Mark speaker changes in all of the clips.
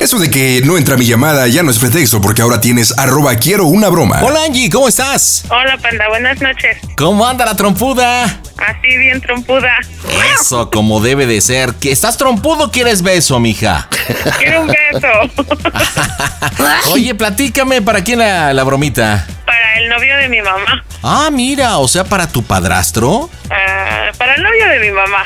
Speaker 1: Eso de que no entra mi llamada ya no es pretexto porque ahora tienes arroba quiero una broma.
Speaker 2: Hola Angie, ¿cómo estás?
Speaker 3: Hola, panda, buenas noches.
Speaker 2: ¿Cómo anda la trompuda?
Speaker 3: Así bien trompuda.
Speaker 2: Eso, como debe de ser. ¿Que estás trompudo o quieres beso, mija?
Speaker 3: Quiero un beso.
Speaker 2: Oye, platícame, ¿para quién la, la bromita?
Speaker 3: Para el novio de mi mamá.
Speaker 2: Ah, mira, o sea, para tu padrastro.
Speaker 3: Ah, para el novio de mi mamá.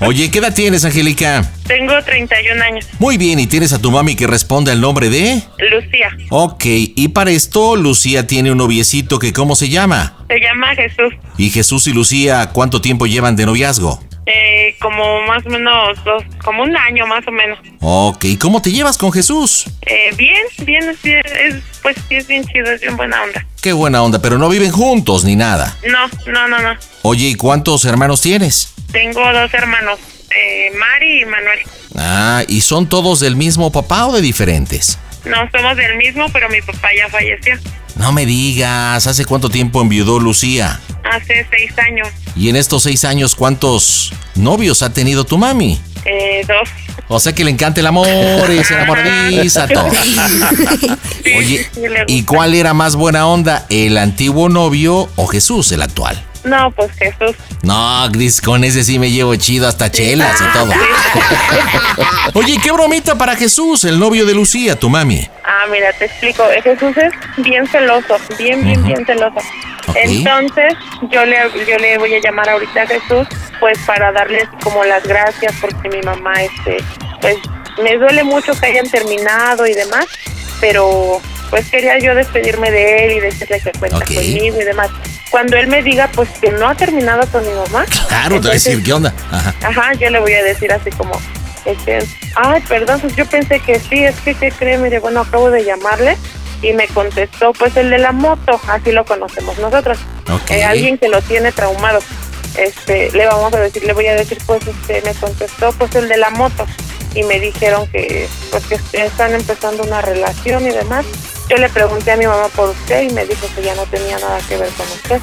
Speaker 2: Oye, ¿qué edad tienes, Angélica?
Speaker 3: Tengo 31 años.
Speaker 2: Muy bien, ¿y tienes a tu mami que responde al nombre de?
Speaker 3: Lucía.
Speaker 2: Ok, y para esto, Lucía tiene un noviecito que, ¿cómo se llama?
Speaker 3: Se llama Jesús.
Speaker 2: ¿Y Jesús y Lucía cuánto tiempo llevan de noviazgo?
Speaker 3: Eh, como más o menos dos, como un año más o menos.
Speaker 2: Ok, ¿cómo te llevas con Jesús?
Speaker 3: Eh, bien, bien, es, pues sí es bien chido, es bien buena onda.
Speaker 2: Qué buena onda, pero no viven juntos ni nada.
Speaker 3: No, no, no, no.
Speaker 2: Oye, ¿y cuántos hermanos tienes?
Speaker 3: Tengo dos hermanos, eh, Mari y Manuel.
Speaker 2: Ah, ¿y son todos del mismo papá o de diferentes?
Speaker 3: No somos del mismo, pero mi papá ya falleció.
Speaker 2: No me digas, ¿hace cuánto tiempo enviudó Lucía?
Speaker 3: Hace seis años.
Speaker 2: Y en estos seis años, ¿cuántos novios ha tenido tu mami?
Speaker 3: Eh, dos.
Speaker 2: O sea que le encanta el amor y se enamoradiza todo. Oye, ¿y cuál era más buena onda, el antiguo novio o Jesús, el actual?
Speaker 3: No, pues Jesús.
Speaker 2: No, Gris, con ese sí me llevo chido hasta chelas y todo. Oye, ¿qué bromita para Jesús, el novio de Lucía, tu mami?
Speaker 3: Ah, mira, te explico. Jesús es bien celoso, bien, bien, bien celoso. Entonces, yo le, yo le voy a llamar ahorita a Jesús, pues para darles como las gracias, porque mi mamá, este, pues me duele mucho que hayan terminado y demás, pero pues quería yo despedirme de él y decirle que cuenta conmigo y demás. Cuando él me diga, pues que no ha terminado con mi mamá.
Speaker 2: Claro, te voy a decir, ¿qué onda? Ajá.
Speaker 3: Ajá, yo le voy a decir así como, este, ay, perdón, pues yo pensé que sí, es que, ¿qué cree? Mire, bueno, acabo de llamarle y me contestó, pues el de la moto, así lo conocemos nosotros,
Speaker 2: Ok.
Speaker 3: Eh, alguien que lo tiene traumado. Este, le vamos a decir, le voy a decir, pues, este, me contestó, pues el de la moto y me dijeron que, pues, que están empezando una relación y demás. Yo le pregunté a mi mamá por usted y me dijo que ya no tenía nada que ver con usted.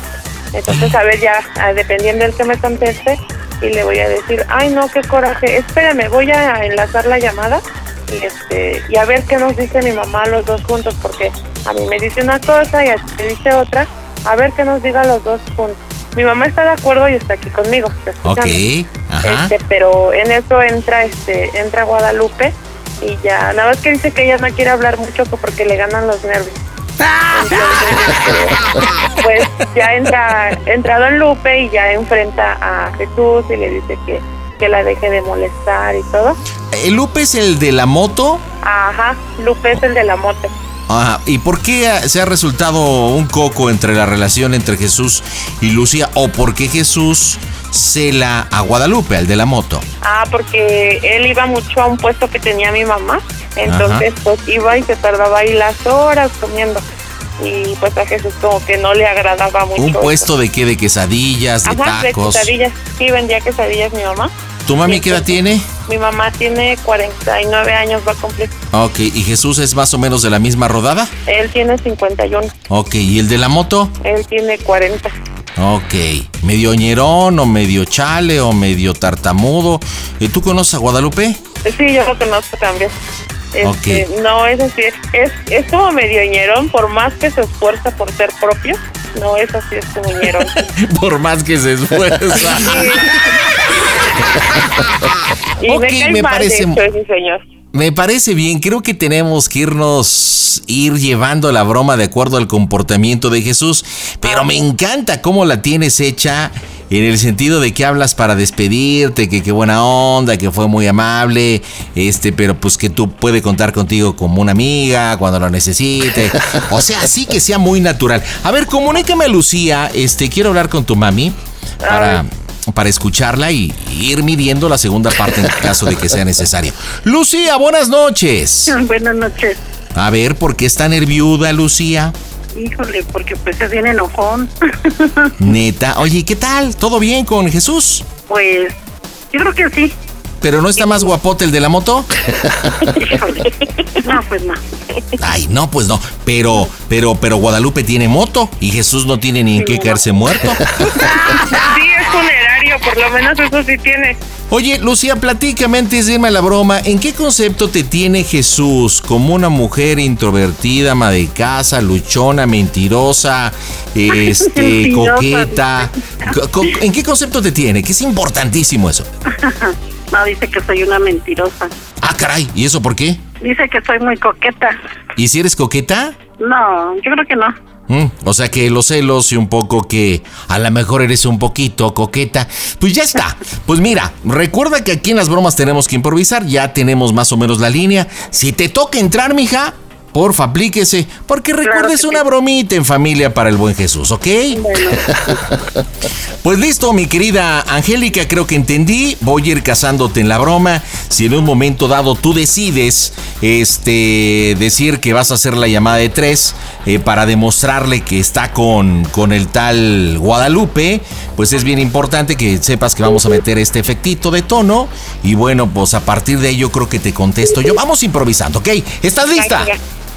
Speaker 3: Entonces, a ver, ya, ah, dependiendo del que me conteste, y le voy a decir, ay, no, qué coraje, espérame, voy a enlazar la llamada y este y a ver qué nos dice mi mamá los dos juntos, porque a mí me dice una cosa y a ti te dice otra, a ver qué nos diga los dos juntos. Mi mamá está de acuerdo y está aquí conmigo. está
Speaker 2: Ok, ajá.
Speaker 3: Este, pero en eso entra este entra Guadalupe y ya nada más que dice que ella no quiere hablar mucho porque le ganan los nervios. Entonces, pues ya entra entra Don Lupe y ya enfrenta a Jesús y le dice que que la deje de molestar y todo.
Speaker 2: ¿El Lupe es el de la moto?
Speaker 3: Ajá, Lupe es el de la moto.
Speaker 2: Ajá. ¿Y por qué se ha resultado un coco entre la relación entre Jesús y Lucía? ¿O por qué Jesús cela a Guadalupe, al de la moto?
Speaker 3: Ah, porque él iba mucho a un puesto que tenía mi mamá, entonces pues iba y se tardaba ahí las horas comiendo. Y pues a Jesús como que no le agradaba mucho.
Speaker 2: ¿Un
Speaker 3: eso.
Speaker 2: puesto de qué? ¿De quesadillas? ¿De
Speaker 3: Ajá, de
Speaker 2: tacos?
Speaker 3: quesadillas. Sí, vendía quesadillas mi mamá.
Speaker 2: ¿Tu mami qué edad tiene?
Speaker 3: Mi mamá tiene 49 años, va a cumplir.
Speaker 2: Ok, ¿y Jesús es más o menos de la misma rodada?
Speaker 3: Él tiene 51,
Speaker 2: Ok, ¿y el de la moto?
Speaker 3: él tiene 40.
Speaker 2: Ok, medio ñerón o medio chale o medio tartamudo. ¿Y tú conoces a Guadalupe?
Speaker 3: Sí, yo lo conozco también. Este,
Speaker 2: Ok.
Speaker 3: No, es así, es, es como medio ñerón, por más que se esfuerza por ser propio, no es así, es como ñerón.
Speaker 2: Por más que se esfuerza.
Speaker 3: Y
Speaker 2: Ok,
Speaker 3: me cae
Speaker 2: me
Speaker 3: mal,
Speaker 2: parece-
Speaker 3: de hecho, ese señor.
Speaker 2: Me parece bien, creo que tenemos que irnos, ir llevando la broma de acuerdo al comportamiento de Jesús, pero me encanta cómo la tienes hecha en el sentido de que hablas para despedirte, que qué buena onda, que fue muy amable, este, pero pues que tú puede contar contigo como una amiga cuando lo necesite. O sea, así que sea muy natural. A ver, comunícame a Lucía, este, quiero hablar con tu mami para para escucharla y ir midiendo la segunda parte en caso de que sea necesario. Lucía, buenas noches.
Speaker 4: Buenas noches.
Speaker 2: A ver, ¿por qué está nerviuda, Lucía?
Speaker 4: Híjole, porque pues se viene enojón.
Speaker 2: Neta, oye, ¿qué tal? ¿Todo bien con Jesús?
Speaker 4: Pues yo creo que sí.
Speaker 2: ¿Pero no está más guapote el de la moto?
Speaker 4: Híjole. No, pues no.
Speaker 2: Ay, no, pues no. Pero, pero, pero Guadalupe tiene moto y Jesús no tiene ni en qué caerse muerto.
Speaker 3: Por lo menos eso sí tiene.
Speaker 2: Oye, Lucía, platícame antes de irme a la broma. ¿En qué concepto te tiene Jesús? ¿Como una mujer introvertida, ama de casa, luchona, mentirosa, este,
Speaker 4: Mentirosa,
Speaker 2: coqueta? Co- co- ¿En qué concepto te tiene? Que es importantísimo eso.
Speaker 4: No, dice que soy una mentirosa.
Speaker 2: Ah, caray, ¿y eso por qué?
Speaker 4: Dice que soy muy coqueta.
Speaker 2: ¿Y si eres coqueta?
Speaker 4: No, yo creo que no.
Speaker 2: Mm, o sea que los celos y un poco que a lo mejor eres un poquito coqueta. Pues ya está. Pues mira, recuerda que aquí en las bromas tenemos que improvisar. Ya tenemos más o menos la línea. Si te toca entrar, mija, porfa, aplíquese. Porque recuerda,
Speaker 4: que
Speaker 2: es una
Speaker 4: sí.
Speaker 2: bromita en familia para el buen Jesús, ¿ok?
Speaker 4: Bueno,
Speaker 2: Pues listo, mi querida Angélica, creo que entendí. Voy a ir casándote en la broma. Si en un momento dado tú decides este, decir que vas a hacer la llamada de tres eh, para demostrarle que está con, con el tal Guadalupe, pues es bien importante que sepas que vamos a meter este efectito de tono. Y bueno, pues a partir de ello creo que te contesto yo. Vamos improvisando, ¿ok? ¿Estás lista?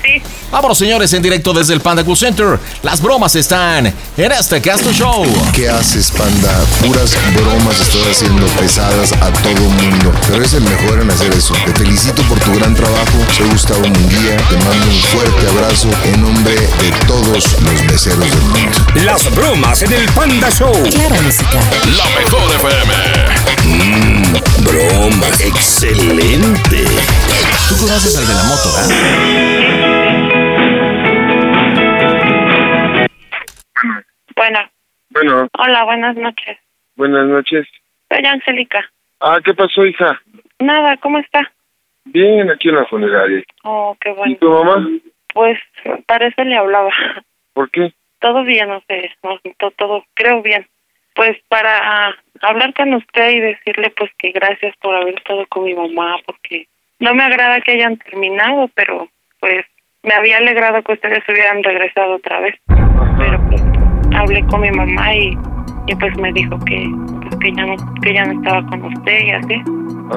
Speaker 3: Sí,
Speaker 2: Vámonos, señores, en directo desde el Panda Cool Center. Las bromas están en este Casto Show.
Speaker 5: ¿Qué haces, panda? Puras bromas estás haciendo pesadas a todo mundo. Pero eres el mejor en hacer eso. Te felicito por tu gran trabajo. Soy Gustavo Munguía. Te mando un fuerte abrazo en nombre de todos los meseros del mundo.
Speaker 6: Las bromas en el Panda Show.
Speaker 7: Claro, música.
Speaker 8: La mejor FM.
Speaker 6: Broma. Excelente.
Speaker 2: Tú conoces al de la moto, ¿verdad?
Speaker 3: Bueno.
Speaker 9: Bueno,
Speaker 3: Hola, buenas noches.
Speaker 9: buenas noches.
Speaker 3: Soy Angélica.
Speaker 9: Ah, ¿qué pasó, hija?
Speaker 3: Nada, ¿cómo está?
Speaker 9: Bien, aquí en la funeraria.
Speaker 3: Oh, qué
Speaker 9: ¿Y
Speaker 3: bueno.
Speaker 9: tu mamá?
Speaker 3: Pues para eso le hablaba.
Speaker 9: ¿Por qué?
Speaker 3: Todo bien, no sé, no, to- todo, creo bien. Pues para hablar con usted y decirle pues que gracias por haber estado con mi mamá, porque no me agrada que hayan terminado, pero pues me había alegrado que ustedes hubieran regresado otra vez. Pero pues hablé con mi mamá y, y pues me dijo que pues, que ya no que ya no estaba con usted y así.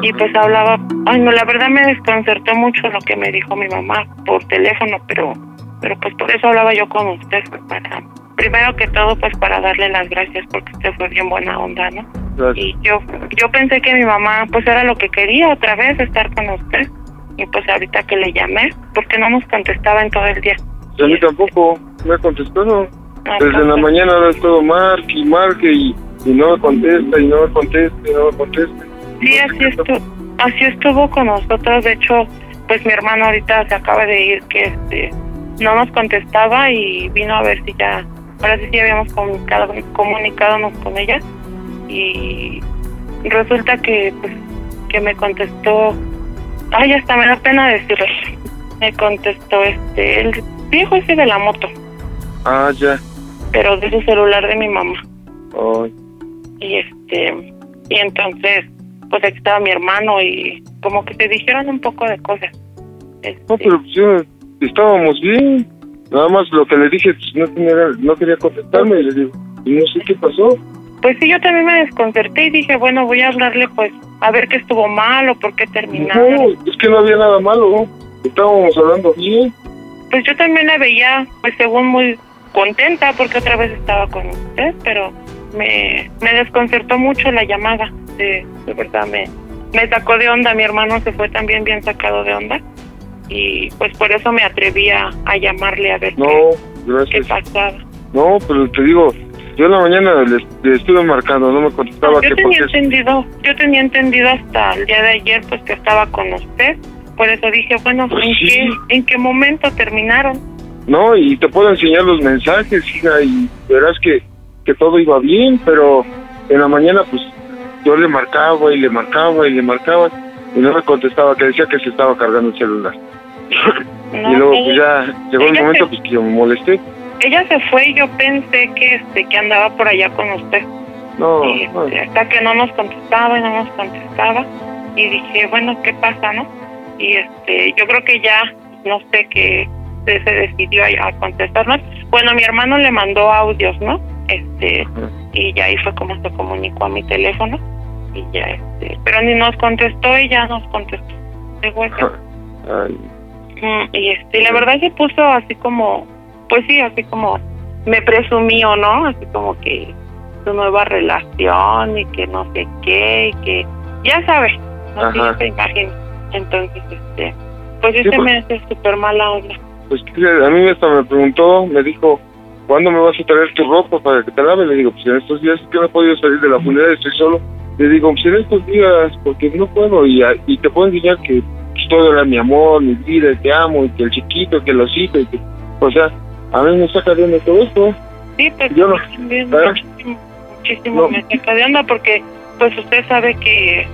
Speaker 3: Y pues hablaba, ay no, la verdad me desconcertó mucho lo que me dijo mi mamá por teléfono, pero pero pues por eso hablaba yo con usted, pues, para primero que todo pues para darle las gracias porque usted fue bien buena onda, ¿no?
Speaker 9: Gracias.
Speaker 3: Y yo yo pensé que mi mamá pues era lo que quería otra vez estar con usted. Y pues ahorita que le llamé, porque no nos contestaba en todo el día.
Speaker 9: A mí tampoco me ha contestado.
Speaker 3: Ah,
Speaker 9: Desde la mañana ahora es todo marque y marque y, y no me contesta y no me contesta y no me contesta.
Speaker 3: Sí, así estuvo, así estuvo con nosotros. De hecho, pues mi hermano ahorita se acaba de ir, que este no nos contestaba y vino a ver si ya, ahora sí sí habíamos comunicado, comunicado con ella y resulta que pues que me contestó, ay hasta me da pena decirlo, me contestó este el viejo ese de la moto,
Speaker 9: Ah, ya.
Speaker 3: Pero de su celular de mi mamá.
Speaker 9: Ay,
Speaker 3: y este y entonces pues aquí estaba mi hermano y como que se dijeron un poco de cosas Este,
Speaker 9: no, pero pues estábamos bien. Nada más lo que le dije, pues no, tenía, no quería contestarme y le digo, y no sé qué pasó.
Speaker 3: pues sí yo también me desconcerté y dije bueno voy a hablarle pues a ver qué estuvo mal o por qué terminaron
Speaker 9: No, es que no había nada malo. Estábamos hablando bien.
Speaker 3: pues yo también la veía pues según muy contenta porque otra vez estaba con usted pero me, me desconcertó mucho la llamada. De, de verdad me me sacó de onda. Mi hermano se fue también bien sacado de onda y pues por eso me atreví a, a llamarle a ver
Speaker 9: No,
Speaker 3: qué, qué pasaba.
Speaker 9: No, pero te digo, yo en la mañana le, le estuve marcando, no me contestaba
Speaker 3: yo
Speaker 9: que
Speaker 3: tenía
Speaker 9: porque
Speaker 3: entendido yo tenía entendido hasta el día de ayer pues que estaba con usted. Por eso dije, bueno,
Speaker 9: Pues
Speaker 3: ¿en,
Speaker 9: sí.
Speaker 3: qué, ¿en qué momento terminaron?
Speaker 9: No, y te puedo enseñar los mensajes, hija, y verás que, que todo iba bien, pero en la mañana, pues, yo le marcaba y le marcaba y le marcaba, y no me contestaba, que decía que se estaba cargando el celular.
Speaker 3: No,
Speaker 9: y luego, pues ya llegó el momento,
Speaker 3: se-
Speaker 9: pues, que yo me molesté.
Speaker 3: Ella se fue y yo pensé que este que andaba por allá con usted.
Speaker 9: No,
Speaker 3: Y,
Speaker 9: no,
Speaker 3: este, hasta que no nos contestaba y no nos contestaba. Y dije, bueno, ¿qué pasa, no? Y este, yo creo que ya, no sé qué se, decidió a, contestarnos. Bueno, mi hermano le mandó audios, ¿no? Este, y ya ahí fue como se comunicó a mi teléfono. Y ya, este, pero ni nos contestó y ya nos contestó. de.
Speaker 9: Ay,
Speaker 3: Mm, y este, la verdad se puso así como, pues sí, así como me presumió, ¿no? Así como que su nueva relación y que no sé qué y que ya sabes, no sé imagina. Entonces, este, pues
Speaker 9: Sí,
Speaker 3: este
Speaker 9: pues-
Speaker 3: me hace súper mala onda.
Speaker 9: Pues a mí hasta me preguntó, me dijo, ¿cuándo me vas a traer tu ropa para que te lave? Le digo, pues en estos días que no he podido salir de la funeraria, estoy solo. Le digo, pues en estos días, porque no puedo, y, a- y te puedo enseñar que pues, todo era mi amor, mi vida, te amo, y que el chiquito, que el osito, y que, o sea, a mí me saca de onda todo esto.
Speaker 3: Sí, pues
Speaker 9: Yo no-
Speaker 3: muchísimo, muchísimo
Speaker 9: No.
Speaker 3: me saca de onda porque pues usted sabe que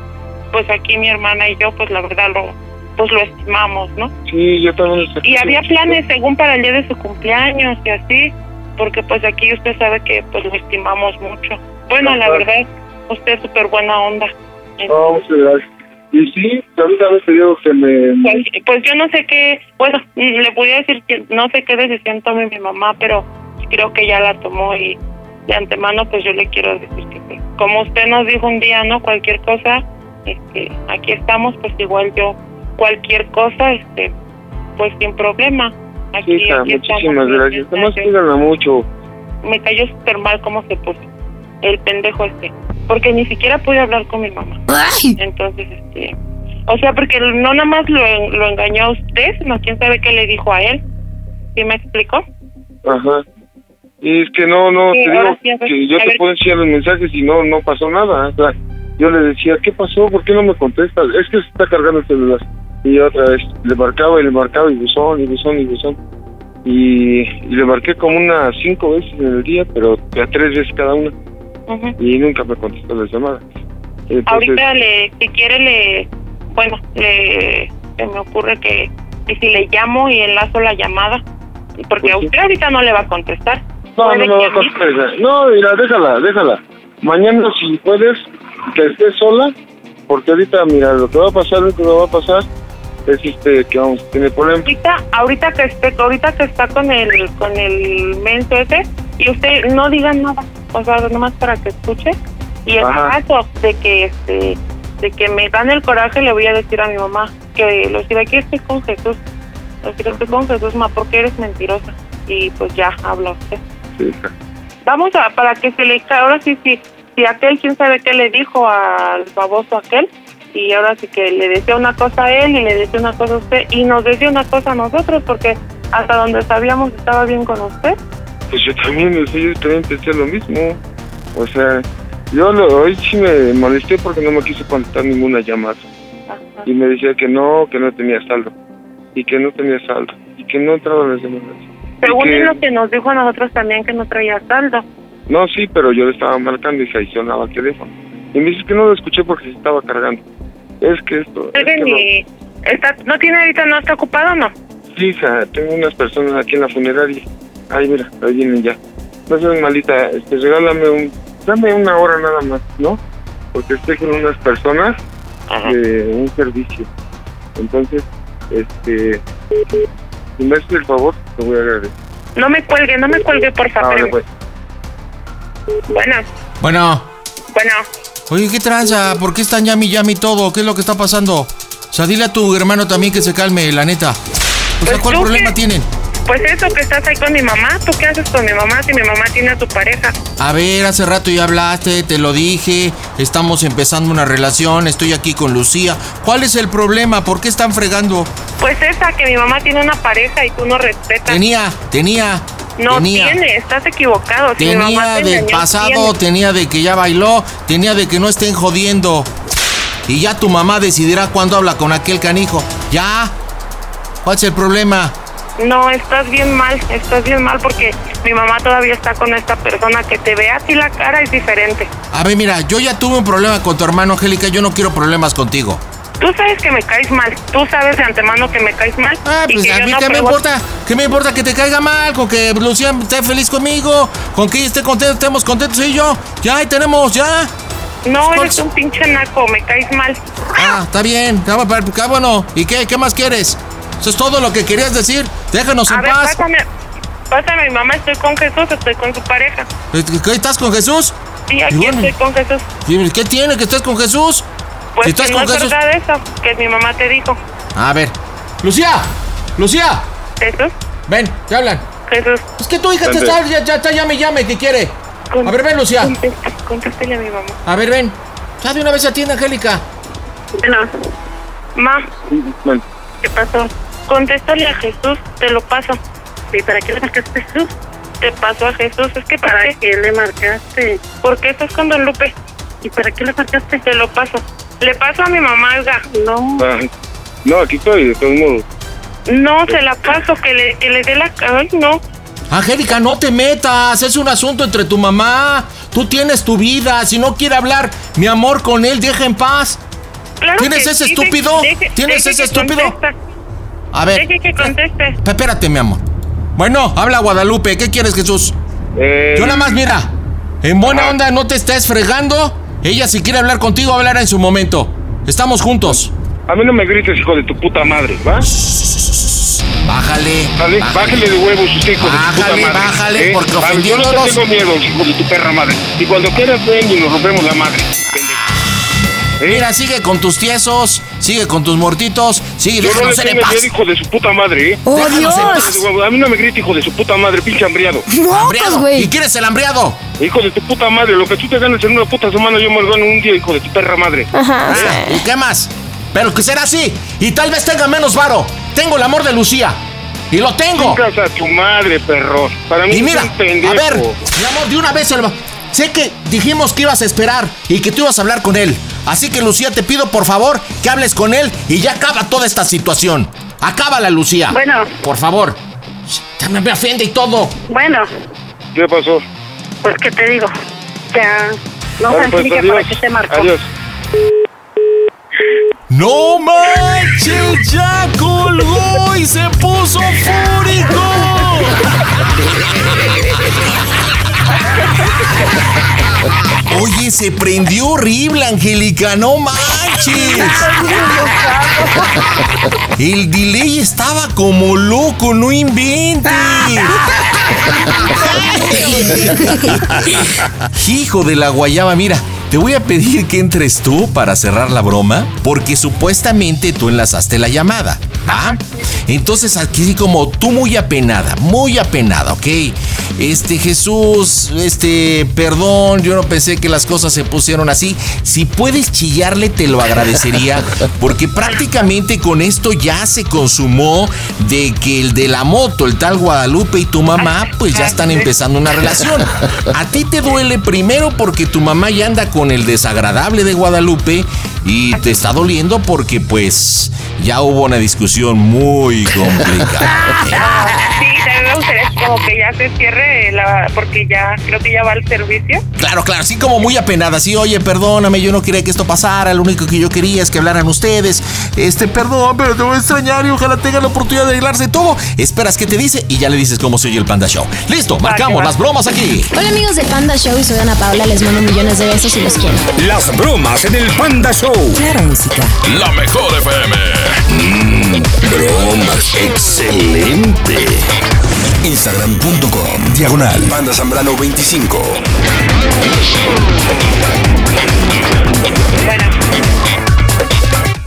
Speaker 3: pues aquí mi hermana y yo pues la verdad lo pues lo estimamos, ¿no?
Speaker 9: Sí, yo también lo.
Speaker 3: Y había planes según para el día de su cumpleaños y así, porque pues aquí usted sabe que pues lo estimamos mucho. Bueno, la verdad, usted es súper buena onda.
Speaker 9: No, muchas gracias. Y sí, ahorita me pidió que me...
Speaker 3: Pues, pues yo no sé qué, bueno, mm, le voy a decir que no sé qué decisión tome mi mamá, pero creo que ya la tomó y de antemano pues yo le quiero decir que pues, como usted nos dijo un día, ¿no? Cualquier cosa, este, aquí estamos, pues igual yo, cualquier cosa, este, pues sin problema.
Speaker 9: Sí,
Speaker 3: Aquí,
Speaker 9: hija,
Speaker 3: aquí estamos,
Speaker 9: muchísimas gracias. Además, cuídala mucho.
Speaker 3: Me cayó súper mal cómo se puso el pendejo este, porque ni siquiera pude hablar con mi mamá. Entonces, este, o sea, porque no nada más lo, en- lo engañó a usted, sino quién sabe qué le dijo a él. ¿Sí me explicó?
Speaker 9: Ajá. Y es que no, no,
Speaker 3: Sí,
Speaker 9: te digo
Speaker 3: sí, ver,
Speaker 9: que yo te
Speaker 3: ver.
Speaker 9: puedo enseñar los mensajes y no, no pasó nada. O sea, yo le decía, ¿qué pasó? ¿Por qué no me contestas? Es que se está cargando el celular. Y otra vez le marcaba y le marcaba y buzón y buzón y buzón. Y, y le marqué como unas cinco veces en el día, pero a tres veces cada una. Y nunca me contestó las llamadas. Entonces,
Speaker 3: Ahorita le, si quiere le, bueno, le, se me ocurre que, que si le llamo y enlazo la llamada, porque a
Speaker 9: Pues sí.
Speaker 3: usted ahorita no le va a contestar.
Speaker 9: No, no me va a
Speaker 3: a
Speaker 9: contestar. No, mira, déjala, déjala. Mañana si puedes, que estés sola, porque ahorita, mira, lo que va a pasar, lo que va a pasar, es este, que vamos a tener problemas.
Speaker 3: ahorita ahorita que esté ahorita que está con el con el menso ese y usted no diga nada o sea nomás para que escuche y en caso de que este de que me dan el coraje le voy a decir a mi mamá que lo decir aquí estoy con Jesús lo decir estoy con Jesús ma porque eres mentirosa y pues ya habla usted
Speaker 9: Sí, hija.
Speaker 3: vamos a para que se le ahora sí sí si aquel quién sabe qué le dijo al baboso aquel y ahora sí que le decía una cosa a él y le decía una cosa a usted y nos decía una cosa a nosotros porque hasta donde sabíamos estaba bien con usted
Speaker 9: Pues yo también, yo también pensé lo mismo. O sea, yo lo- hoy sí me molesté porque no me quiso contestar ninguna llamada.
Speaker 3: Ajá.
Speaker 9: Y me decía que no, que no tenía saldo. Y que no tenía saldo. Y que no entraban las llamadas.
Speaker 3: Según
Speaker 9: que-
Speaker 3: es lo que nos dijo a nosotros también que no traía saldo
Speaker 9: No, sí, pero yo le estaba marcando y se adicionaba el teléfono. Y me dice que no lo escuché porque se estaba cargando. Es que esto... es que no.
Speaker 3: y está, no tiene ahorita no está ocupado no
Speaker 9: Sí, hija, tengo unas personas aquí en la funeraria. Ay, mira, ahí vienen ya. No seas malita, este, regálame un... Dame una hora nada más, ¿no? Porque estoy con unas personas de un servicio. Entonces, este... Si me haces el favor, te voy a agradecer.
Speaker 3: no me cuelgue no me cuelgue por favor
Speaker 9: Ahora, pues.
Speaker 3: bueno
Speaker 2: Bueno,
Speaker 3: bueno
Speaker 2: oye, ¿qué tranza? ¿Por qué están llami llami todo? ¿Qué es lo que está pasando? O sea, dile a tu hermano también que se calme, la neta. O sea,
Speaker 3: Pues
Speaker 2: ¿cuál problema tienen?
Speaker 3: pues eso que estás ahí con mi mamá ¿tú qué haces con mi mamá si mi mamá tiene a tu pareja?
Speaker 2: A ver, hace rato ya hablaste, te lo dije, estamos empezando una relación, estoy aquí con Lucía. ¿Cuál es el problema? ¿Por qué están fregando?
Speaker 3: Pues esa, que mi mamá tiene una pareja y tú no respetas.
Speaker 2: Tenía, tenía,
Speaker 3: no
Speaker 2: tenía.
Speaker 3: tiene, estás equivocado. Si mi mamá
Speaker 2: Tenía
Speaker 3: te
Speaker 2: del
Speaker 3: engañó,
Speaker 2: pasado,
Speaker 3: tiene.
Speaker 2: tenía de que ya bailó, tenía de que no estén jodiendo. y ya tu mamá decidirá cuándo habla con aquel canijo. Ya. ¿Cuál es el problema?
Speaker 3: No, estás bien mal, estás bien mal porque mi mamá todavía está con esta persona que te ve a ti la cara es diferente.
Speaker 2: A ver, mira, yo ya tuve un problema con tu hermano Angélica, yo no quiero problemas contigo.
Speaker 3: Tú sabes que me caes mal, tú sabes de antemano que me caes mal.
Speaker 2: Ah,
Speaker 3: y
Speaker 2: pues
Speaker 3: que
Speaker 2: a mí
Speaker 3: no
Speaker 2: qué me
Speaker 3: provoco-
Speaker 2: importa, qué me importa que te caiga mal, con que Lucía esté feliz conmigo, con que ella esté contenta, estemos contentos y yo. Ya, ahí tenemos, ya.
Speaker 3: No, eres un pinche naco, me caes mal.
Speaker 2: Ah, está bien, ah, bueno, ¿y qué? ¿Qué más quieres? ¿Eso es todo lo que querías decir? Déjanos
Speaker 3: A
Speaker 2: en
Speaker 3: ver,
Speaker 2: paz.
Speaker 3: pásame, pásame mi mamá, estoy con Jesús, estoy con su pareja.
Speaker 2: ¿Qué, estás con Jesús?
Speaker 3: Sí, aquí
Speaker 2: bueno.
Speaker 3: estoy con Jesús.
Speaker 2: ¿Y ¿Qué tiene que estés con Jesús?
Speaker 3: Pues
Speaker 2: si estás
Speaker 3: que
Speaker 2: con
Speaker 3: no es verdad eso, que mi mamá te dijo.
Speaker 2: A ver. Lucía, Lucía,
Speaker 3: Jesús,
Speaker 2: ven, te hablan.
Speaker 3: Jesús.
Speaker 2: Es que tu hija te está, ya, ya está, llame, llame, ¿qué quiere? A ver, ven, Lucía.
Speaker 3: Contéstele a mi mamá.
Speaker 2: A ver, ven. Ya de una vez atiende, Angélica.
Speaker 3: Bueno, ma,
Speaker 9: Bueno,
Speaker 3: ¿qué pasó? Contéstale a Jesús, te lo paso.
Speaker 4: ¿Y para qué le marcaste a Jesús?
Speaker 3: Te paso a Jesús, es que para,
Speaker 4: ¿Para
Speaker 3: qué?
Speaker 4: qué le marcaste?
Speaker 3: ¿Por qué estás con Don Lupe?
Speaker 4: ¿Y para qué le marcaste?
Speaker 3: Te lo paso. Le paso a mi mamá.
Speaker 4: No.
Speaker 9: ah, no, aquí estoy, de todos modos.
Speaker 3: No, se la paso, que le, que le dé la... Ay, no.
Speaker 2: Angélica, no te metas. Es un asunto entre tu mamá. Tú tienes tu vida. Si no quiere hablar, mi amor, con él, deja en paz.
Speaker 3: Claro
Speaker 2: ¿Tienes
Speaker 3: que
Speaker 2: ese
Speaker 3: sí,
Speaker 2: estúpido?
Speaker 3: deje-
Speaker 2: ¿Tienes
Speaker 3: deje
Speaker 2: ese estúpido?
Speaker 3: contesta.
Speaker 2: A ver.
Speaker 3: Deje que conteste.
Speaker 2: Espérate, mi amor. Bueno, habla Guadalupe. ¿Qué quieres, Jesús?
Speaker 9: Eh,
Speaker 2: Yo nada más, mira. En buena onda, no te estés fregando. Ella, si quiere hablar contigo, hablará en su momento. Estamos juntos.
Speaker 9: A mí no me grites, hijo de tu puta madre, ¿va?
Speaker 2: Bájale.
Speaker 9: Dale, bájale de huevos, usted, hijo de tu puta
Speaker 2: Bájale,
Speaker 9: madre.
Speaker 2: bájale, porque
Speaker 9: A ver, Yo
Speaker 2: ofendiéndonos-
Speaker 9: no te tengo miedo, hijo de tu perra madre. Y cuando quieras, ven y nos rompemos la madre. pendejo. ¿Eh?
Speaker 2: Mira, sigue con tus tiesos, sigue con tus muertitos, sigue,
Speaker 9: Yo no le tengo
Speaker 2: paz.
Speaker 9: hijo de su puta madre, ¿eh?
Speaker 7: ¡Oh, Dios!
Speaker 2: paz.
Speaker 9: A mí no me grite, hijo de su puta madre, pinche hambriado.
Speaker 7: ¡Mocos,
Speaker 2: Hambriado. ¿Y
Speaker 7: güey!
Speaker 2: quién es el hambriado?
Speaker 9: Hijo de tu puta madre, lo que tú te ganas en una puta semana, yo me lo gano un día, hijo de tu perra madre.
Speaker 7: Ajá.
Speaker 2: Ah, ¿Y qué más? Pero que será así. Y tal vez tenga menos varo. Tengo el amor de Lucía. Y lo tengo.
Speaker 9: Chicas a tu madre, perro. Para mí
Speaker 2: Y
Speaker 9: es
Speaker 2: mira,
Speaker 9: un pendejo.
Speaker 2: a ver, mi amor, de una vez el... Sé que dijimos que ibas a esperar y que tú ibas a hablar con él. Así que Lucía, te pido por favor que hables con él y ya acaba toda esta situación. Acábala, Lucía.
Speaker 4: Bueno.
Speaker 2: Por favor. Ya me me ofende y todo.
Speaker 4: Bueno,
Speaker 9: ¿Qué pasó?
Speaker 4: pues ¿qué te digo? Ya. No,
Speaker 9: Vale, pues.
Speaker 4: ¿para qué te marcó?
Speaker 9: Adiós.
Speaker 2: ¡No manches! ¡Ya colgó y se puso fúrico! Oye, se prendió horrible, Angélica, no manches. El delay estaba como loco, no inventes. Hijo de la guayaba, mira, te voy a pedir que entres tú para cerrar la broma, porque supuestamente tú enlazaste la llamada, ¿va? Entonces aquí sí como tú muy apenada, muy apenada, ¿ok? Este Jesús, este, perdón, yo no pensé que las cosas se pusieron así. Si puedes chillarle, te lo agradecería, porque prácticamente con esto ya se consumó de que el de la moto, el tal Guadalupe y tu mamá, pues ya están empezando una relación. A ti te duele primero porque tu mamá ya anda con el desagradable de Guadalupe y te está doliendo porque pues ya hubo una discusión muy complicada.
Speaker 3: Gustaría como que ya se cierre la... Porque ya, creo que ya va al servicio.
Speaker 2: Claro, claro, así como muy apenada, sí, oye, perdóname, yo no quería que esto pasara, lo único que yo quería es que hablaran ustedes. Este, perdón, pero te voy a extrañar y ojalá tenga la oportunidad de arreglarse todo. Esperas que te dice y ya le dices cómo soy el Panda Show. Listo, marcamos las bromas aquí.
Speaker 7: Hola amigos de Panda Show y soy Ana Paula, les mando millones de besos y los quiero.
Speaker 6: Las bromas en el Panda Show.
Speaker 7: Claro, música.
Speaker 8: La mejor FM.
Speaker 6: Bromas. Excelente.
Speaker 1: Instagram.com Diagonal Banda Zambrano 25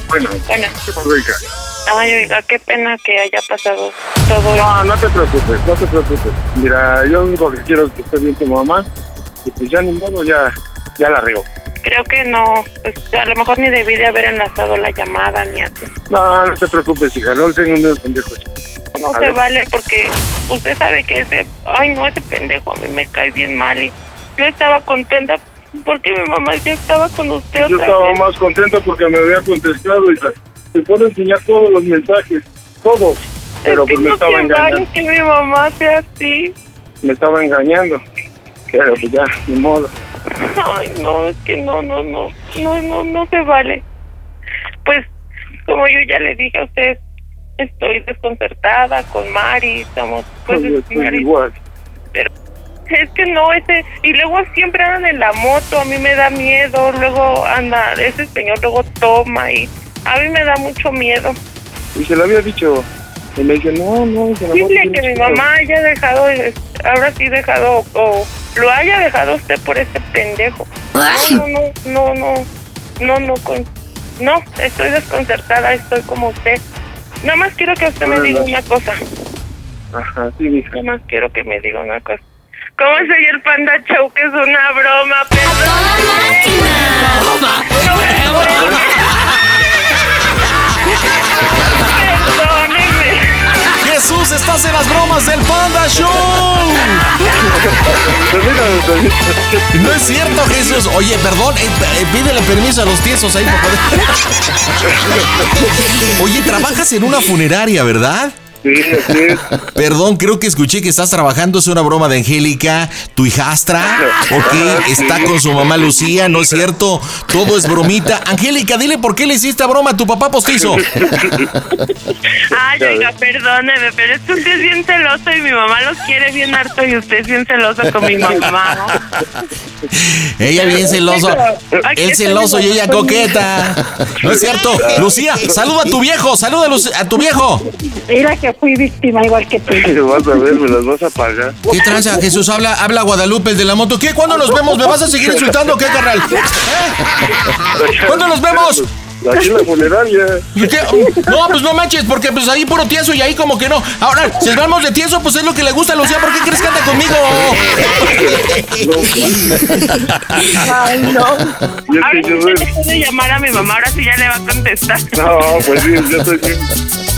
Speaker 3: Bueno,
Speaker 9: Bueno.
Speaker 3: Ay, oiga, qué pena que haya pasado todo.
Speaker 9: No, no te preocupes, no te preocupes. Mira, yo lo único que quiero es que esté bien tu mamá. Y pues ya ni modo, ya, ya la riego.
Speaker 3: Creo que no, pues a lo mejor ni debí de haber enlazado la llamada ni así.
Speaker 9: No, no te preocupes, hija, no le tengo miedo pendejos.
Speaker 3: No se vale porque usted sabe que ese, ay no, ese pendejo a mí me cae bien mal y yo estaba contenta Porque mi mamá ya estaba con usted
Speaker 9: Yo
Speaker 3: otra
Speaker 9: estaba
Speaker 3: vez.
Speaker 9: más contento porque me había contestado y se- te puedo enseñar todos los mensajes, todos. Pero
Speaker 3: es que
Speaker 9: pues me
Speaker 3: no
Speaker 9: estaba engañando,
Speaker 3: que mi mamá sea así.
Speaker 9: me estaba engañando. Pero pues ya, ni modo.
Speaker 3: Ay, no, es que no, no, no, no, no, no se vale. Pues, como yo ya le dije a usted, estoy desconcertada con Mari, estamos, pues, Mari,
Speaker 9: igual.
Speaker 3: pero es que no, ese, y luego siempre andan en la moto, a mí me da miedo, luego anda, ese señor luego toma y a mí me da mucho miedo.
Speaker 9: Y se lo había dicho. Y me dice, no, no, se
Speaker 3: Dile que mi mamá haya dejado, ahora sí dejado, o lo haya dejado usted por ese pendejo. No, no, no, no, no, no, con- no, estoy desconcertada, estoy como usted. Nada más quiero que usted me diga una cosa,
Speaker 9: Ajá, sí, mija.
Speaker 3: nada más quiero que me diga una cosa. ¿Cómo soy el Panda Show? Que es una broma, Perdóneme.
Speaker 2: Jesús, estás en las bromas del Panda Show. No es cierto, Jesús. Oye, perdón, eh, eh, pídele permiso a los tiesos ahí para. Oye, trabajas en una funeraria, ¿verdad?
Speaker 9: Sí, así es.
Speaker 2: Perdón, creo que escuché que estás trabajando, es una broma de Angélica, tu hijastra, ok, está con su mamá Lucía, ¿no es cierto? Todo es bromita. Angélica, dile por qué le hiciste broma a tu papá postizo.
Speaker 3: Ay, oiga, perdóneme, pero es que usted es bien celoso y mi mamá los quiere bien harto y usted es bien celoso con mi mamá.
Speaker 2: Ella bien celoso, él celoso y ella coqueta. ¿No es cierto? Lucía, saluda a tu viejo, saluda a tu viejo.
Speaker 4: Mira que fui víctima igual que tú.
Speaker 9: Vas a ver, me las vas a pagar.
Speaker 2: ¿Qué tranza, Jesús? Habla, habla Guadalupe, el de la moto. ¿Qué? ¿Cuándo nos vemos? ¿Me vas a seguir insultando o qué, carnal? ¿Eh? ¿Cuándo nos vemos?
Speaker 9: Aquí en la funeraria.
Speaker 2: ¿Y qué? No, pues no manches, porque pues ahí puro tieso y ahí como que no. Ahora, si vamos de tieso, pues es lo que le gusta a Lucía. ¿Por qué crees que anda conmigo?
Speaker 4: Ay, no.
Speaker 9: Y es
Speaker 3: Ahora sí
Speaker 9: yo
Speaker 3: ya le puede llamar a mi mamá, ahora sí ya le va a contestar.
Speaker 9: No, pues sí, yo soy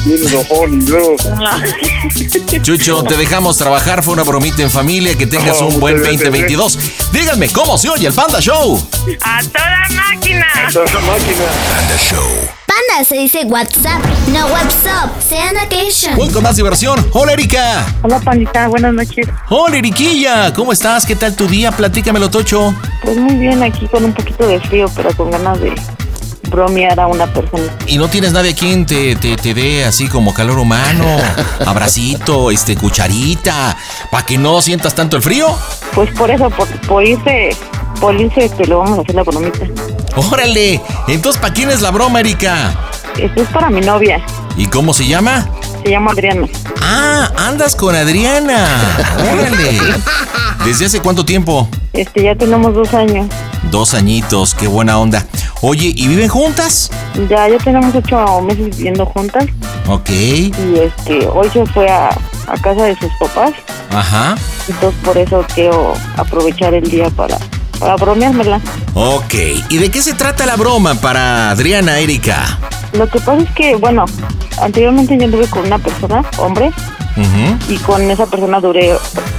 Speaker 9: bien, bien enojón y luego...
Speaker 2: Chucho, te dejamos trabajar. Fue una bromita en familia. Que tengas
Speaker 9: Oh,
Speaker 2: un buen
Speaker 9: muchas gracias,
Speaker 2: 2022. Díganme, ¿cómo se oye el Panda Show?
Speaker 3: ¡A toda máquina!
Speaker 9: Esta máquina.
Speaker 8: Panda Show.
Speaker 7: Panda se dice WhatsApp, no WhatsApp. Sean occasion.
Speaker 2: Voy con más diversión. Hola, Erika.
Speaker 4: Hola, pandita, buenas noches.
Speaker 2: Hola, Eriquilla. ¿Cómo estás? ¿Qué tal tu día? Platícamelo, Tocho.
Speaker 4: Pues muy bien, aquí con un poquito de frío, pero con ganas de bromear a una persona.
Speaker 2: ¿Y no tienes nadie a quien te, te, te dé así como calor humano? Abracito, este, cucharita, para que no sientas tanto el frío.
Speaker 4: Pues por eso, por, por irse, por irse, este, lo vamos a hacer la bromita.
Speaker 2: Órale. Entonces, ¿para quién es la broma, Erika?
Speaker 4: Esto es para mi novia,
Speaker 2: ¿Y cómo se llama?
Speaker 4: se llama Adriana.
Speaker 2: Ah, andas con Adriana. Órale. ¿Desde hace cuánto tiempo?
Speaker 4: Este, ya tenemos dos años.
Speaker 2: Dos añitos, qué buena onda. Oye, ¿y viven juntas?
Speaker 4: Ya, ya tenemos ocho meses viviendo juntas
Speaker 2: Ok.
Speaker 4: y este, hoy se fue a, a casa de sus papás,
Speaker 2: Ajá.
Speaker 4: entonces por eso quiero aprovechar el día para, para bromeármela.
Speaker 2: Ok. ¿Y de qué se trata la broma para Adriana, Erika?
Speaker 4: Lo que pasa es que, bueno, anteriormente yo anduve con una persona, hombre, y con esa persona duré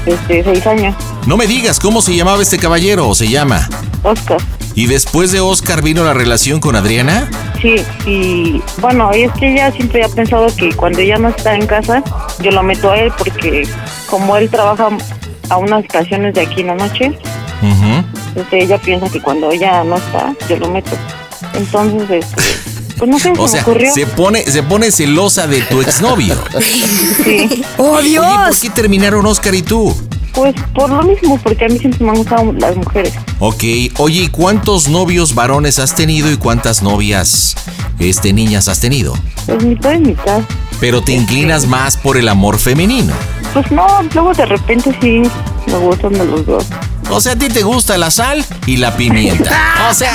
Speaker 4: este, seis años,
Speaker 2: No me digas cómo se llamaba este caballero o se llama.
Speaker 4: Oscar.
Speaker 2: ¿Y después de Oscar vino la relación con Adriana?
Speaker 4: Sí, y bueno, y es que ella siempre ha pensado que cuando ella no está en casa, yo lo meto a él porque como él trabaja a unas estaciones de aquí en la noche. Entonces ella piensa que cuando ella no está, yo lo meto. Entonces, este, pues no sé,
Speaker 2: O
Speaker 4: se
Speaker 2: sea,
Speaker 4: me ocurrió.
Speaker 2: se pone, se pone celosa de tu exnovio.
Speaker 4: Sí,
Speaker 7: ¡Oh,
Speaker 2: Oye, ¿por qué terminaron Oscar y tú?
Speaker 4: pues por lo mismo, porque a mí siempre me han gustado las mujeres.
Speaker 2: Ok, oye, ¿y cuántos novios varones has tenido y cuántas novias, este, niñas has tenido?
Speaker 4: Pues mitad y mitad.
Speaker 2: Pero te inclinas más por el amor femenino.
Speaker 4: Pues no, luego de repente sí me gustan de los dos.
Speaker 2: O sea, a ti te gusta la sal y la pimienta. O sea.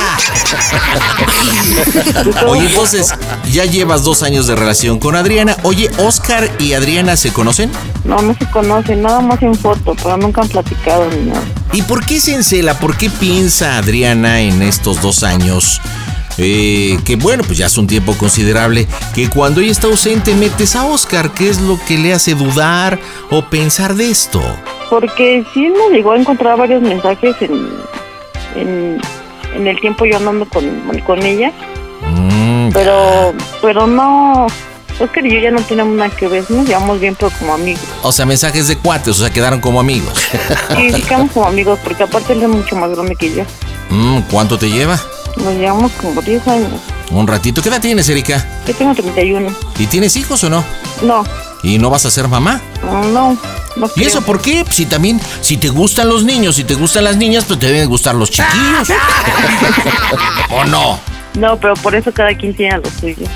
Speaker 2: Oye, entonces, ya llevas dos años de relación con Adriana. Oye, ¿Oscar y Adriana se conocen?
Speaker 4: No, no se conocen, nada más en foto, pero nunca han platicado ni nada.
Speaker 2: ¿Y por qué se encela? ¿Por qué piensa Adriana en estos dos años? Eh, que bueno, pues ya es un tiempo considerable, que cuando ella está ausente metes a Oscar, ¿qué es lo que le hace dudar o pensar de esto?
Speaker 4: Porque sí me llegó a encontrar varios mensajes en, en, en el tiempo yo andando con, con ella,
Speaker 2: Mm,
Speaker 4: pero pero no, Oscar y yo ya no tenemos nada que ver, nos llevamos bien pero como amigos.
Speaker 2: o sea, mensajes de cuates, o sea, quedaron como amigos.
Speaker 4: Sí, sí quedamos como amigos porque aparte él es mucho más grande que yo.
Speaker 2: Mm, ¿Cuánto te lleva?
Speaker 4: Nos llevamos como 10 años.
Speaker 2: Un ratito. ¿Qué edad tienes, Erika?
Speaker 4: Yo tengo 31.
Speaker 2: ¿Y tienes hijos o no?
Speaker 4: No,
Speaker 2: ¿Y no vas a ser mamá?
Speaker 4: no, no
Speaker 2: ¿Y
Speaker 4: creo.
Speaker 2: eso por qué? Si también, si te gustan los niños, si te gustan las niñas, pues te deben gustar los chiquillos. ¿O no?
Speaker 4: No, pero por eso cada quien tiene lo suyo.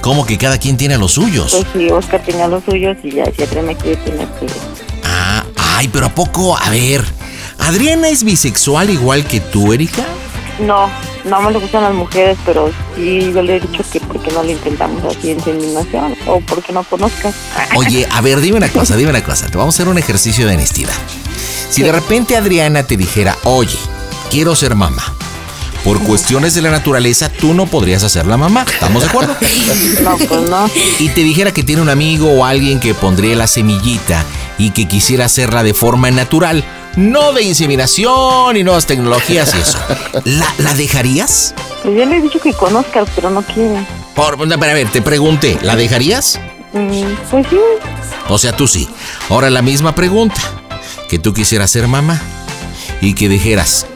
Speaker 2: ¿Cómo que cada quien tiene los suyos?
Speaker 4: Pues sí, Oscar tenía los suyos y ya si Adriana quiere tener que...
Speaker 2: Ah, ay, pero ¿a poco? A ver, ¿Adriana es bisexual igual que tú, Erika?
Speaker 4: No, no me le gustan las mujeres, pero sí yo le he dicho que porque no le intentamos así inseminación o porque no conozcas.
Speaker 2: Oye, a ver, dime una cosa, dime una cosa. Te vamos a hacer un ejercicio de honestidad. Si de repente Adriana te dijera, oye, quiero ser mamá. Por cuestiones de la naturaleza, tú no podrías hacer la mamá. ¿Estamos de acuerdo?
Speaker 4: No, pues no.
Speaker 2: Y te dijera que tiene un amigo o alguien que pondría la semillita y que quisiera hacerla de forma natural, no de inseminación y nuevas tecnologías y eso. ¿La, la dejarías?
Speaker 4: Pues yo le he dicho que conozcas, pero no quiere.
Speaker 2: Por, a ver, te pregunté, ¿la dejarías?
Speaker 4: Mm, pues sí,
Speaker 2: O sea, tú sí. Ahora la misma pregunta. Que tú quisieras ser mamá y que dijeras,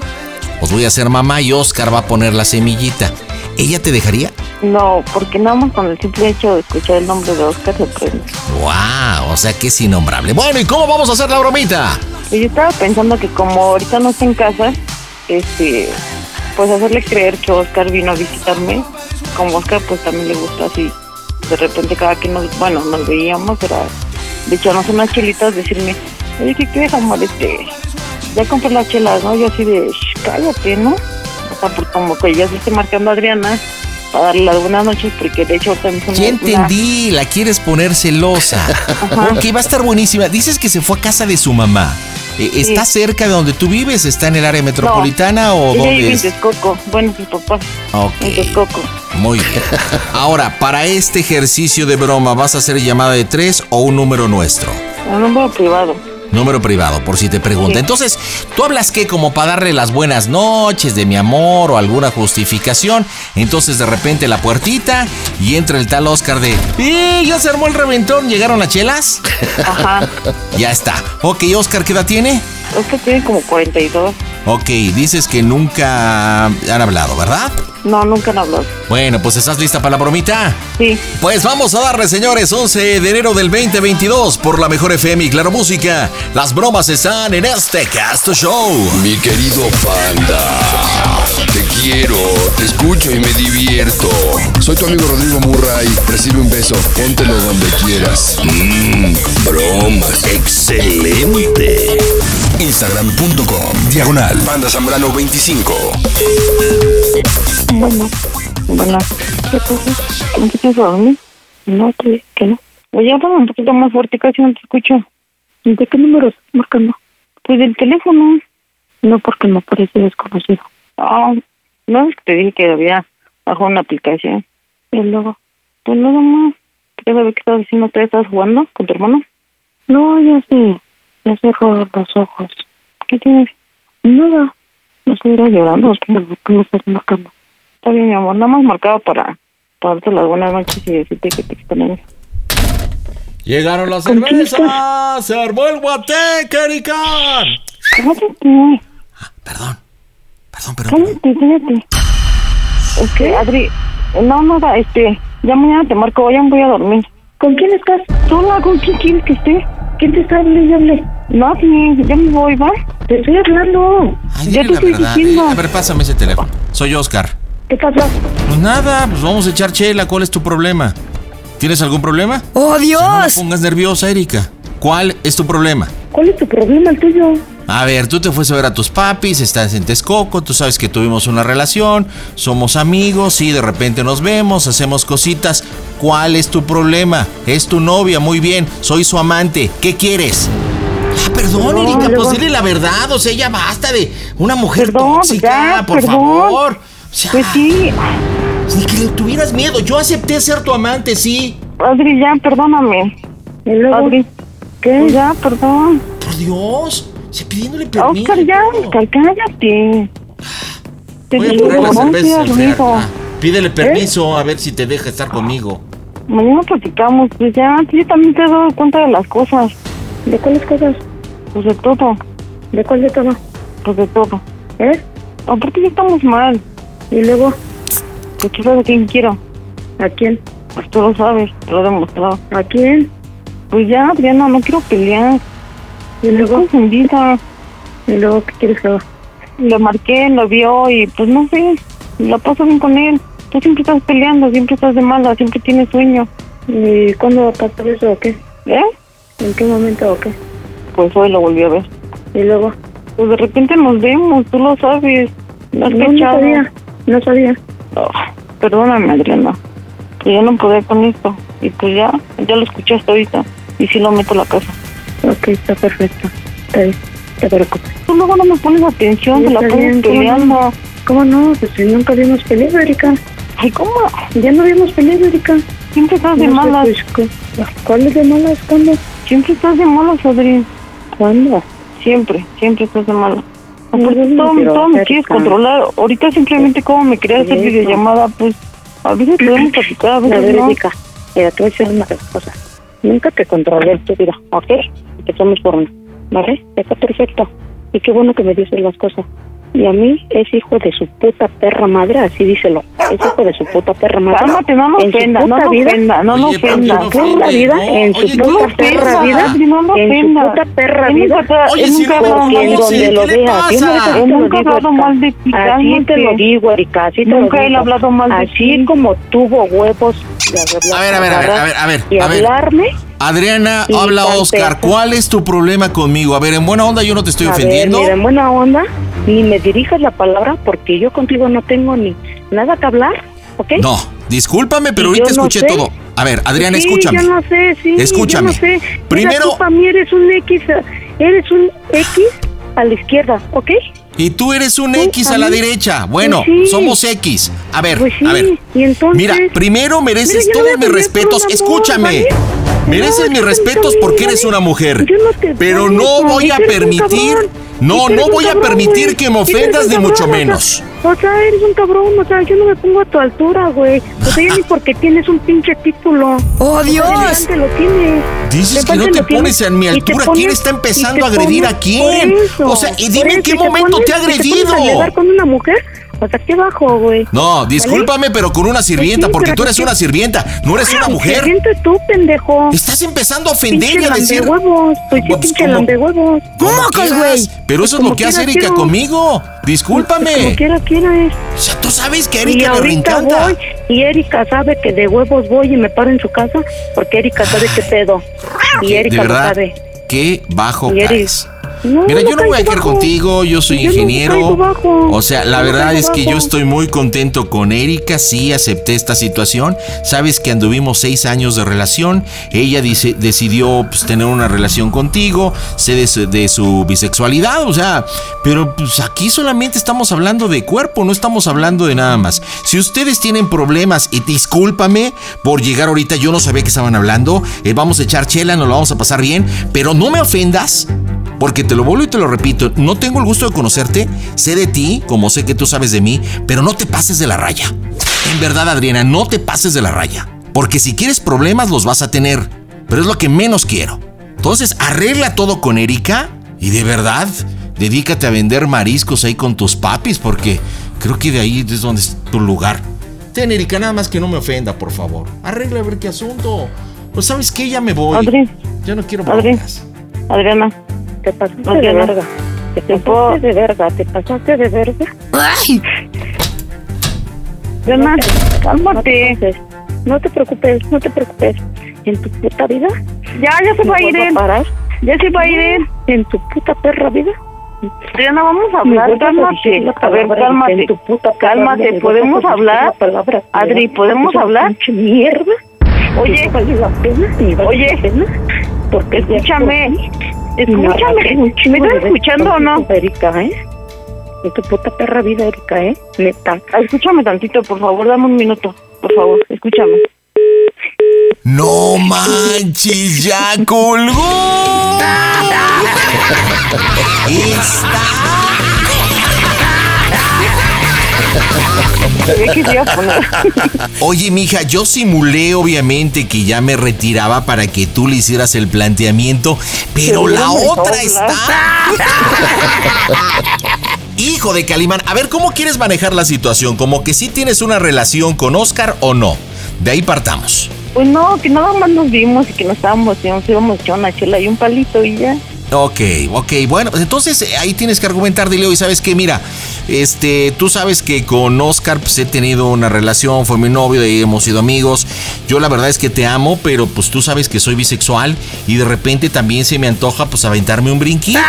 Speaker 2: pues voy a ser mamá y Oscar va a poner la semillita. ¿Ella te dejaría?
Speaker 4: No, porque nada más con el simple hecho de escuchar el nombre de Oscar se prende.
Speaker 2: ¡Wow! O sea que es innombrable. Bueno, ¿y cómo vamos a hacer la bromita?
Speaker 4: Y yo estaba pensando que como ahorita no está en casa, este, pues hacerle creer que Oscar vino a visitarme. Como Oscar pues también le gusta así, de repente cada que nos, bueno, nos veíamos era de echarnos unas chelitas, decirme, oye, ¿qué quieres, amor? Este, ya compré las chelas, ¿no? Yo así de, "Shh, cállate, ¿no? O sea, porque como que ya se esté marcando a Adriana para darle las buenas noches, porque de hecho ahorita me hizo una-
Speaker 2: Ya
Speaker 4: una-
Speaker 2: entendí, la quieres poner celosa. Ok, va a estar buenísima. Dices que se fue a casa de su mamá. Eh, ¿Está cerca de donde tú vives? ¿Está en el área metropolitana o
Speaker 4: Ella
Speaker 2: dónde
Speaker 4: vive en
Speaker 2: es?
Speaker 4: Texcoco, bueno, sus papás,
Speaker 2: Ok,
Speaker 4: en Texcoco.
Speaker 2: muy bien. Ahora, para este ejercicio de broma, ¿vas a hacer llamada de tres o un número nuestro?
Speaker 4: Un número privado.
Speaker 2: Número privado, por si te pregunta.
Speaker 4: Sí.
Speaker 2: Entonces, ¿tú hablas qué? Como para darle las buenas noches de mi amor o alguna justificación. Entonces, de repente, la puertita y entra el tal Oscar de. ¡Y ya se armó el reventón! ¿Llegaron las chelas?
Speaker 4: Ajá.
Speaker 2: Ya está. Ok, Oscar, ¿qué edad tiene?
Speaker 4: Oscar tiene como 42.
Speaker 2: Ok, dices que nunca han hablado, ¿verdad?
Speaker 4: No, nunca han hablado.
Speaker 2: Bueno, pues ¿estás lista para la bromita?
Speaker 4: Sí.
Speaker 2: Pues vamos a darle, señores, 11 de enero del 2022 por la mejor FM y Claro Música. Las bromas están en este Cast Show.
Speaker 6: Mi querido panda, te quiero, te escucho y me divierto.
Speaker 5: Soy tu amigo Rodrigo Murray. Recibe un beso. Póntelo donde quieras.
Speaker 6: Mmm, broma, excelente.
Speaker 1: Instagram.com Diagonal Banda Zambrano 25
Speaker 4: Bueno, bueno, ¿qué pasa? ¿No te dormir? No, que, que no. Oye, habla un poquito más fuerte, casi no te escucho. ¿De qué número estás marcando? Pues del teléfono. No, porque me parece desconocido. Ah, no es que te dije que había bajado una aplicación. Y luego, pues nada más. ¿Quieres saber qué estás haciendo? ¿Te estás jugando con tu hermano? No, ya sé. Ya cerró los ojos. ¿Qué tienes? Nada. No estuviera llorando. ¿Por qué me estás marcando? Está bien, mi amor. Nada más marcado para, para darte las buenas noches y decirte que te extraño.
Speaker 2: Llegaron las
Speaker 4: ¿Con quién
Speaker 2: cervezas. Se armó el guateque, Erika.
Speaker 4: Cállate.
Speaker 2: Perdón. Perdón, perdón.
Speaker 4: Cállate, cállate. Es que, Adri, no, nada, este, ya mañana te marco, ya me voy a dormir. ¿Con quién estás? Sola, ¿con quién quieres que esté? ¿Quién te está hablando y hable? Nadie, ya me voy, ¿va? Te estoy hablando.
Speaker 2: Ay,
Speaker 4: ya te estoy
Speaker 2: verdad.
Speaker 4: diciendo.
Speaker 2: A ver, pásame ese teléfono. Soy Oscar.
Speaker 4: ¿Qué pasa?
Speaker 2: Pues nada, pues vamos a echar chela. ¿Cuál es tu problema? ¿Tienes algún problema?
Speaker 10: ¡Oh,
Speaker 2: No me
Speaker 10: Dios!
Speaker 2: pongas nerviosa, Erika. ¿Cuál es tu problema?
Speaker 4: ¿Cuál es tu problema, el tuyo?
Speaker 2: A ver, tú te fuiste a ver a tus papis, estás en Texcoco, tú sabes que tuvimos una relación, somos amigos y de repente nos vemos, hacemos cositas. ¿Cuál es tu problema? Es tu novia, muy bien, soy su amante. ¿Qué quieres? Ah, perdón,
Speaker 4: No,
Speaker 2: Erika, pues dile la verdad, o sea, ya basta de una mujer
Speaker 4: Perdón,
Speaker 2: tóxica,
Speaker 4: ya,
Speaker 2: por
Speaker 4: perdón.
Speaker 2: favor. O sea,
Speaker 4: Pues sí.
Speaker 2: Ni que le tuvieras miedo, yo acepté ser tu amante, sí.
Speaker 4: Adri, ya, perdóname. Adri, ¿qué? Ya, perdón.
Speaker 2: Por Dios, se pidiéndole permiso.
Speaker 4: Oscar, ya, Oscar, cállate. Te
Speaker 2: Voy a
Speaker 4: digo,
Speaker 2: poner las cervezas. Ah, Pídele permiso a ver si te deja estar conmigo.
Speaker 4: Mañana platicamos, pues ya, yo también te doy cuenta de las cosas.
Speaker 10: ¿De cuáles cosas?
Speaker 4: Pues de todo,
Speaker 10: ¿De cuál de todo?
Speaker 4: pues de todo.
Speaker 10: ¿Eh?
Speaker 4: Aparte ya estamos mal.
Speaker 10: Y luego,
Speaker 4: Pues tú sabes a quién quiero.
Speaker 10: ¿a quién?
Speaker 4: Pues tú lo sabes, te lo he demostrado.
Speaker 10: ¿A quién?
Speaker 4: Pues ya, Adriana, no quiero pelear.
Speaker 10: Y
Speaker 4: Estoy
Speaker 10: luego,
Speaker 4: confundida.
Speaker 10: y luego, ¿qué quieres que haga?
Speaker 4: Le marqué, lo vio y pues no sé, la paso bien con él. Tú siempre estás peleando, siempre estás de mala, siempre tienes sueño.
Speaker 10: ¿Y cuándo va a pasar eso o qué?
Speaker 4: ¿Eh?
Speaker 10: ¿En qué momento o qué?
Speaker 4: Pues hoy lo volví a ver.
Speaker 10: Y luego,
Speaker 4: Pues de repente nos vemos, tú lo sabes. No, has
Speaker 10: no, sabía, no sabía.
Speaker 4: Oh, perdóname, Adriana. Que ya no podía con esto. Y pues ya, ya lo escuchaste ahorita. Y si lo meto a la casa.
Speaker 10: Ok, está perfecto. Está bien, te preocupes.
Speaker 4: Tú luego no me pones atención,
Speaker 10: Sí,
Speaker 4: te la pones
Speaker 10: bien, ¿cómo
Speaker 4: peleando.
Speaker 10: ¿Cómo no? Pues si nunca habíamos peleado, Erika.
Speaker 4: Ay, ¿cómo?
Speaker 10: Ya no habíamos peleado, Erika.
Speaker 4: Siempre estás de
Speaker 10: No sé,
Speaker 4: malas.
Speaker 10: pues, cu- ¿Cuál es de malas? ¿Cuándo?
Speaker 4: Siempre estás de malas, Adri.
Speaker 10: ¿Cuándo?
Speaker 4: Siempre, siempre estás de malas.
Speaker 10: No,
Speaker 4: todo,
Speaker 10: quiero
Speaker 4: todo me quieres controlar. Ahorita simplemente como me quería hacer videollamada, pues a veces podemos platicar, a
Speaker 10: A
Speaker 4: veces
Speaker 10: ver,
Speaker 4: no.
Speaker 10: Erika, mira, te voy a decir una cosa. Nunca te controlé tu vida, ¿ok? Empezamos por uno, ¿vale? Está perfecto. Y qué bueno que me dices las cosas. Y a mí es hijo de su puta perra madre, así díselo. Es hijo de su puta perra madre.
Speaker 4: Cálmate, no nos
Speaker 10: En
Speaker 4: ofenda, no nos
Speaker 10: vida-
Speaker 4: ofenda, no nos
Speaker 2: Oye, ¿por qué
Speaker 4: ofenda.
Speaker 2: no
Speaker 10: Puta vida,
Speaker 2: No,
Speaker 10: en su
Speaker 2: no
Speaker 10: puta
Speaker 2: me
Speaker 10: perra
Speaker 2: ofenda,
Speaker 10: vida, en su puta perra vida. Porque en donde lo
Speaker 2: ¿qué le
Speaker 10: veas, yo
Speaker 4: nunca
Speaker 10: digo,
Speaker 4: hablado mal de ti,
Speaker 10: Así te lo digo, Erika, así te lo
Speaker 4: Nunca
Speaker 10: digo.
Speaker 4: él ha hablado mal de
Speaker 10: Así
Speaker 4: ti.
Speaker 10: como tuvo huevos
Speaker 2: A ver, a ver, a ver, a ver, a ver,
Speaker 10: y hablarme,
Speaker 2: Adriana,
Speaker 10: Sí,
Speaker 2: habla Oscar. ¿Cuál es tu problema conmigo? A ver, en buena onda yo no te estoy
Speaker 10: a
Speaker 2: ofendiendo.
Speaker 10: ver, mira, en buena onda, ni me dirijas la palabra porque yo contigo no tengo ni nada que hablar, ¿ok?
Speaker 2: No, discúlpame, pero
Speaker 10: Y
Speaker 2: ahorita
Speaker 10: no
Speaker 2: escuché
Speaker 10: sé.
Speaker 2: todo. A ver, Adriana,
Speaker 10: sí,
Speaker 2: escúchame.
Speaker 10: yo no sé, sí,
Speaker 2: Escúchame.
Speaker 10: yo no sé. Mira,
Speaker 2: Primero-
Speaker 10: tú para mí eres un X, eres un X a la izquierda, ¿ok?
Speaker 2: Y tú eres un X a la derecha. Bueno,
Speaker 10: Pues sí.
Speaker 2: somos X. A ver,
Speaker 10: Pues sí,
Speaker 2: a ver.
Speaker 10: y entonces...
Speaker 2: Mira, primero mereces
Speaker 10: Mira,
Speaker 2: todos mis respetos. Escúchame. Mereces mis respetos porque eres una mujer.
Speaker 10: Yo no te-
Speaker 2: Pero
Speaker 10: no,
Speaker 2: voy a permitir. No, no voy a permitir que me ofendas
Speaker 10: cabrón,
Speaker 2: mucho menos.
Speaker 10: O sea, eres un cabrón, o sea, yo no me pongo a tu altura, güey. O sea, ya ni porque tienes un pinche título.
Speaker 7: ¡Oh, Dios!
Speaker 10: Te lo tienes.
Speaker 2: Dices
Speaker 10: De
Speaker 2: que no te pones en mi
Speaker 10: te
Speaker 2: altura.
Speaker 10: pones-
Speaker 2: ¿Quién está empezando
Speaker 10: te
Speaker 2: a agredir a quién?
Speaker 10: eso,
Speaker 2: O sea, y dime en qué
Speaker 10: te
Speaker 2: momento
Speaker 10: pones-
Speaker 2: te
Speaker 10: pones
Speaker 2: agredido.
Speaker 10: a llegar con una mujer? O sea, qué bajo, güey.
Speaker 2: No, discúlpame, pero con una sirvienta,
Speaker 10: sí,
Speaker 2: porque tú eres una sirvienta, no eres una mujer.
Speaker 10: sirvienta tú, pendejo.
Speaker 2: Estás empezando a ofender y a decir.
Speaker 10: lambehuevos. Pues sí,
Speaker 2: Pues,
Speaker 10: pinche
Speaker 2: ¿cómo?
Speaker 10: lambehuevos.
Speaker 2: Como
Speaker 7: ¡Mocos,
Speaker 2: quieras,
Speaker 7: güey!
Speaker 2: Pero eso es lo que hace
Speaker 10: quiera
Speaker 2: Erika
Speaker 10: quiero.
Speaker 2: conmigo.
Speaker 10: Como
Speaker 2: Discúlpame.
Speaker 10: quiera, quieres.
Speaker 2: O sea, tú sabes que a Erika le
Speaker 10: voy y Erika sabe que de huevos voy y me paro en su casa porque Erika sabe qué pedo. Y
Speaker 2: De
Speaker 10: Erika lo sabe.
Speaker 2: qué bajo
Speaker 10: Y Eri-
Speaker 2: caes.
Speaker 10: No,
Speaker 2: Mira,
Speaker 10: no
Speaker 2: yo no voy a quedar contigo, yo soy
Speaker 10: Yo
Speaker 2: ingeniero. O sea, la verdad es que yo estoy muy contento con Erika, sí acepté esta situación. Sabes que anduvimos seis años de relación, ella dice, decidió pues, tener una relación contigo, sé de su, de su bisexualidad, o sea, pero pues aquí solamente estamos hablando de cuerpo, no estamos hablando de nada más. Si ustedes tienen problemas, y discúlpame por llegar ahorita, yo no sabía que estaban hablando, eh, vamos a echar chela, nos lo vamos a pasar bien, pero no me ofendas. Porque te lo vuelvo y te lo repito, no tengo el gusto de conocerte, sé de ti, como sé que tú sabes de mí, pero no te pases de la raya. En verdad, Adriana, no te pases de la raya. Porque si quieres problemas, los vas a tener. Pero es lo que menos quiero. Entonces, arregla todo con Erika y de verdad, dedícate a vender mariscos ahí con tus papis, porque creo que de ahí es donde es tu lugar. Ten, Erika, nada más que no me ofenda, por favor. Arregla a ver qué asunto. Pues sabes que ya me voy.
Speaker 4: Adri,
Speaker 2: Ya no quiero broncas.
Speaker 4: Adriana,
Speaker 10: Te pasaste de
Speaker 4: no.
Speaker 10: verga. Te
Speaker 4: Te
Speaker 10: pasaste
Speaker 4: puedo-
Speaker 10: de verga. Te pasaste de verga.
Speaker 7: ¡Ay!
Speaker 4: Adriana,
Speaker 10: No te
Speaker 4: cálmate.
Speaker 10: No te preocupes, no te preocupes. En tu puta vida.
Speaker 4: Ya, ya se va a ir
Speaker 10: parar.
Speaker 4: Ya se va a ir él.
Speaker 10: En tu puta perra vida.
Speaker 4: Adriana, vamos a hablar,
Speaker 10: a
Speaker 4: cálmate. A ver, cálmate.
Speaker 10: en tu puta perra
Speaker 4: Cálmate, ¿podemos
Speaker 10: a
Speaker 4: hablar?
Speaker 10: palabra,
Speaker 4: Adri. ¿podemos hablar?
Speaker 10: mierda.
Speaker 4: Oye.
Speaker 10: Que no vale la pena, ni vale
Speaker 4: Oye.
Speaker 10: la pena. Porque ya
Speaker 4: Escúchame.
Speaker 10: por
Speaker 4: Escúchame.
Speaker 10: chingo
Speaker 4: ¿Me estás escuchando o no?
Speaker 10: Erika, ¿eh? En tu puta perra vida, Erika, ¿eh? Neta.
Speaker 4: Escúchame tantito, por favor, dame un minuto. Por favor, escúchame.
Speaker 2: No manches, ya colgó. Está. Oye, mija, yo simulé obviamente que ya me retiraba para que tú le hicieras el planteamiento, pero la otra está. Hijo de Calimán, a ver, ¿cómo quieres manejar la situación? ¿Como que sí tienes una relación con Oscar o no? De ahí partamos.
Speaker 4: Pues no, que nada más nos vimos y que nos estábamos, nos íbamos a echar una chela y un palito y ya.
Speaker 2: Ok, ok, bueno, pues entonces eh, ahí tienes que argumentar, dile, y sabes que, mira, este, tú sabes que con Oscar pues, he tenido una relación, fue mi novio, de ahí hemos sido amigos. Yo la verdad es que te amo, pero pues tú sabes que soy bisexual y de repente también se me antoja pues aventarme un brinquito.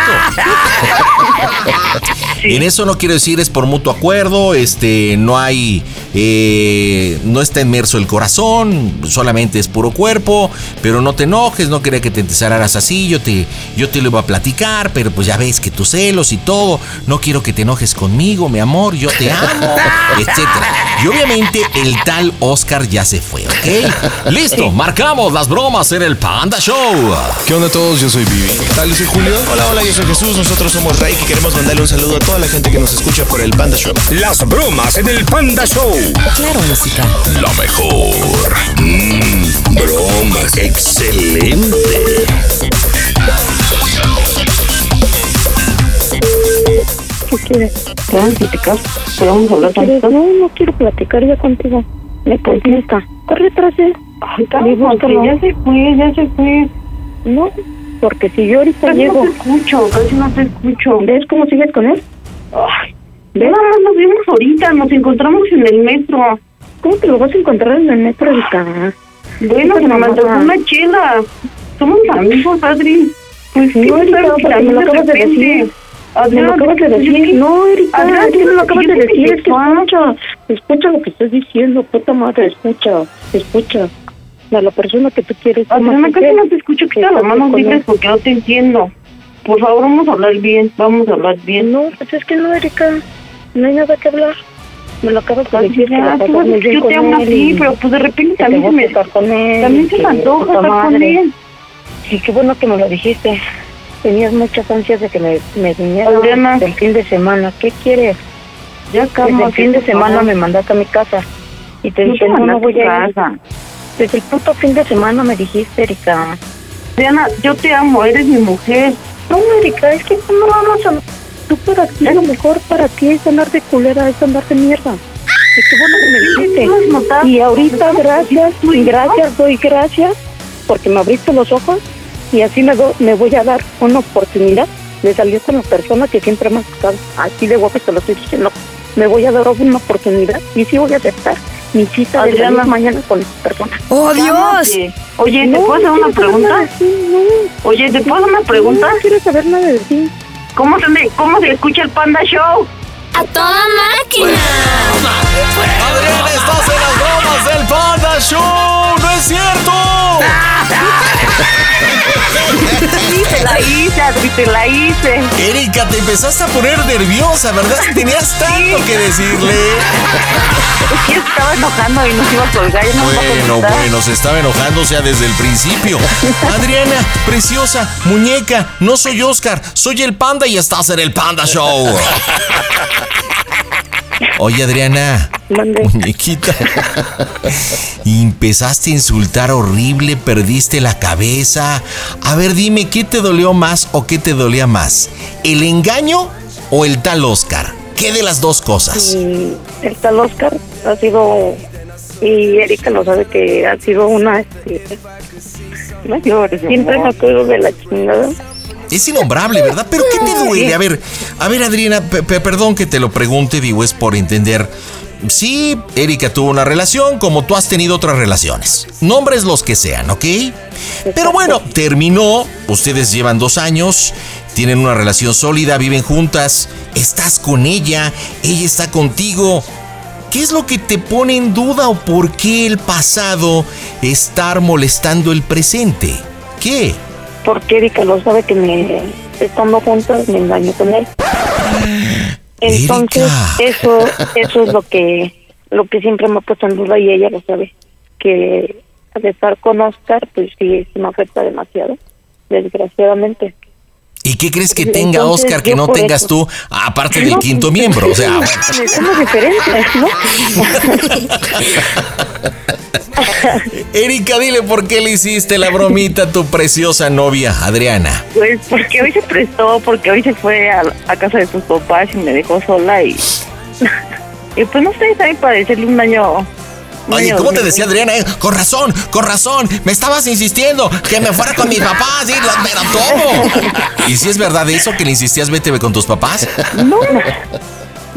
Speaker 2: En eso no quiero decir es por mutuo acuerdo, este, no hay, eh, no está inmerso el corazón, solamente es puro cuerpo, pero no te enojes, no quería que te entesaras así, yo te, yo te lo iba a platicar, pero pues ya ves que tus celos y todo, no quiero que te enojes conmigo, mi amor, yo te amo, etcétera. Y obviamente el tal Oscar ya se fue, ¿ok? Listo, marcamos las bromas en el Panda Show.
Speaker 11: ¿Qué onda a todos? Yo soy Vivi.
Speaker 12: Tal, yo soy Julio.
Speaker 11: Hola, hola, yo soy Jesús. Nosotros somos Rey y queremos mandarle un saludo a toda la gente que nos escucha por el Panda Show.
Speaker 8: Las bromas en el Panda Show.
Speaker 7: Claro, música.
Speaker 8: La mejor. Mm, bromas. Excelente.
Speaker 10: ¿Podemos platicar? ¿Podemos hablar tantito? No, no quiero platicar ya contigo. Me contesta. Corre atrás él.
Speaker 4: Ay, calma, que ya se fue, ya se fue.
Speaker 10: No, porque si yo ahorita
Speaker 4: Casi
Speaker 10: llego...
Speaker 4: no te escucho, casi no te escucho.
Speaker 10: ¿Ves cómo sigues con él?
Speaker 4: Ay, nada más nos vimos ahorita, nos encontramos en el metro.
Speaker 10: ¿Cómo te lo vas a encontrar en el metro de acá?
Speaker 4: Bueno, se me mandó una chela. Somos amigos, Adri. Pues sí,
Speaker 10: No,
Speaker 4: que
Speaker 10: porque me lo acabas de decir. Me lo acabas de decir. No, Erika,
Speaker 4: Adrián,
Speaker 10: que me lo acabas de decir. Es que escucha, escucha lo que estás diciendo, puta madre, escucha, escucha. A la persona que tú quieres.
Speaker 4: Adriana,
Speaker 10: tómate
Speaker 4: casi no te escucho. Quita las manos libres porque no te entiendo. Por favor, vamos a hablar bien. Vamos a hablar bien.
Speaker 10: No, pues es que no, Erika. No hay nada que hablar. Me lo acabas de decir.
Speaker 4: tú que
Speaker 10: bien
Speaker 4: yo te amo así, pero pues de repente también se me... También se me antoja estar con él.
Speaker 10: Sí, qué bueno que me lo dijiste. Tenías muchas ansias de que me, me viniera
Speaker 4: Adriana.
Speaker 10: el fin de semana. ¿Qué quieres?
Speaker 4: Ya
Speaker 10: Desde el fin de semana me mandaste a mi casa. Y te dije, no, no voy
Speaker 4: a
Speaker 10: ir.
Speaker 4: casa.
Speaker 10: Desde el puto fin de semana me dijiste, Erika.
Speaker 4: Diana, yo te amo, eres mi mujer.
Speaker 10: No, Erika, es que no vamos a... Tú para ti, lo mejor para ti es andar de culera, es andar de mierda. Y qué bueno que me dijiste. Y ahorita, gracias, gracias, doy gracias, porque me abriste los ojos y así me, do- me voy a dar una oportunidad de salir con la persona que siempre me ha gustado. Así de guapo te lo estoy diciendo. Me voy a dar una oportunidad y sí voy a aceptar mi cita de la mañana con esa persona.
Speaker 7: ¡Oh, Dios!
Speaker 4: Oye, ¿te
Speaker 10: No,
Speaker 4: puedo hacer una pregunta?
Speaker 10: ti, no.
Speaker 4: Oye, ¿te puedo hacer una pregunta?
Speaker 10: No quiero saber nada de ti.
Speaker 4: ¿Cómo se, me- ¿Cómo se escucha el Panda Show?
Speaker 7: ¡A toda máquina!
Speaker 2: Adrián, estás en las bromas del Panda Show, ¿no es cierto?
Speaker 4: La hice, Adri, te la hice.
Speaker 2: Erika, te empezaste a poner nerviosa, ¿verdad? Tenías tanto que decirle.
Speaker 4: Es que estaba enojando y nos iba a colgar. No a
Speaker 2: Bueno, bueno, se estaba enojando, o sea, desde el principio. Adriana, preciosa, muñeca, no soy Oscar, soy el panda y estás en el Panda Show. Oye, Adriana,
Speaker 10: Mande.
Speaker 2: muñequita. Empezaste a insultar horrible, perdiste la cabeza. A ver, dime, ¿qué te dolió más o qué te dolía más? ¿El engaño o el tal Oscar? ¿Qué de las dos cosas?
Speaker 10: Y el tal Oscar ha sido, y Erika lo sabe que ha sido una, este,
Speaker 4: mi
Speaker 10: siempre me acuerdo de la chingada.
Speaker 2: Es innombrable, ¿verdad? Pero ¿qué te duele? A ver, a ver, Adriana, pe- pe- perdón que te lo pregunte, digo, es por entender. Sí, Erika tuvo una relación como tú has tenido otras relaciones. Nombres los que sean, ¿ok? Pero bueno, terminó, ustedes llevan dos años, tienen una relación sólida, viven juntas, estás con ella, ella está contigo. ¿Qué es lo que te pone en duda o por qué el pasado estar molestando el presente? ¿Qué?
Speaker 10: Porque Erika lo sabe que me, estando juntas me engaño con él. Entonces,
Speaker 2: Erika.
Speaker 10: eso, eso es lo que, lo que siempre me ha puesto en duda y ella lo sabe. Que al estar con Oscar, pues sí, sí me afecta demasiado, desgraciadamente.
Speaker 2: ¿Y qué crees que tenga
Speaker 10: Entonces,
Speaker 2: Oscar que no tengas
Speaker 10: eso-
Speaker 2: tú, aparte del
Speaker 10: No,
Speaker 2: quinto
Speaker 10: pues,
Speaker 2: miembro? O sea,
Speaker 10: Somos diferentes, ¿no?
Speaker 2: Erika, dile por qué le hiciste la bromita a tu preciosa novia, Adriana.
Speaker 10: Pues porque hoy se prestó, porque hoy se fue a, a casa de sus papás y me dejó sola y... y pues no sé, también para decirle un daño...
Speaker 2: Oye, ¿cómo te decía Adriana? eh? Con razón, con razón. Me estabas insistiendo que me fuera con mis papás. ¿sí? Lo- Pero ¿cómo? ¿Y si es verdad eso que le insistías vete con tus papás?
Speaker 10: No,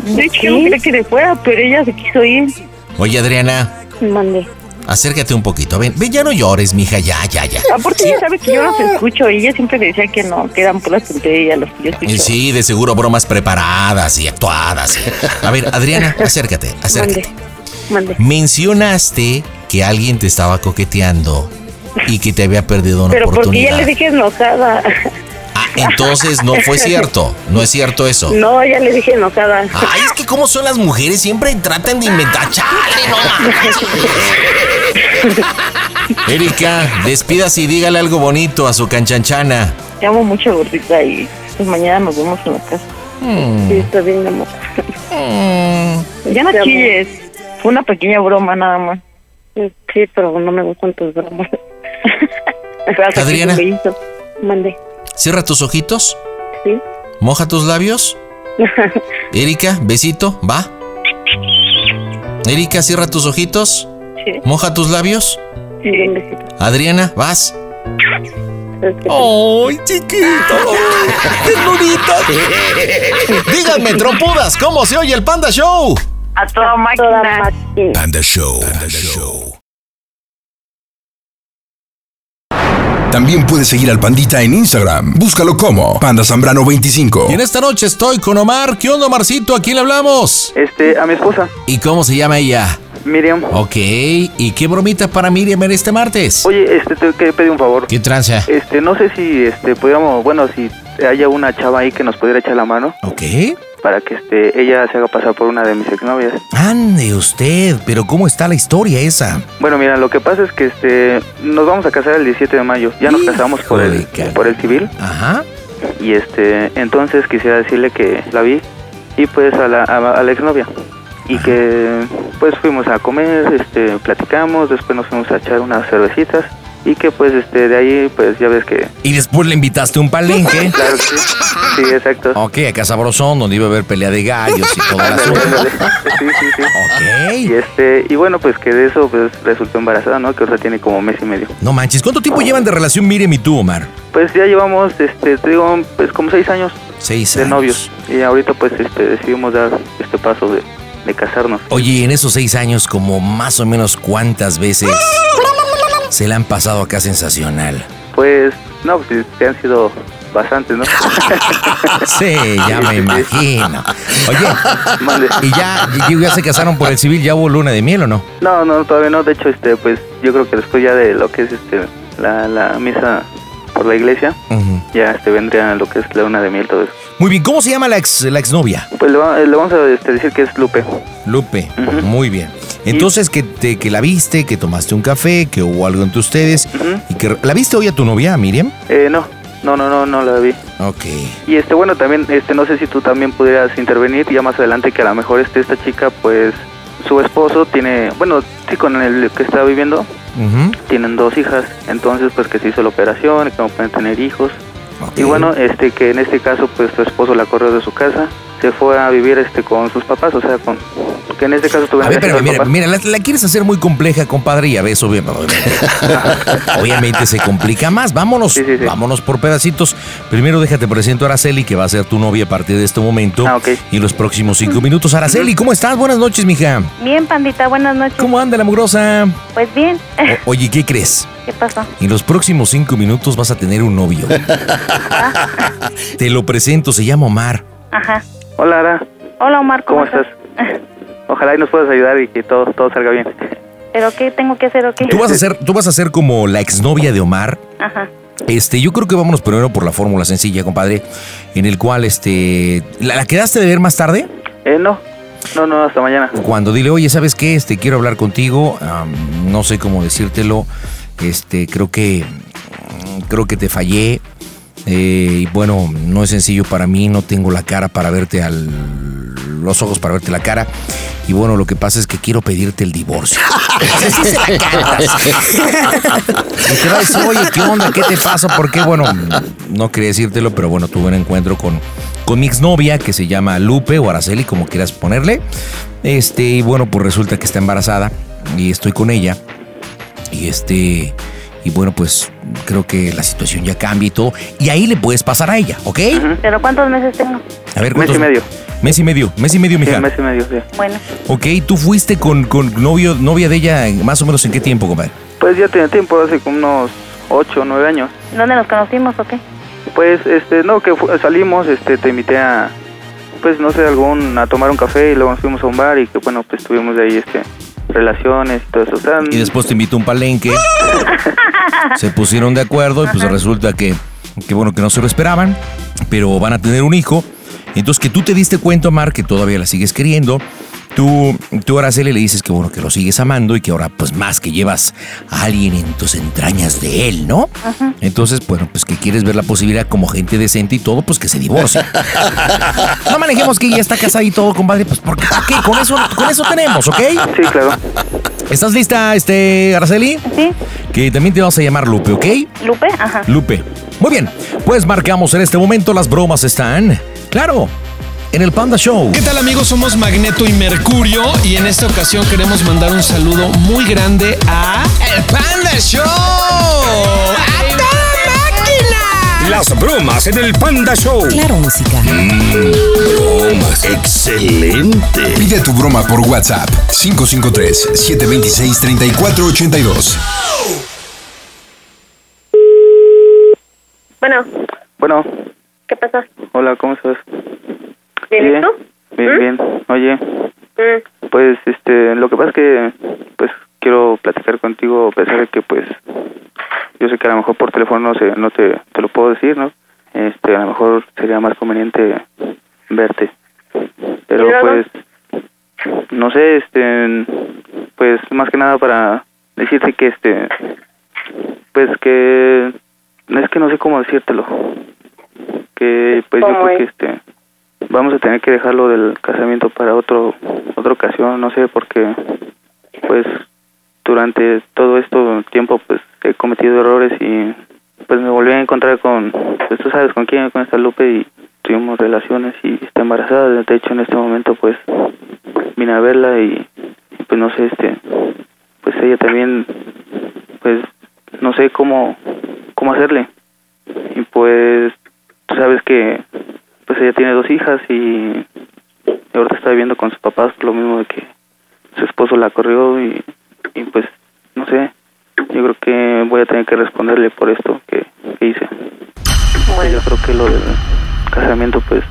Speaker 10: de hecho no quería que le fuera, pero ella se quiso ir.
Speaker 2: Oye, Adriana,
Speaker 10: Mande.
Speaker 2: acércate un poquito. Ven, ven, ya no llores, mija, ya, ya, ya.
Speaker 10: Aparte ella sabe que yo los escucho y ella siempre decía que no, que eran puras tonterías los que yo escucho.
Speaker 2: Y sí, de seguro bromas preparadas y actuadas. y- A ver, Adriana, acércate, acércate.
Speaker 10: Mande.
Speaker 2: Mencionaste que alguien te estaba coqueteando y que te había perdido una
Speaker 10: Pero porque
Speaker 2: oportunidad.
Speaker 10: ella le dije enojada.
Speaker 2: Ah, entonces no fue cierto. No es cierto eso.
Speaker 10: No, ya le dije enojada.
Speaker 2: Ay, es que cómo son las mujeres, siempre tratan de inventar. ¡Chale, no! Erika, despídase y dígale algo bonito a su canchanchana.
Speaker 10: Te amo mucho, gordita, y pues mañana nos vemos en la casa.
Speaker 2: Mm.
Speaker 10: Sí, está bien, amor. Ya no chilles. Fue una pequeña broma nada más. Sí, pero no me gustan tus bromas. Gracias,
Speaker 2: Adriana.
Speaker 10: que me hizo. Mande.
Speaker 2: Cierra tus ojitos.
Speaker 10: Sí.
Speaker 2: Moja tus labios. Erika, besito, va. Erika, cierra tus ojitos.
Speaker 10: Sí.
Speaker 2: Moja tus labios.
Speaker 10: Sí, bien, besito.
Speaker 2: Adriana, vas.
Speaker 10: ¡Ay,
Speaker 2: chiquito! ¡Qué bonita! Díganme, trompudas, ¿cómo se oye el Panda Show?
Speaker 10: A toda máquina.
Speaker 1: Panda Show. También puedes seguir al Pandita en Instagram. Búscalo como Panda Zambrano 25.
Speaker 2: Y en esta noche estoy con Omar. ¿Qué onda, Omarcito? ¿A quién le hablamos?
Speaker 12: Este, a mi esposa,
Speaker 2: ¿Y cómo se llama ella?
Speaker 12: Miriam.
Speaker 2: Ok, ¿y qué bromita para Miriam en este martes?
Speaker 12: Oye, este, te quería pedir un favor.
Speaker 2: ¿Qué tranza?
Speaker 12: Este, no sé si, este, pudiéramos, bueno, si haya una chava ahí que nos pudiera echar la mano.
Speaker 2: Ok.
Speaker 12: Para que, este, ella se haga pasar por una de mis exnovias.
Speaker 2: Ande usted, pero ¿cómo está la historia esa?
Speaker 12: Bueno, mira, lo que pasa es que, este, nos vamos a casar el 17 de mayo. Ya nos casamos por el, por el civil.
Speaker 2: Ajá.
Speaker 12: Y, este, entonces quisiera decirle que la vi y, pues, a la, a, a la exnovia. Y que, pues, fuimos a comer, este, platicamos, después nos fuimos a echar unas cervecitas. Y que, pues, este, de ahí, pues, ya ves que...
Speaker 2: Y después le invitaste un palenque.
Speaker 12: Claro que sí. Sí, exacto.
Speaker 2: Ok, a Casa Brosón, donde iba a haber pelea de gallos y todo el.
Speaker 12: Sí, sí, sí. Y este, y bueno, pues que de eso pues resultó embarazada, ¿no? Que ahora tiene como mes y medio.
Speaker 2: No manches, ¿cuánto tiempo llevan de relación Miriam y tú, Omar?
Speaker 12: Pues ya llevamos, este, te digo, pues como seis años
Speaker 2: Seis
Speaker 12: de
Speaker 2: años.
Speaker 12: novios. Y ahorita pues este decidimos dar este paso de, de casarnos.
Speaker 2: Oye, en esos seis años, como más o menos cuántas veces se la han pasado acá sensacional.
Speaker 12: Pues, no, pues te han sido bastantes, ¿no?
Speaker 2: Sí, ya me imagino. Oye, ¿y ya, ya se casaron por el civil? ¿Ya hubo luna de miel o no?
Speaker 12: No, no, todavía no. De hecho, este, pues yo creo que después ya de lo que es este la, la misa por la iglesia, ya este vendría lo que es la luna de miel, todo eso.
Speaker 2: Muy bien, ¿cómo se llama la, ex, la exnovia?
Speaker 12: Pues le, va- le vamos a este, decir que es Lupe.
Speaker 2: Lupe, muy bien. Entonces, que, te, que la viste, que tomaste un café, que hubo algo entre ustedes, y que la viste hoy a tu novia, Miriam.
Speaker 12: Eh, no, no, no, no, no la vi.
Speaker 2: Ok.
Speaker 12: Y este, bueno, también, este, no sé si tú también pudieras intervenir ya más adelante que a lo mejor este, esta chica, pues, su esposo tiene, bueno, sí, con el que está viviendo, tienen dos hijas, entonces, pues, que se hizo la operación, que no pueden tener hijos. Y bueno, este, que en este caso, pues, su esposo la corrió de su casa, se fue a vivir, este, con sus papás, o sea, con, que en este caso
Speaker 2: A
Speaker 12: tuvieron
Speaker 2: ver, pero mira, mira, la, la quieres hacer muy compleja, compadre, y a veces obviamente, obviamente se complica más. Vámonos, vámonos por pedacitos. Primero déjate presento a Araceli, que va a ser tu novia a partir de este momento. Y los próximos cinco minutos. Araceli, ¿cómo estás? Buenas noches, mija.
Speaker 13: Bien, pandita, buenas noches.
Speaker 2: ¿Cómo anda la mugrosa?
Speaker 13: Pues bien.
Speaker 2: O- oye, ¿qué crees?
Speaker 13: ¿Qué pasó?
Speaker 2: En los próximos cinco minutos vas a tener un novio. Te lo presento, se llama Omar.
Speaker 13: Ajá.
Speaker 12: Hola, Ara,
Speaker 13: Hola, Omar, ¿cómo,
Speaker 12: ¿cómo estás? Ojalá y nos puedas ayudar y que todo, todo salga bien.
Speaker 13: ¿Pero qué tengo que hacer o qué?
Speaker 2: Tú vas a ser, tú vas a ser como la exnovia de Omar.
Speaker 13: Ajá.
Speaker 2: Este, yo creo que vámonos primero por la fórmula sencilla, compadre, en el cual, este, ¿la, la quedaste de ver más tarde?
Speaker 12: Eh, no, no, no, hasta mañana.
Speaker 2: Cuando dile, oye, ¿sabes qué? Este, quiero hablar contigo, am, no sé cómo decírtelo, este, creo que, creo que te fallé, Eh, y bueno, no es sencillo para mí, no tengo la cara para verte al. los ojos para verte la cara. Y bueno, lo que pasa es que quiero pedirte el divorcio. Así se la cantas. Y te va a decir, oye, ¿qué onda? ¿Qué te pasa? Porque, bueno, no quería decírtelo, pero bueno, tuve un encuentro con, con mi exnovia que se llama Lupe o Araceli, como quieras ponerle. Este, y bueno, pues resulta que está embarazada y estoy con ella. Y este, y bueno, pues creo que la situación ya cambia y todo. Y ahí le puedes pasar a ella, ¿ok?
Speaker 13: ¿Pero cuántos meses tengo?
Speaker 2: A ver,
Speaker 12: Mes y
Speaker 2: ¿cuántos-
Speaker 12: medio.
Speaker 2: Mes y medio, mes y medio,
Speaker 12: Sí,
Speaker 2: mija.
Speaker 12: mes y medio, sí.
Speaker 13: Bueno,
Speaker 2: Ok, ¿tú fuiste con, con novio, novia de ella más o menos en qué tiempo, compadre?
Speaker 12: Pues ya tiene tiempo, hace como unos 8 o 9 años.
Speaker 13: ¿dónde nos conocimos o qué?
Speaker 12: Pues, este, no, que fu- salimos, este, te invité a, pues, no sé, algún, a tomar un café y luego nos fuimos a un bar y que, bueno, pues tuvimos de ahí, este, relaciones y todo eso. O sea,
Speaker 2: Y después te invito a un palenque. se pusieron de acuerdo y pues resulta que, que bueno, que no se lo esperaban, pero van a tener un hijo. Entonces que tú te diste cuenta, Mar, que todavía la sigues queriendo. Tú, tú Araceli le dices que bueno, que lo sigues amando y que ahora pues más que llevas a alguien en tus entrañas de él, ¿no? Entonces, bueno, pues que quieres ver la posibilidad como gente decente y todo, pues que se divorcie. no manejemos que ya está casada y todo, compadre, pues porque. Con eso, con eso tenemos, ¿ok?
Speaker 12: Sí, claro.
Speaker 2: ¿Estás lista, este, Araceli?
Speaker 13: Sí.
Speaker 2: Que también te vamos a llamar Lupe, ¿ok?
Speaker 13: ¿Lupe? Ajá.
Speaker 2: Lupe. Muy bien, pues marcamos en este momento, las bromas están, claro, en el Panda Show.
Speaker 14: ¿Qué tal amigos? Somos Magneto y Mercurio y en esta ocasión queremos mandar un saludo muy grande a El Panda Show.
Speaker 6: Las bromas en el Panda Show.
Speaker 15: Claro, música.
Speaker 6: bromas. Excelente.
Speaker 1: Pide tu broma por WhatsApp 553-726-3482.
Speaker 16: Bueno,
Speaker 12: Bueno,
Speaker 16: ¿qué pasó?
Speaker 12: hola, ¿cómo estás?
Speaker 16: ¿Bien y
Speaker 12: Bien, bien,
Speaker 16: ¿Mm?
Speaker 12: bien. Oye,
Speaker 16: Mm,
Speaker 12: pues, este, lo que pasa es que, pues, quiero platicar contigo a pesar de que, pues, yo sé que a lo mejor por teléfono no, sé, no te, te lo puedo decir, ¿no? Este, a lo mejor sería más conveniente verte. Pero, pues, no sé, este, pues, más que nada para decirte que, este, pues, que, es que no sé cómo decírtelo. Que, pues, yo
Speaker 16: ¿Cómo
Speaker 12: creo que,
Speaker 16: es?
Speaker 12: este, vamos a tener que dejarlo del casamiento para otro otra ocasión no sé porque pues durante todo este tiempo pues he cometido errores y pues me volví a encontrar con pues tú sabes con quién con esta Lupe y tuvimos relaciones y está embarazada. De hecho en este momento pues vine a verla y, y, pues no sé este pues ella también pues no sé cómo cómo hacerle. Y pues tú sabes que pues ella tiene dos hijas y ahorita está viviendo con sus papás lo mismo de que su esposo la corrió y, y pues no sé yo creo que voy a tener que responderle por esto que, que hice. Pues, yo creo que lo del casamiento pues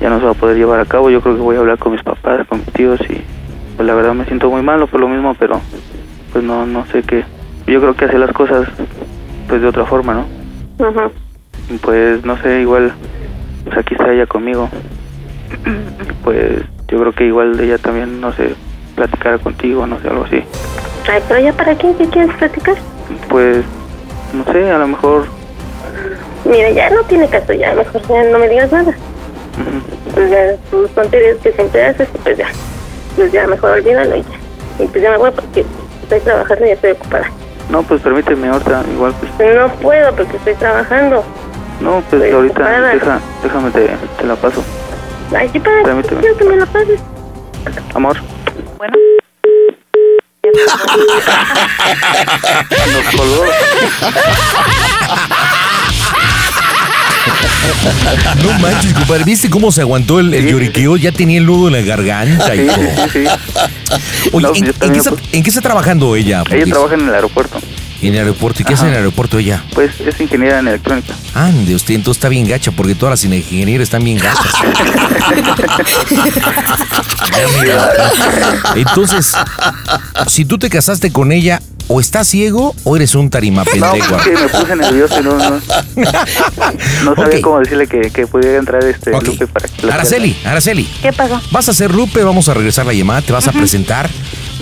Speaker 12: ya no se va a poder llevar a cabo. Yo creo que voy a hablar con mis papás con mis tíos y pues la verdad me siento muy malo por lo mismo pero pues no no sé qué. Yo creo que hacer las cosas pues de otra forma no y, pues no sé igual pues aquí está ella conmigo pues yo creo que igual ella también no sé platicar contigo no sé algo así
Speaker 16: Ay, pero ya para qué, ¿qué quieres platicar?
Speaker 12: pues no sé a lo mejor
Speaker 16: Mira, ya no tiene caso, ya mejor ya no me digas nada. Pues ya tus tonterías que siempre haces, pues ya, pues ya mejor olvídalo y ya. Y pues ya me voy porque estoy trabajando y ya estoy ocupada.
Speaker 12: no pues permíteme ahorita igual pues
Speaker 16: No puedo porque estoy trabajando.
Speaker 12: No pues ahorita deja, déjame te, te la paso
Speaker 16: Ay, sí, para
Speaker 12: Permíteme.
Speaker 16: quiero que me la pases.
Speaker 12: amor
Speaker 13: Bueno.
Speaker 12: nos colgó
Speaker 2: No manches, compadre. ¿Viste cómo se aguantó el, el lloriqueo? Ya tenía el nudo en la garganta y
Speaker 12: Sí,
Speaker 2: todo.
Speaker 12: sí, sí.
Speaker 2: Oye,
Speaker 12: No,
Speaker 2: ¿en, qué está,
Speaker 12: pues.
Speaker 2: en qué está trabajando ella?
Speaker 12: ella trabaja en el aeropuerto
Speaker 2: En el aeropuerto. ¿Y qué hace en el aeropuerto ella?
Speaker 12: pues es ingeniera en electrónica
Speaker 2: Ande, usted entonces está bien gacha, porque todas las ingenierías están bien gachas. Entonces, si tú te casaste con ella, o estás ciego o eres un tarima
Speaker 12: no
Speaker 2: pendejo.
Speaker 12: es que me puse nervioso y no no, no sabía cómo decirle que, que pudiera entrar este. Lupe para que
Speaker 2: Araceli, Araceli.
Speaker 13: ¿Qué pasó?
Speaker 2: Vas a ser Lupe, vamos a regresar la llamada, te vas a presentar.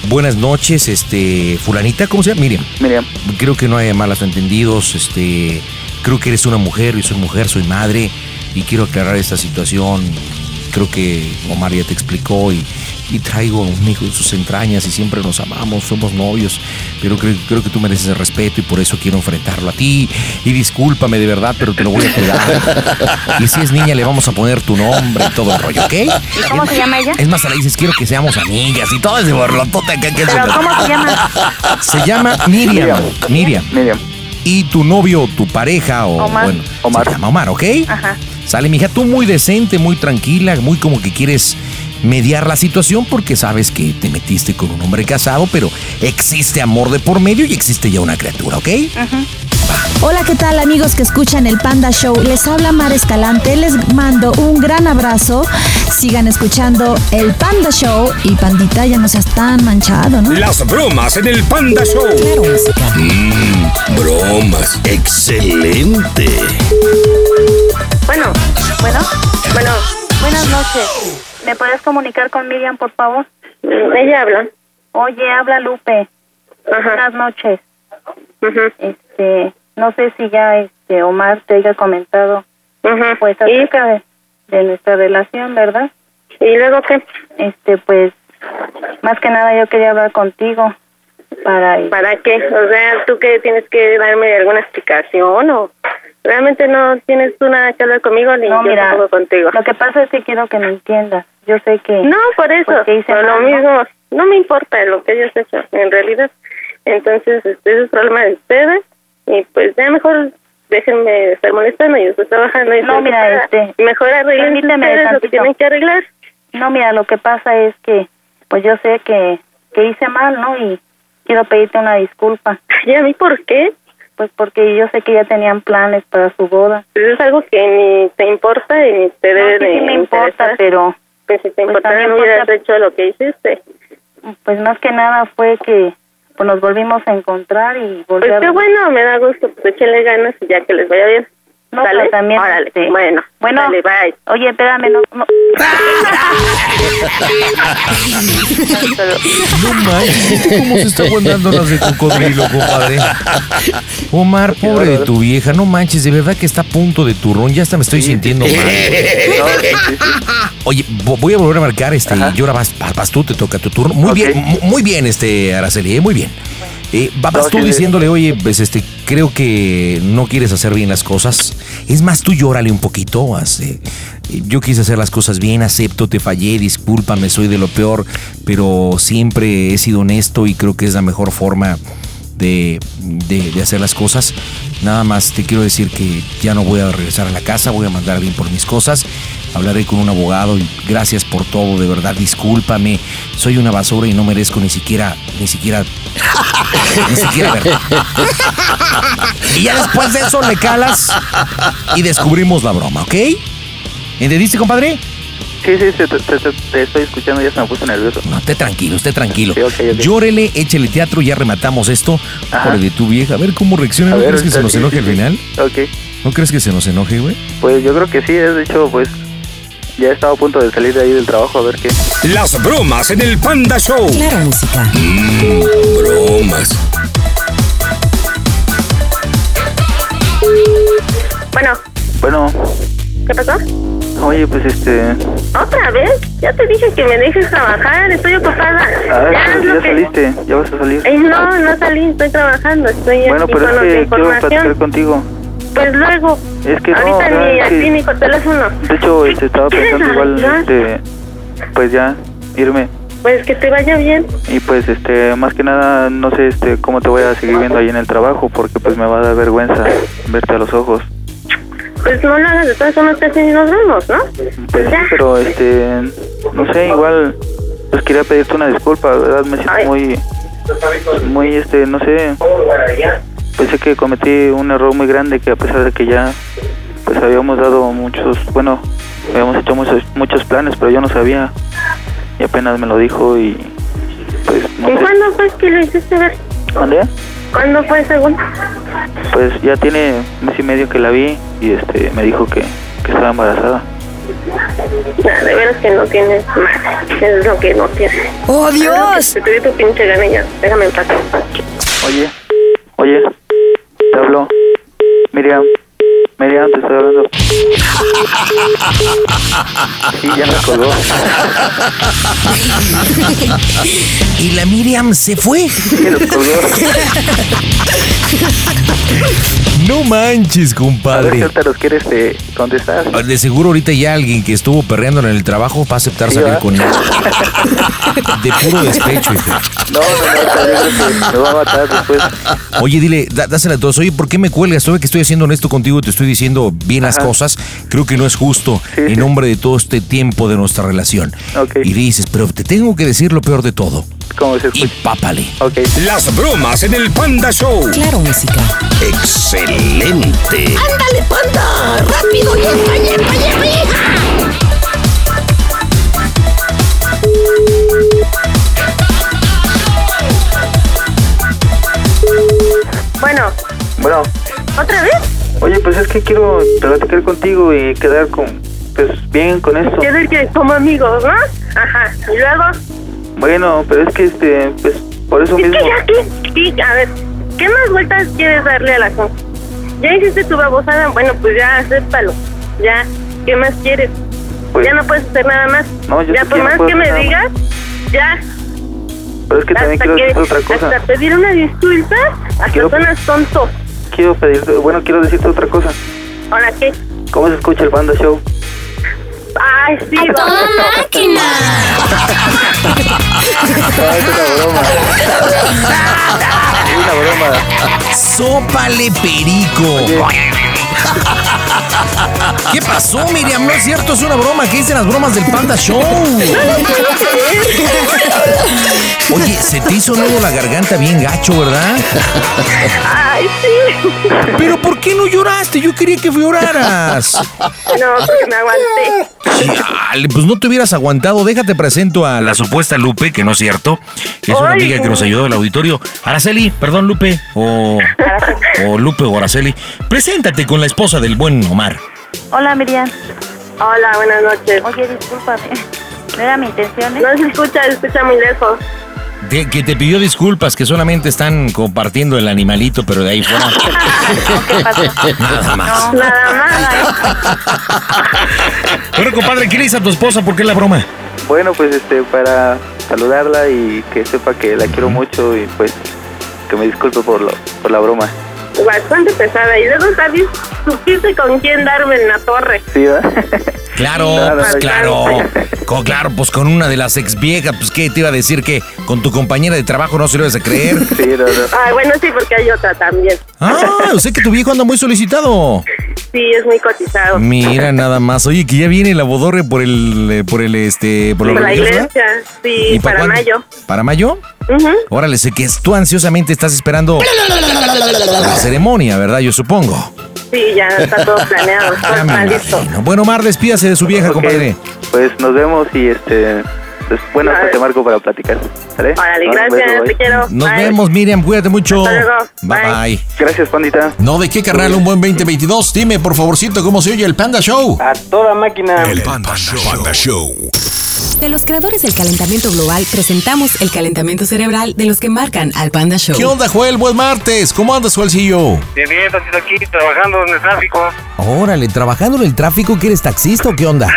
Speaker 2: Buenas noches, este, fulanita, ¿cómo se llama? Miriam.
Speaker 12: Miriam.
Speaker 2: Creo que no hay malos entendidos, este, creo que eres una mujer, yo soy mujer, soy madre y quiero aclarar esta situación. Creo que Omar ya te explicó y, y traigo a un hijo de sus entrañas y siempre nos amamos, somos novios, pero creo, creo que tú mereces el respeto y por eso quiero enfrentarlo a ti. Y discúlpame de verdad, pero te lo voy a cuidar. Y si es niña, le vamos a poner tu nombre y todo el rollo, ¿ok?
Speaker 13: ¿Y cómo se llama ella?
Speaker 2: Es más, la dices, quiero que seamos amigas y todo ese borlotote que
Speaker 13: ¿Pero cómo se llama?
Speaker 2: Se llama Miriam. Miriam.
Speaker 12: Miriam.
Speaker 2: Y tu novio, tu pareja o
Speaker 13: Omar.
Speaker 2: bueno,
Speaker 12: Omar.
Speaker 2: se llama Omar, ¿ok?
Speaker 13: Ajá.
Speaker 2: Sale, mija, tú muy decente, muy tranquila, muy como que quieres mediar la situación porque sabes que te metiste con un hombre casado, pero existe amor de por medio y existe ya una criatura, ¿ok?
Speaker 7: Hola, ¿qué tal amigos que escuchan el Panda Show? Les habla Mar Escalante, les mando un gran abrazo. Sigan escuchando el Panda Show y Pandita ya no seas tan manchado, ¿no?
Speaker 15: Las bromas en el Panda Show.
Speaker 7: Claro, música.
Speaker 6: Mmm, bromas. Excelente.
Speaker 13: Bueno, bueno, bueno. Buenas noches. ¿Me puedes comunicar con Miriam, por favor?
Speaker 16: Ella habla.
Speaker 13: Oye, habla Lupe. Buenas noches. Este, no sé si ya este Omar te haya comentado pues acerca de, de nuestra relación, ¿verdad?
Speaker 16: ¿Y luego qué?
Speaker 13: Este, pues más que nada yo quería hablar contigo para
Speaker 16: ¿Para qué? O sea, ¿tú qué tienes que darme alguna explicación o realmente no tienes tú nada que hablar conmigo ni
Speaker 13: No,
Speaker 16: yo
Speaker 13: mira,
Speaker 16: tampoco contigo?
Speaker 13: Lo que pasa es que quiero que me entiendas. Yo sé que
Speaker 16: No, por eso,
Speaker 13: pues, que
Speaker 16: pero lo mismo, no me importa lo que hayas hecho, en realidad. Entonces, este, es problema de ustedes y pues ya mejor déjenme de estar molestando, yo estoy trabajando y
Speaker 13: No, mira, este,
Speaker 16: Mejor arreglen ustedes lo que tienen que arreglar.
Speaker 13: No, mira, lo que pasa es que pues yo sé que que hice mal, ¿no? Y quiero pedirte una disculpa.
Speaker 16: ¿Y a mí por qué?
Speaker 13: Pues porque yo sé que ya tenían planes para su boda.
Speaker 16: Pues es algo que ni te importa y ni te debe
Speaker 13: sí,
Speaker 16: de
Speaker 13: sí me importa,
Speaker 16: interesar.
Speaker 13: pero
Speaker 16: Pues si te
Speaker 13: pues
Speaker 16: importara no hubieras
Speaker 13: porque-
Speaker 16: hecho lo que hiciste.
Speaker 13: pues más que nada fue que pues nos volvimos a encontrar y
Speaker 16: Pues
Speaker 13: a
Speaker 16: qué bueno, me da gusto, pues échenle ganas y ya que les vaya bien.
Speaker 13: No,
Speaker 16: ¿Sale?
Speaker 13: pero también,
Speaker 16: Órale,
Speaker 13: este,
Speaker 16: bueno,
Speaker 13: bueno,
Speaker 16: dale, bye.
Speaker 13: Oye, espérame, no, no.
Speaker 2: No manches, ¿viste cómo se está aguantando las de cocodrilo, compadre? Omar, pobre de tu vieja, no manches, de verdad que está a punto de turrón, ya hasta me estoy sintiendo mal. Oye, vo- voy a volver a marcar, este, y ahora vas, vas, tú, te toca tu turno. Muy bien, mu- muy bien, este, Araceli, eh, muy bien. Eh, va- vas
Speaker 12: No,
Speaker 2: tú diciéndole, oye, pues este, creo que no quieres hacer bien las cosas. Es más, tú llórale un poquito. eh, yo quise hacer las cosas bien, acepto, te fallé, discúlpame, soy de lo peor, pero siempre he sido honesto y creo que es la mejor forma de, de- hacer las cosas. Nada más te quiero decir que ya no voy a regresar a la casa, voy a mandar bien por mis cosas. Hablaré con un abogado y gracias por todo, de verdad, discúlpame. Soy una basura y no merezco ni siquiera, ni siquiera, ni siquiera verte. Y ya después de eso le calas y descubrimos la broma, ¿ok? ¿Entendiste, compadre?
Speaker 12: Sí, sí, te, te- te- te estoy escuchando, ya se me puso nervioso.
Speaker 2: No, esté tranquilo, esté tranquilo.
Speaker 12: Sí, ok, ok.
Speaker 2: Llórele, échele teatro, ya rematamos esto.
Speaker 12: Ajá.
Speaker 2: De tu vieja, a ver cómo reacciona. ¿No
Speaker 12: ver,
Speaker 2: crees que se nos enoje
Speaker 12: sí,
Speaker 2: al
Speaker 12: sí.
Speaker 2: final?
Speaker 12: Ok,
Speaker 2: ¿No crees que se nos enoje, güey?
Speaker 12: pues yo creo que sí, de hecho, pues ya estaba a punto de salir de ahí del trabajo a ver qué.
Speaker 15: Las bromas en el Panda Show.
Speaker 7: Claro, música.
Speaker 6: Mmm, bromas.
Speaker 16: Bueno,
Speaker 12: Bueno,
Speaker 16: ¿qué pasó?
Speaker 12: Oye, pues este.
Speaker 16: ¿Otra vez? Ya te dije que me dejes trabajar, estoy ocupada.
Speaker 12: A ver,
Speaker 16: ya es
Speaker 12: pues, ya
Speaker 16: que...
Speaker 12: saliste, ya vas a salir.
Speaker 16: Eh, no, no salí, estoy trabajando, estoy
Speaker 12: Bueno,
Speaker 16: aquí
Speaker 12: pero
Speaker 16: con
Speaker 12: es que quiero platicar contigo.
Speaker 16: Pues luego,
Speaker 12: Es que no,
Speaker 16: ahorita
Speaker 12: o sea,
Speaker 16: ni aquí ni con teléfono.
Speaker 12: De hecho, este, estaba
Speaker 16: ¿Quieres
Speaker 12: pensando igual, este, pues ya, irme.
Speaker 16: Pues que te vaya bien.
Speaker 12: Y pues, este, más que nada, no sé, este, cómo te voy a seguir viendo ahí en el trabajo, porque pues me va a dar vergüenza verte a los ojos.
Speaker 16: Pues no lo hagas de todas formas casi nos vemos, ¿no?
Speaker 12: Pues sí, pero este, no sé, igual, pues quería pedirte una disculpa, ¿verdad? Me siento muy, muy, este, no sé, pensé que cometí un error muy grande que a pesar de que ya, pues habíamos dado muchos, bueno, habíamos hecho muchos, muchos planes, pero yo no sabía y apenas me lo dijo y, pues, no
Speaker 16: ¿Y
Speaker 12: sé,
Speaker 16: cuándo fue que lo hiciste ver?
Speaker 12: ¿Dónde?
Speaker 16: ¿Cuándo fue según?
Speaker 12: Pues ya tiene mes y medio que la vi y este, me dijo que, que estaba embarazada.
Speaker 16: Nah, de veras que no tienes madre. Es lo que no tienes.
Speaker 7: ¡Oh, Dios!
Speaker 16: Te tu pinche gana ya. Déjame en paz.
Speaker 12: Oye, oye, te hablo. Miriam, Miriam, te estoy hablando. Sí, ya me colgó.
Speaker 2: Y la Miriam se fue. No manches,
Speaker 12: A ver si
Speaker 2: compadre.
Speaker 12: ahorita los quieres eh, contestar.
Speaker 2: De seguro ahorita ya alguien que estuvo perreando en el trabajo va a aceptar
Speaker 12: Sí,
Speaker 2: salir con él. De puro despecho, hijo.
Speaker 12: No, no, no, yo creo que me va a matar después.
Speaker 2: Oye, dile, dásela a todos. Oye, ¿por qué me cuelgas? Sabe que estoy haciendo honesto contigo, te estoy diciendo bien las
Speaker 12: Ajá.
Speaker 2: cosas. Creo que no es justo en nombre de todo este tiempo de nuestra relación.
Speaker 12: Ok.
Speaker 2: Y dices, pero te tengo que decir lo peor de todo.
Speaker 12: ¿Cómo se
Speaker 2: Y pápale.
Speaker 12: Ok.
Speaker 6: Las bromas en el Panda Show.
Speaker 7: Claro, música.
Speaker 6: Excelente.
Speaker 17: ¡Ándale, panda! ¡Rápido! ¡Yepa, yepa, yepa, hija!
Speaker 16: Bueno,
Speaker 12: Bueno,
Speaker 16: ¿otra vez?
Speaker 12: Oye, pues es que quiero platicar contigo y quedar con, pues bien con esto.
Speaker 16: Quiero que como amigos, ¿no? Ajá. Y luego,
Speaker 12: Bueno, pero es que este, pues por eso
Speaker 16: es
Speaker 12: mismo.
Speaker 16: que ya. Sí, a ver, ¿qué más vueltas quieres darle a la cosa? Ya hiciste tu babosada, bueno, pues ya, acéptalo. Ya, ¿qué más quieres?
Speaker 12: Pues-
Speaker 16: ya no puedes hacer nada más.
Speaker 12: No, yo
Speaker 16: ya, por
Speaker 12: que no
Speaker 16: más que me
Speaker 12: hacer
Speaker 16: digas, ya,
Speaker 12: Pero es que también quiero
Speaker 16: que,
Speaker 12: decirte otra cosa.
Speaker 16: hasta pedir una disculpa, hasta
Speaker 12: Quiero-
Speaker 16: suenas tonto.
Speaker 12: Quiero pedirte, bueno, quiero decirte otra cosa.
Speaker 16: ¿Ahora qué?
Speaker 12: ¿Cómo se escucha el Panda Show?
Speaker 16: Ay, sí,
Speaker 17: ¡A toda
Speaker 16: vamos.
Speaker 17: máquina!
Speaker 12: No, es una broma. Es una broma.
Speaker 2: ¡Sópale perico! ¿Qué pasó, Miriam? No es cierto, es una broma. ¿Qué dicen las bromas del Panda Show? Oye, se te hizo nudo la garganta bien gacho, ¿verdad?
Speaker 16: Ay, sí.
Speaker 2: Pero ¿por qué no lloraste? Yo quería que lloraras.
Speaker 16: No, porque me aguanté.
Speaker 2: Chale, pues no te hubieras aguantado. Déjate presento a la supuesta Lupe, que no es cierto. Es una amiga que nos ayudó al auditorio. Araceli, perdón, Lupe. O, o Lupe o Araceli. Preséntate con la esposa del buen Omar.
Speaker 13: Hola, Miriam.
Speaker 16: Hola, buenas noches.
Speaker 13: Oye, discúlpame. No era mi intención, ¿eh?
Speaker 16: No se escucha, se escucha muy lejos.
Speaker 2: De- que te pidió disculpas, que solamente están compartiendo el animalito, pero de ahí fuera. Nada más.
Speaker 16: Nada más.
Speaker 2: Bueno, compadre, ¿qué le dices a tu esposa? ¿Por qué la broma?
Speaker 12: Bueno, pues este, para saludarla y que sepa que la quiero mucho y pues que me disculpe por, lo, por la broma.
Speaker 16: Bastante pesada. Y luego también supiste con quién darme en la torre.
Speaker 12: ¿Sí, ¿verdad?
Speaker 2: Claro,
Speaker 12: Claro,
Speaker 2: pues claro. claro, pues con una de las ex viejas, pues qué te iba a decir que con tu compañera de trabajo no se lo ibas a creer.
Speaker 12: Sí, no, no.
Speaker 16: Ay, bueno, sí, porque hay otra también.
Speaker 2: Ah, sé que tu viejo anda muy solicitado.
Speaker 16: Sí, es muy cotizado.
Speaker 2: Mira nada más. Oye, que ya viene la bodorre por el, eh, por el, este, por, lo
Speaker 16: Por la iglesia. Sí,
Speaker 2: ¿Y
Speaker 16: para mayo.
Speaker 2: ¿Para mayo? Órale, sé que tú ansiosamente estás esperando la ceremonia, ¿verdad? Yo supongo.
Speaker 16: Sí, ya está todo planeado. Todo está listo.
Speaker 2: imagino. Bueno, Mar, despídase de su vieja, compadre.
Speaker 12: Pues nos vemos y este, pues bueno,
Speaker 16: Vale.
Speaker 12: pues te marco para platicar. ¿Sale?
Speaker 16: Órale, gracias,
Speaker 12: beso,
Speaker 16: te quiero.
Speaker 2: Nos
Speaker 16: Bye.
Speaker 2: vemos, Miriam. Cuídate mucho.
Speaker 16: Hasta luego.
Speaker 2: Bye bye.
Speaker 12: Gracias, pandita.
Speaker 18: No, ¿de qué, carnal? Un buen 2022. Dime, por favorcito, cómo se oye el Panda Show.
Speaker 12: A toda máquina.
Speaker 6: El Panda Show.
Speaker 15: De los creadores del calentamiento global, presentamos el calentamiento cerebral de los que marcan al Panda Show.
Speaker 18: ¿Qué onda, Joel? Buen martes. ¿Cómo andas, Joelcillo?
Speaker 19: Bien, bien, tantito aquí trabajando en el tráfico.
Speaker 2: Órale, ¿trabajando en el tráfico que eres taxista o qué onda?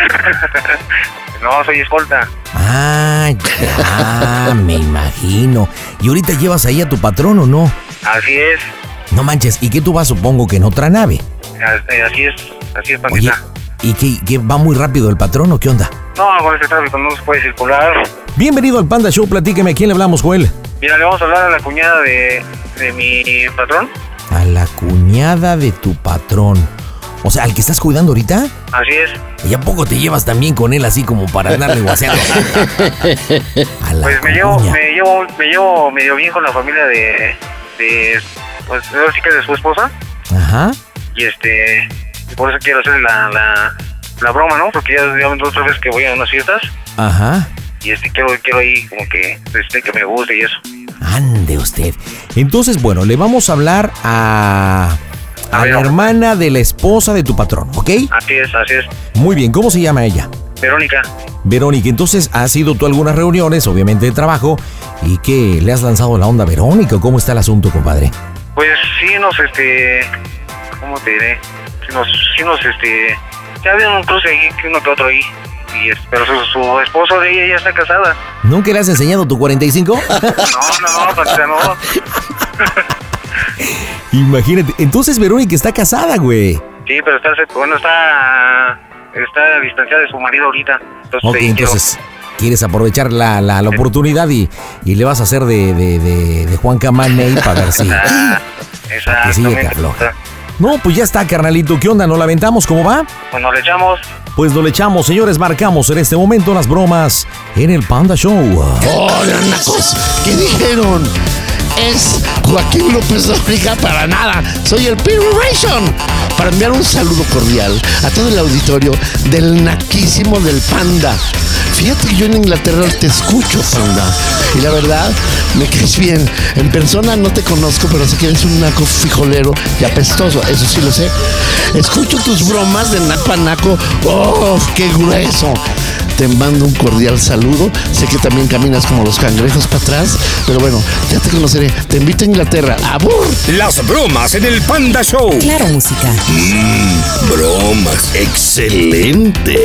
Speaker 19: No, soy escolta.
Speaker 2: Ah, ya, me imagino. ¿Y ahorita llevas ahí a tu patrón o no?
Speaker 19: Así es,
Speaker 2: No manches, ¿y qué tú vas supongo que en otra nave?
Speaker 19: eh, así es, así es,
Speaker 2: Oye,
Speaker 19: pandita.
Speaker 2: ¿y qué, qué va muy rápido el patrón o qué onda?
Speaker 19: No, con este tráfico no se puede circular.
Speaker 2: Bienvenido al Panda Show, platíqueme, ¿a quién le hablamos, Joel?
Speaker 19: Mira, le vamos a hablar a la cuñada de, de mi patrón.
Speaker 2: A la cuñada de tu patrón. O sea, ¿al que estás cuidando ahorita?
Speaker 19: Así es.
Speaker 2: ¿Y a poco te llevas también con él así como para andarle guaseando? A la
Speaker 19: Pues me llevo, me llevo, me llevo medio bien con la familia de, de pues ahora sí que de su esposa.
Speaker 2: Ajá.
Speaker 19: Y este, por eso quiero hacer la, la, la broma, ¿no? Porque ya, ya otra vez que voy a unas fiestas.
Speaker 2: Ajá.
Speaker 19: Y este, quiero, quiero ahí como que, este, que me guste y eso.
Speaker 2: Ande usted. Entonces, bueno, le vamos a hablar a,
Speaker 16: A la hermana de la esposa de tu patrón, ¿ok?
Speaker 19: Así es, así es.
Speaker 16: Muy bien, ¿cómo se llama ella?
Speaker 19: Verónica.
Speaker 16: Verónica, entonces has ido tú a algunas reuniones, obviamente de trabajo, y que le has lanzado la onda a Verónica, ¿o ¿cómo está el asunto, compadre?
Speaker 19: Pues sí nos, este, ¿cómo te diré? Sí nos, sí nos, este, ya había un cruce ahí, que uno que otro ahí. Y, es- pero su, su esposo de ella ya está casada.
Speaker 16: ¿Nunca le has enseñado tu 45?
Speaker 19: No, no, no, Patricia, no.
Speaker 16: Imagínate, entonces Verónica está casada, güey.
Speaker 19: Sí, pero está, bueno, está, está distanciada de su marido ahorita. Entonces,
Speaker 16: Ok,
Speaker 19: quiero-
Speaker 16: entonces quieres aprovechar la, la- la oportunidad y, y le vas a hacer de, de, de, de Juan Camaney para ver si... Que sigue afloja. No, pues ya está, carnalito. ¿Qué onda? ¿No la aventamos? ¿Cómo va?
Speaker 19: Pues nos le echamos.
Speaker 16: Pues no le echamos, señores. Marcamos en este momento las bromas en el Panda Show.
Speaker 20: Hola, nacos. ¿Qué dijeron? Es Joaquín López Dóriga para nada. Soy el Ration para enviar un saludo cordial a todo el auditorio del naquísimo del Panda. Fíjate que yo en Inglaterra te escucho, Panda. Y la verdad, me caes bien. En persona no te conozco, pero sé que eres un naco fijolero y apestoso. Eso sí lo sé. Escucho tus bromas de naco a naco. ¡Oh, qué grueso! Te mando un cordial saludo. Sé que también caminas como los cangrejos para atrás, pero bueno, ya te conoceré. Te invito a Inglaterra. ¡Abur!
Speaker 8: Las bromas en el Panda Show.
Speaker 15: Claro, música.
Speaker 6: Mmm, bromas. Excelente.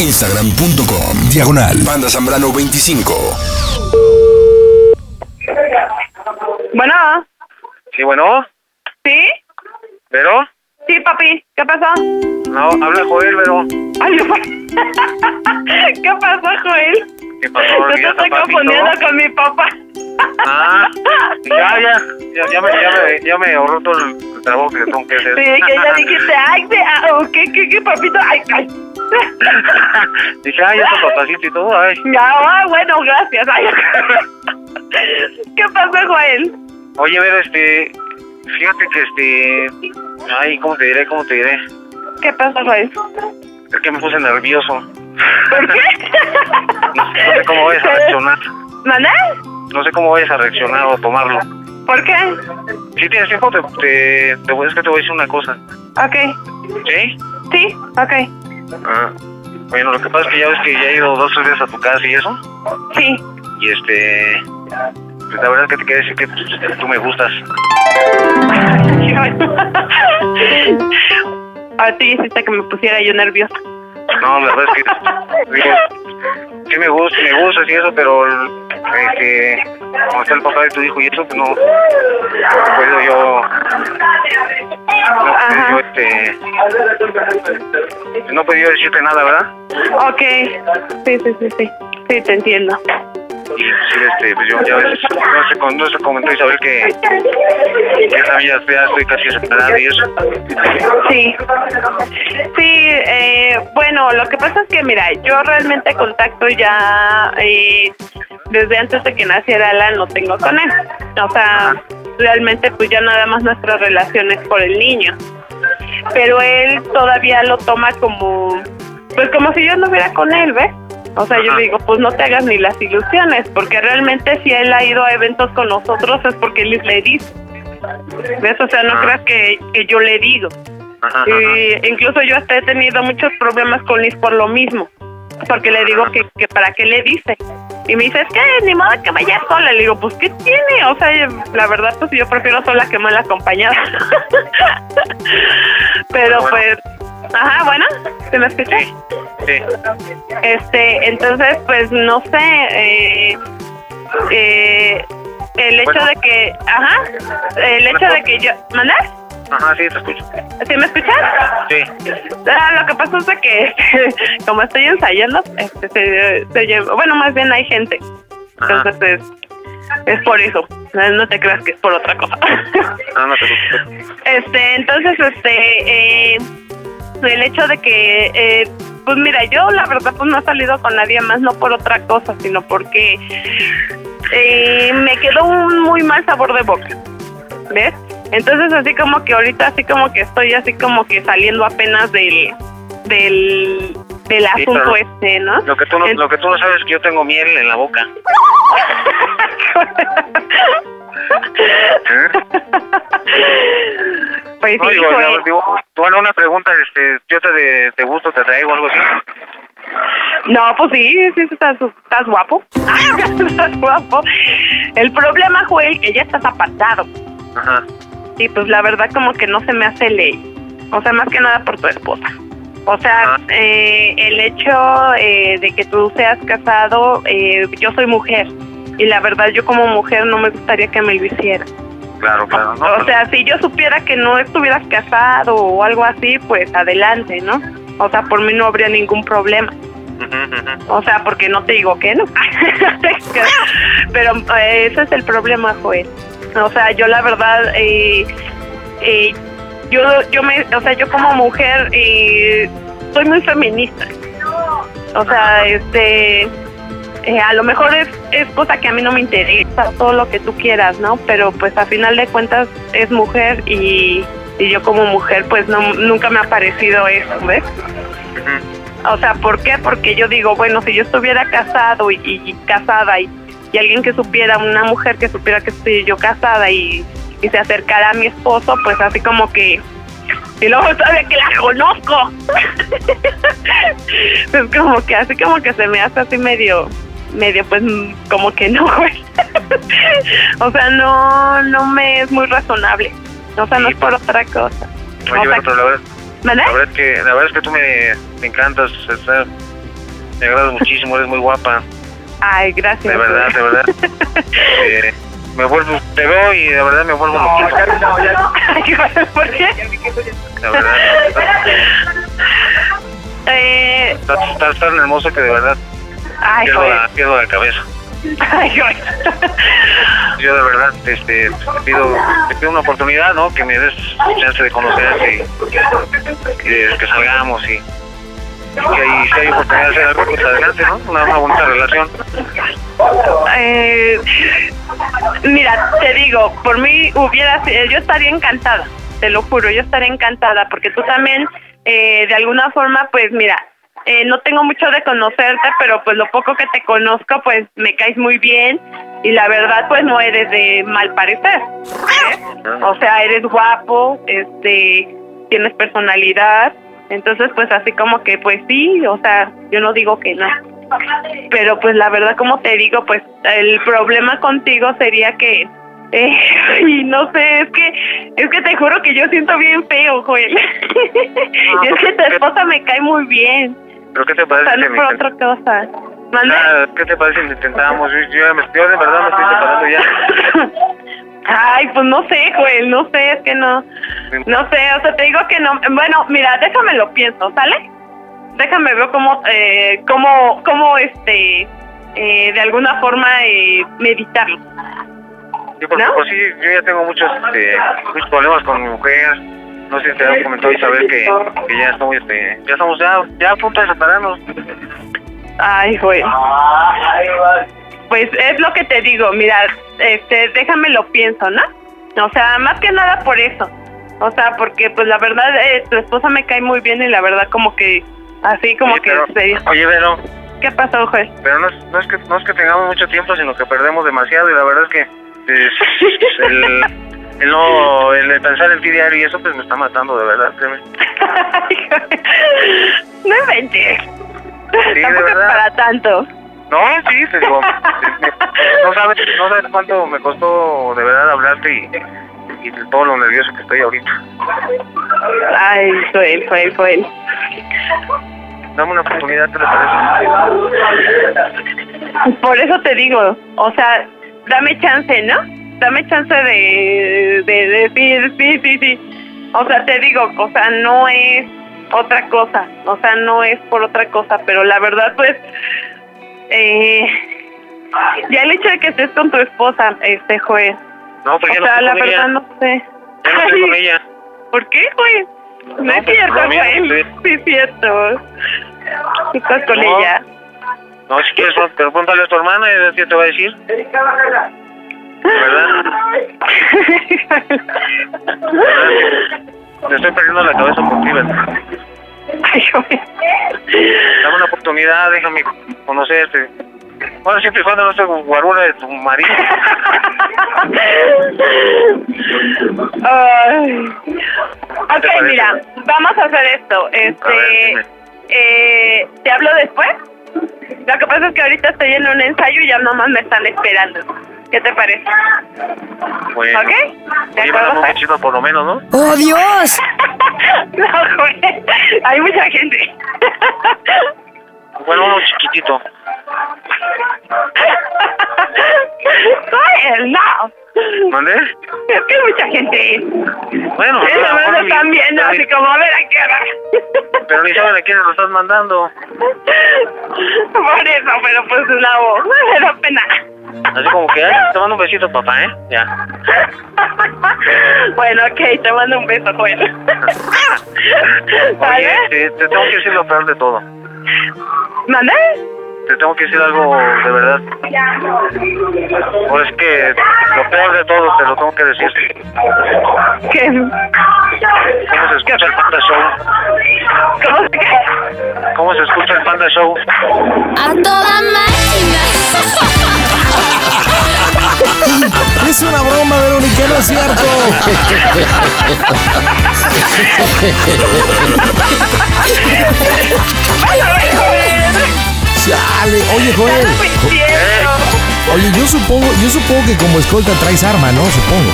Speaker 1: Instagram.com Diagonal Panda Zambrano 25
Speaker 3: Bueno,
Speaker 19: Sí, bueno,
Speaker 3: ¿sí?
Speaker 19: ¿Vero?
Speaker 3: Sí, papi, ¿qué pasó?
Speaker 19: No, habla Joel, Vero.
Speaker 3: Ay, ¿Qué pasó, Joel?
Speaker 19: ¿Qué pasó?
Speaker 3: Yo te
Speaker 19: ¿Olvidaste
Speaker 3: estoy confundiendo con mi papá.
Speaker 19: Ah, ya, ya, ya, ya me, ya me, ya me ahorró todo el trabajo que tengo que hacer.
Speaker 3: Sí, que ya dijiste, ay, de, ah, ¿qué, qué, qué, papito? Ay, ay.
Speaker 19: Dije, ay, eso papacito y todo, ay.
Speaker 3: Ya, ah, bueno, gracias. Ay. ¿Qué pasó, Joel?
Speaker 19: Oye, Vero, este, fíjate que este, ay, ¿cómo te diré, cómo te diré?
Speaker 3: ¿Qué pasó, Joel?
Speaker 19: Es que me puse nervioso.
Speaker 3: ¿Por qué?
Speaker 19: No, sé- no sé cómo vayas a reaccionar.
Speaker 3: ¿Maná?
Speaker 19: No sé cómo vayas a reaccionar o tomarlo.
Speaker 3: ¿Por qué?
Speaker 19: Si tienes tiempo, te, te, te es que te voy a decir una cosa.
Speaker 3: Ok.
Speaker 19: ¿Sí?
Speaker 3: Sí, ok.
Speaker 19: Ah, bueno, lo que pasa es que ya ves que ya he ido dos o tres veces a tu casa y eso.
Speaker 3: Sí.
Speaker 19: Y este, pues la verdad es que te quiero decir que pues, tú me gustas.
Speaker 3: A ti hiciste que me pusiera yo nerviosa.
Speaker 19: No, la verdad es que, digo, sí me gusta, me gustas y eso, pero este, como está el papá de tu hijo y eso, pues no, no puedo yo, no puedo yo, este, no puedo yo decirte nada, ¿verdad?
Speaker 3: Ok. Sí, sí, sí, sí. Sí, te entiendo.
Speaker 19: Sí, este, pues yo ya ves, no con- no sé comentó Isabel que, que esa ya, ya estoy casi separada y eso.
Speaker 3: Sí. Sí, eh, bueno, lo que pasa es que, mira, yo realmente contacto ya eh, desde antes de que naciera Alan, lo tengo con él. O sea, realmente pues ya nada más nuestra relación es por el niño. Pero él todavía lo toma como, pues como si yo no hubiera con él, ¿ves? O sea, yo le digo, pues no te hagas ni las ilusiones, porque realmente si él ha ido a eventos con nosotros es porque él le dice. ¿Ves? O sea, no creas que, que yo le digo. Y incluso yo hasta he tenido muchos problemas con Liz por lo mismo. Porque le digo que, que para qué le dice. Y me dice, es que ni modo que vaya sola. Le digo, pues ¿qué tiene? O sea, la verdad, pues yo prefiero sola que mal acompañada. Pero pues, ajá, bueno, ¿se me escucha?
Speaker 19: Sí.
Speaker 3: Este, entonces, pues no sé, eh, eh, el hecho
Speaker 19: Bueno.
Speaker 3: de que, ajá, el hecho de que yo, ¿mandar?
Speaker 19: Ajá, sí, te escucho.
Speaker 3: ¿Sí me escuchas?
Speaker 19: Sí.
Speaker 3: Ah, lo que pasa es de que, como estoy ensayando, este, se, se lleva, bueno, más bien hay gente, entonces es, es por eso, no no te creas que es por otra cosa.
Speaker 19: No, no te preocupes.
Speaker 3: Este, entonces, este, eh, el hecho de que, eh, pues mira, yo la verdad pues no he salido con nadie más, no por otra cosa, sino porque eh, me quedó un muy mal sabor de boca, ¿ves? Entonces así como que ahorita así como que estoy así como que saliendo apenas del, del, del
Speaker 19: Sí,
Speaker 3: asunto este, ¿no?
Speaker 19: Lo que, tú no, lo que tú no sabes es que yo tengo miel en la boca.
Speaker 3: Pues
Speaker 19: No,
Speaker 3: sí,
Speaker 19: digo,
Speaker 3: Joel.
Speaker 19: no, digo, bueno, una pregunta, este, yo te, de, te gusto, te traigo algo así.
Speaker 3: No, pues sí, sí, estás, estás guapo. estás guapo. El problema, Joel, que ya estás apartado.
Speaker 19: Ajá.
Speaker 3: Y pues la verdad como que no se me hace ley. O sea, más que nada por tu esposa. O sea, eh, el hecho eh, de que tú seas casado, eh, yo soy mujer. Y la verdad yo como mujer no me gustaría que me lo hicieran.
Speaker 19: Claro, claro. No,
Speaker 3: O sea, si yo supiera que no estuvieras casado o algo así, pues adelante, ¿no? O sea, por mí no habría ningún problema. O sea, porque no te digo que no. Pero eh, ese es el problema, Joel. O sea, yo la verdad, eh, eh, yo, yo me, o sea, yo como mujer eh, soy muy feminista. O sea, este, eh, a lo mejor es, es cosa que a mí no me interesa, todo lo que tú quieras, ¿no? Pero pues a final de cuentas es mujer y, y yo como mujer pues no, nunca me ha parecido eso, ¿ves? O sea, ¿por qué? Porque yo digo, bueno, si yo estuviera casado y, y casada y, y alguien que supiera, una mujer que supiera que estoy yo casada y, y se acercara a mi esposo, pues así como que... Y luego todavía que la conozco. es como que así como que se me hace así medio, medio pues mm, como que no, güey. o sea, no, no me es muy razonable. O sea, no es por otra cosa.
Speaker 19: Oye,
Speaker 3: o sea,
Speaker 19: pero la verdad, la verdad es que, la verdad es que tú me, me encantas, o sea, me agradas muchísimo, eres muy guapa,
Speaker 3: Ay, gracias.
Speaker 19: de verdad, de verdad. Eh, me vuelvo, te veo y de verdad me vuelvo loquito.
Speaker 3: Ay, ¿Por qué?
Speaker 19: La verdad,
Speaker 3: Eh,
Speaker 19: estás, estás tan hermoso que de verdad
Speaker 3: ay,
Speaker 19: pierdo la, pierdo la cabeza.
Speaker 3: Ay, joder.
Speaker 19: Yo de verdad este, te, pido, te pido una oportunidad, ¿no? Que me des chance de conocerte y, y de que salgamos y, y que ahí, si hay oportunidad de hacer algo, pues adelante, ¿no? Una, una bonita relación.
Speaker 3: Eh, mira, te digo, por mí hubiera, sido- yo estaría encantada, te lo juro, yo estaría encantada, porque tú también, eh, de alguna forma, pues mira, eh, no tengo mucho de conocerte, pero pues lo poco que te conozco, pues me caes muy bien y la verdad, pues no eres de mal parecer. ¿eh? O sea, eres guapo, este, tienes personalidad, entonces pues así como que pues sí, o sea, yo no digo que no. Pero pues la verdad, como te digo, pues el problema contigo sería que eh, y no sé, es que es que te juro que yo siento bien feo, Joel. es que tu esposa me cae muy bien.
Speaker 19: ¿Pero qué te parece
Speaker 3: no
Speaker 19: que
Speaker 3: por otra cosa. ¿Mande?
Speaker 19: Ah, ¿Qué te parece si intentamos? Yo, yo, yo de verdad me estoy separando ya.
Speaker 3: Ay, pues no sé, Joel, no sé, es que no. No sé, o sea, te digo que no. Bueno, mira, déjame lo pienso, ¿sale? Déjame ver cómo, eh, cómo, cómo, este, eh, de alguna forma, eh, meditarlo.
Speaker 19: Yo porque por sí, yo ya tengo muchos, este, muchos problemas con mi mujer. No sé si te había comentado Isabel que, que ya estamos, este, ya estamos ya, ya a punto de separarnos.
Speaker 3: Ay, Joel. Pues es lo que te digo, mira, este, déjame lo pienso, ¿no? O sea, más que nada por eso. O sea, porque pues la verdad, eh, tu esposa me cae muy bien y la verdad como que, así como
Speaker 19: Oye,
Speaker 3: que...
Speaker 19: pero-
Speaker 3: se-
Speaker 19: Oye, Vero,
Speaker 3: ¿Qué pasó, Joel?
Speaker 19: pero no es, no, es que, no es que tengamos mucho tiempo, sino que perdemos demasiado y la verdad es que es, el, el no, el de pensar en ti diario y eso pues me está matando, de verdad, créeme.
Speaker 3: No inventes.
Speaker 19: de
Speaker 3: Tampoco es
Speaker 19: verdad.
Speaker 3: para tanto.
Speaker 19: No, sí, te digo, no sabes, no sabes cuánto me costó de verdad hablarte y, y todo lo nervioso que estoy ahorita.
Speaker 3: Ay, Joel, Joel, Joel.
Speaker 19: Dame una oportunidad, ¿te le parece?
Speaker 3: Por eso te digo, o sea, dame chance, ¿no? Dame chance de, de decir, sí, sí, sí. O sea, te digo, o sea, no es otra cosa, o sea, no es por otra cosa, pero la verdad, pues, eh, ya el hecho de que estés con tu esposa, este, Joel.
Speaker 19: No, pues ya
Speaker 3: o
Speaker 19: no
Speaker 3: sea,
Speaker 19: estoy
Speaker 3: la
Speaker 19: con
Speaker 3: verdad
Speaker 19: ella.
Speaker 3: no sé.
Speaker 19: Ya no estoy con ella.
Speaker 3: ¿Por qué, Joel? No, es
Speaker 19: pues,
Speaker 3: cierto, Joel. Sí, es cierto. ¿Qué estás con
Speaker 19: No.
Speaker 3: ella?
Speaker 19: No, si quieres, pero pregúntale a tu hermana y a ver qué te va a decir. ¿De verdad? Me estoy perdiendo la cabeza por ti, ¿verdad? Dame una oportunidad, déjame conocerte. Bueno, siempre y cuando no sea guarura de tu marido.
Speaker 3: Ay. Ok, mira, vamos a hacer esto. Este, eh, ¿te hablo después? Lo que pasa es que ahorita estoy en un ensayo y ya nomás me están esperando. ¿Qué te parece?
Speaker 19: Bueno.
Speaker 3: ¿Ok? ¿De acuerdo, Fer?
Speaker 19: besito por lo menos, ¿no?
Speaker 7: ¡Oh, Dios!
Speaker 3: no, güey. Hay mucha gente.
Speaker 19: Bueno, uno chiquitito.
Speaker 3: Ay, no.
Speaker 19: ¿Mande?
Speaker 3: Es que hay mucha gente.
Speaker 19: Bueno,
Speaker 3: Sí,
Speaker 19: a lo
Speaker 3: me
Speaker 19: mejor ni-
Speaker 3: están viendo
Speaker 19: pero
Speaker 3: así como a ver a qué hora.
Speaker 19: Pero ni saben a quién se lo estás mandando.
Speaker 3: Por eso, pero pues la voz. Me da pena.
Speaker 19: Así como que, ay, te mando un besito, papá, ¿eh? Ya.
Speaker 3: Bueno, ok, te mando un beso, Joel.
Speaker 19: Oye, te, te tengo que decir lo peor de todo.
Speaker 3: ¿Mande?
Speaker 19: Te tengo que decir algo de verdad. Pues es que lo peor de todo te lo tengo que decir.
Speaker 3: ¿Qué?
Speaker 19: ¿Cómo se escucha el Panda Show?
Speaker 3: ¿Cómo se
Speaker 19: ¿Cómo se escucha el Panda Show?
Speaker 17: A toda máquina.
Speaker 16: Es una broma, Verónica, no es cierto. Chale, oye, Joel. Oye, yo supongo, yo supongo que como escolta traes arma, ¿no? Supongo.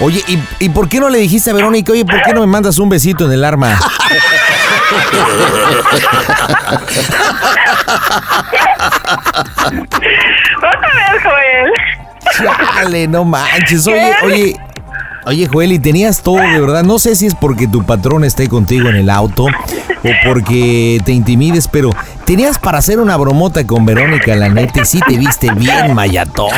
Speaker 16: Oye, ¿y, ¿y por qué no le dijiste a Verónica, oye, ¿por qué no me mandas un besito en el arma?
Speaker 3: Otra vez, Joel.
Speaker 16: Chale, no manches. Oye, oye. Oye, Joel, y tenías todo de verdad. No sé si es porque tu patrón esté contigo en el auto o porque te intimides, pero tenías para hacer una bromota con Verónica, la neta, y sí te viste bien mayatón.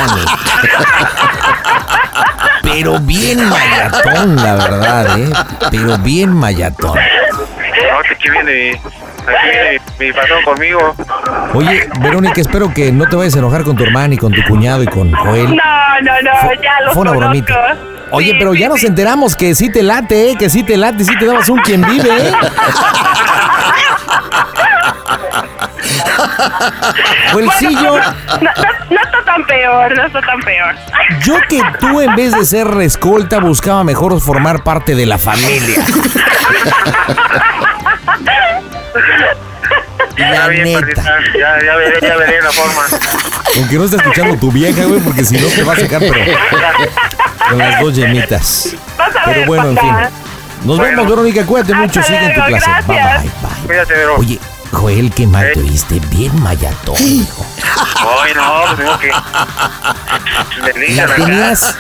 Speaker 16: Pero bien mayatón, la verdad, ¿eh? Pero bien mayatón.
Speaker 19: No, que viene, aquí mi, mi patrón conmigo.
Speaker 16: Oye, Verónica, espero que no te vayas a enojar con tu hermana y con tu cuñado y con Joel.
Speaker 3: No, no, no, ya lo
Speaker 16: Fue una
Speaker 3: conozco.
Speaker 16: bromita. Oye, pero ya nos enteramos que sí te late, ¿eh? Que sí te late, sí te dabas un quien vive, ¿eh? Joelcillo,
Speaker 3: No, no, no está tan peor, no está tan peor.
Speaker 16: yo que tú en vez de ser escolta buscaba mejor formar parte de la familia.
Speaker 19: Ya
Speaker 16: La
Speaker 19: bien,
Speaker 16: neta.
Speaker 19: Ya, ya veré, ya veré la forma.
Speaker 16: Aunque no esté escuchando tu vieja, güey, porque si no te va a sacar, pero con las dos yemitas.
Speaker 3: Vas a
Speaker 16: Pero
Speaker 3: ver,
Speaker 16: bueno, en fin. Nos vemos, Verónica, cuídate mucho, sigue en tu clase. Bye,
Speaker 3: gracias.
Speaker 16: bye, bye.
Speaker 19: Cuídate, Vero.
Speaker 16: Oye, Joel, qué mal te oíste, bien mayatón, hijo.
Speaker 19: Ay, no, pues tengo que.
Speaker 16: La tenías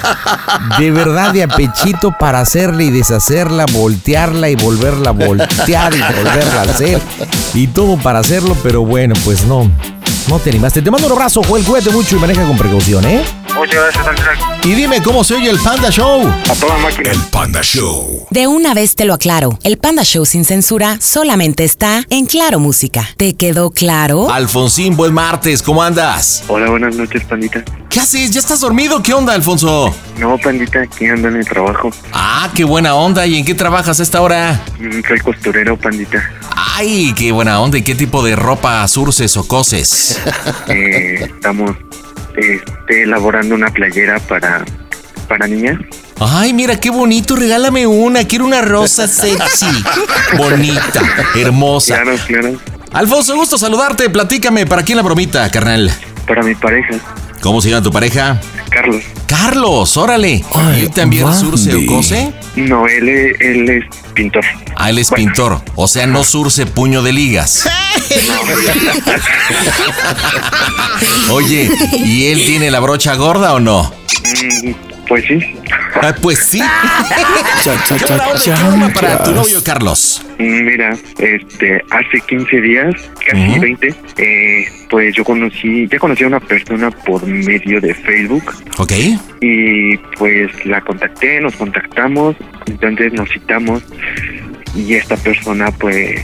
Speaker 16: de verdad de a pechito para hacerla y deshacerla, voltearla y volverla a voltear y volverla a hacer. Y todo para hacerlo, pero bueno, pues no. No te animaste. Te mando un abrazo, Joel. Cuídate mucho y maneja con precaución, ¿eh?
Speaker 19: Muchas gracias, Andrea.
Speaker 16: Y dime cómo se oye el Panda Show.
Speaker 19: A toda máquina.
Speaker 1: El Panda Show.
Speaker 15: De una vez te lo aclaro, el Panda Show sin censura solamente está en Claro Música. ¿Te quedó claro?
Speaker 2: Alfonsín, buen martes, ¿cómo andas?
Speaker 21: Hola, buenas noches, pandita.
Speaker 2: ¿Qué haces? ¿Ya estás dormido? ¿Qué onda, Alfonso?
Speaker 21: No, pandita, aquí ando en el trabajo.
Speaker 2: Ah, qué buena onda. ¿Y en qué trabajas a esta hora?
Speaker 21: Mm, Soy costurero, pandita.
Speaker 2: Ay, qué buena onda. ¿Y qué tipo de ropa surces o coses?
Speaker 21: Eh, estamos este, elaborando una playera para, para niñas.
Speaker 2: Ay, mira qué bonito. Regálame una. Quiero una rosa sexy. Bonita, hermosa.
Speaker 21: Claro, claro.
Speaker 2: Alfonso, gusto saludarte. Platícame, ¿para quién la bromita, carnal?
Speaker 21: Para mi pareja,
Speaker 2: ¿Cómo se llama tu pareja?
Speaker 21: Carlos.
Speaker 2: Carlos, órale. ¿Y él también surce o cose?
Speaker 21: No, él, es- él es pintor.
Speaker 2: Ah, él es pintor. O sea, no surce puño de ligas. Oye, ¿y él tiene la brocha gorda o no?
Speaker 21: Mm, pues sí.
Speaker 2: Ah, pues sí. ¿Qué onda, qué broma para tu novio, Carlos?
Speaker 21: Mira, este, hace 15 días, casi
Speaker 2: Ujú.
Speaker 21: 20, eh, pues yo conocí, ya conocí a una persona por medio de Facebook.
Speaker 2: Ok.
Speaker 21: Y pues la contacté, nos contactamos, entonces nos citamos y esta persona pues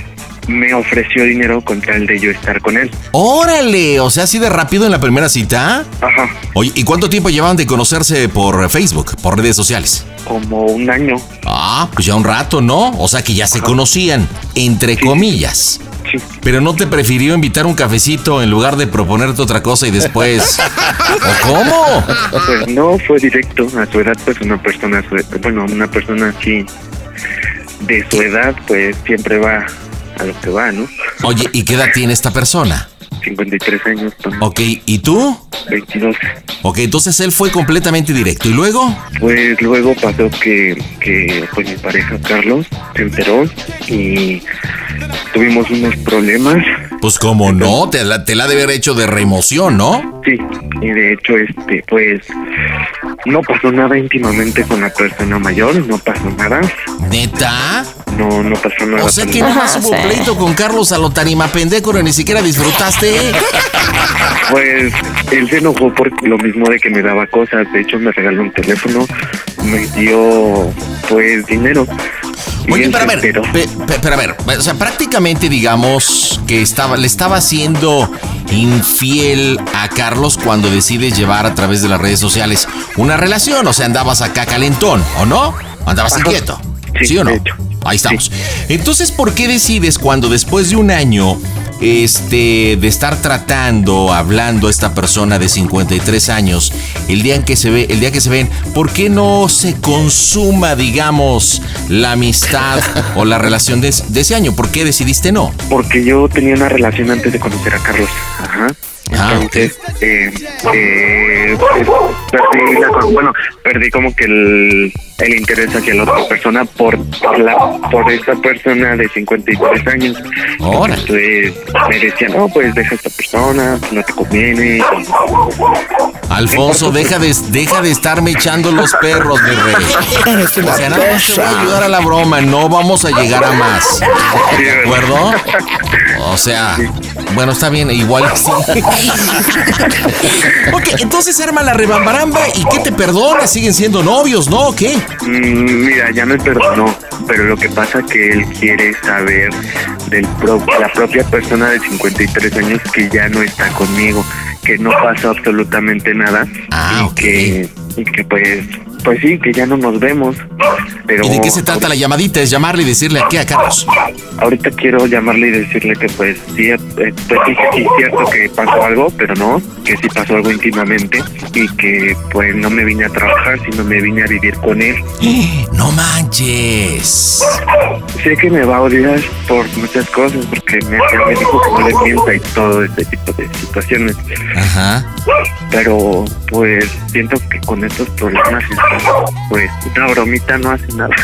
Speaker 21: me ofreció dinero con tal de yo estar con él.
Speaker 2: Órale, o sea, así de rápido en la primera cita.
Speaker 21: Ajá,
Speaker 2: Oye, ¿y cuánto tiempo llevaban de conocerse por Facebook, por redes sociales?
Speaker 21: como un año.
Speaker 2: Ah, pues ya un rato, ¿no? O sea que ya se conocían, entre comillas.
Speaker 21: sí.
Speaker 2: Pero no te prefirió invitar un cafecito en lugar de proponerte otra cosa y después. ¿O cómo?
Speaker 21: Pues no, fue directo. A su edad, pues una persona, su- bueno, una persona así de su edad, pues siempre va a lo que va, ¿no?
Speaker 2: Oye, ¿y qué edad tiene esta persona?
Speaker 21: 53 años.
Speaker 2: Ok, ¿y tú?
Speaker 21: 22.
Speaker 2: Ok, entonces él fue completamente directo. ¿Y luego?
Speaker 21: Pues luego pasó que, que pues mi pareja Carlos se enteró y tuvimos unos problemas.
Speaker 2: Pues como no, te la, te la ha de haber hecho de remoción, ¿no?
Speaker 21: Sí, y de hecho, este, pues no pasó nada íntimamente con la persona mayor, no pasó nada.
Speaker 2: ¿Neta?
Speaker 21: No, no pasó nada.
Speaker 2: O sea que
Speaker 21: pero-
Speaker 2: nomás hubo pleito con Carlos a lo tarima pendejo, ni siquiera disfrutaste.
Speaker 21: Pues él se enojó por lo mismo de que me daba cosas. De hecho, me regaló un teléfono, me dio pues dinero.
Speaker 2: Oye, pero a ver, pero a ver, o sea, prácticamente digamos que estaba, le estaba haciendo infiel a Carlos cuando decides llevar a través de las redes sociales una relación, o sea, andabas acá calentón, ¿o no? Andabas
Speaker 21: Ajá.
Speaker 2: inquieto,
Speaker 21: Sí,
Speaker 2: ¿sí o no?
Speaker 21: de hecho.
Speaker 2: Ahí estamos. Entonces, ¿por qué decides cuando después de un año este de estar tratando, hablando a esta persona de 53 años, el día en que se ve, el día que se ven, ¿por qué no se consuma, digamos, la amistad o la relación de, de ese año? ¿Por qué decidiste no?
Speaker 21: Porque yo tenía una relación antes de conocer a Carlos. Ajá. Entonces, eh, eh, perdí la, bueno, perdí como que el, el interés hacia la otra persona por, por la, por esta persona de 53 años. Entonces me decían, no, pues deja a esta persona, no te conviene.
Speaker 2: Alfonso, deja de, deja de estarme echando los perros, mi rey. O sea, nada más te voy a ayudar a la broma, no vamos a llegar a más. ¿De acuerdo? O sea, bueno, está bien, igual sí. ok, entonces arma la rebambaramba y ¿qué te perdona? Siguen siendo novios, ¿no? ¿O qué?
Speaker 21: Mm, Mira, ya me perdonó, pero lo que pasa que él quiere saber del pro- la propia persona de 53 años que ya no está conmigo, que no pasó absolutamente nada y que y que pues pues sí, que ya no nos vemos. Pero
Speaker 2: ¿Y de qué se trata la llamadita? Es llamarle y decirle aquí a Carlos.
Speaker 21: ahorita quiero llamarle y decirle que pues sí, eh, pues sí, sí es cierto que pasó algo, pero no, que sí pasó algo íntimamente y que pues no me vine a trabajar, sino me vine a vivir con él.
Speaker 2: No manches.
Speaker 21: Sé que me va a odiar por muchas cosas, porque me, me dijo que no le mienta y todo este tipo de situaciones.
Speaker 2: Ajá.
Speaker 21: Pero pues siento que con estos problemas, pues una bromita no hace nada.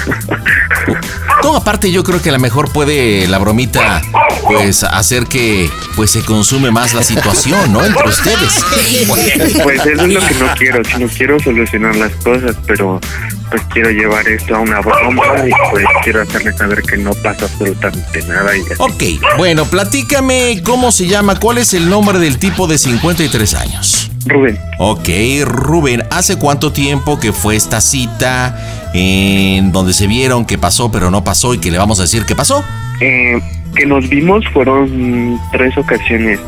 Speaker 2: No, aparte yo creo que a lo mejor puede la bromita pues hacer que pues se consume más la situación, ¿no? Entre ustedes.
Speaker 21: Pues eso es lo que no quiero, no quiero solucionar las cosas, pero pues quiero llevar esto a una broma y pues quiero hacerle saber que no pasa absolutamente nada y.
Speaker 2: Ok, bueno, platícame cómo se llama, cuál es el nombre del tipo de 53 años.
Speaker 21: Rubén.
Speaker 2: Ok, Rubén, ¿hace cuánto tiempo que fue esta cita en donde se vieron que pasó pero no pasó y que le vamos a decir que pasó?
Speaker 21: Eh, que nos vimos fueron tres ocasiones.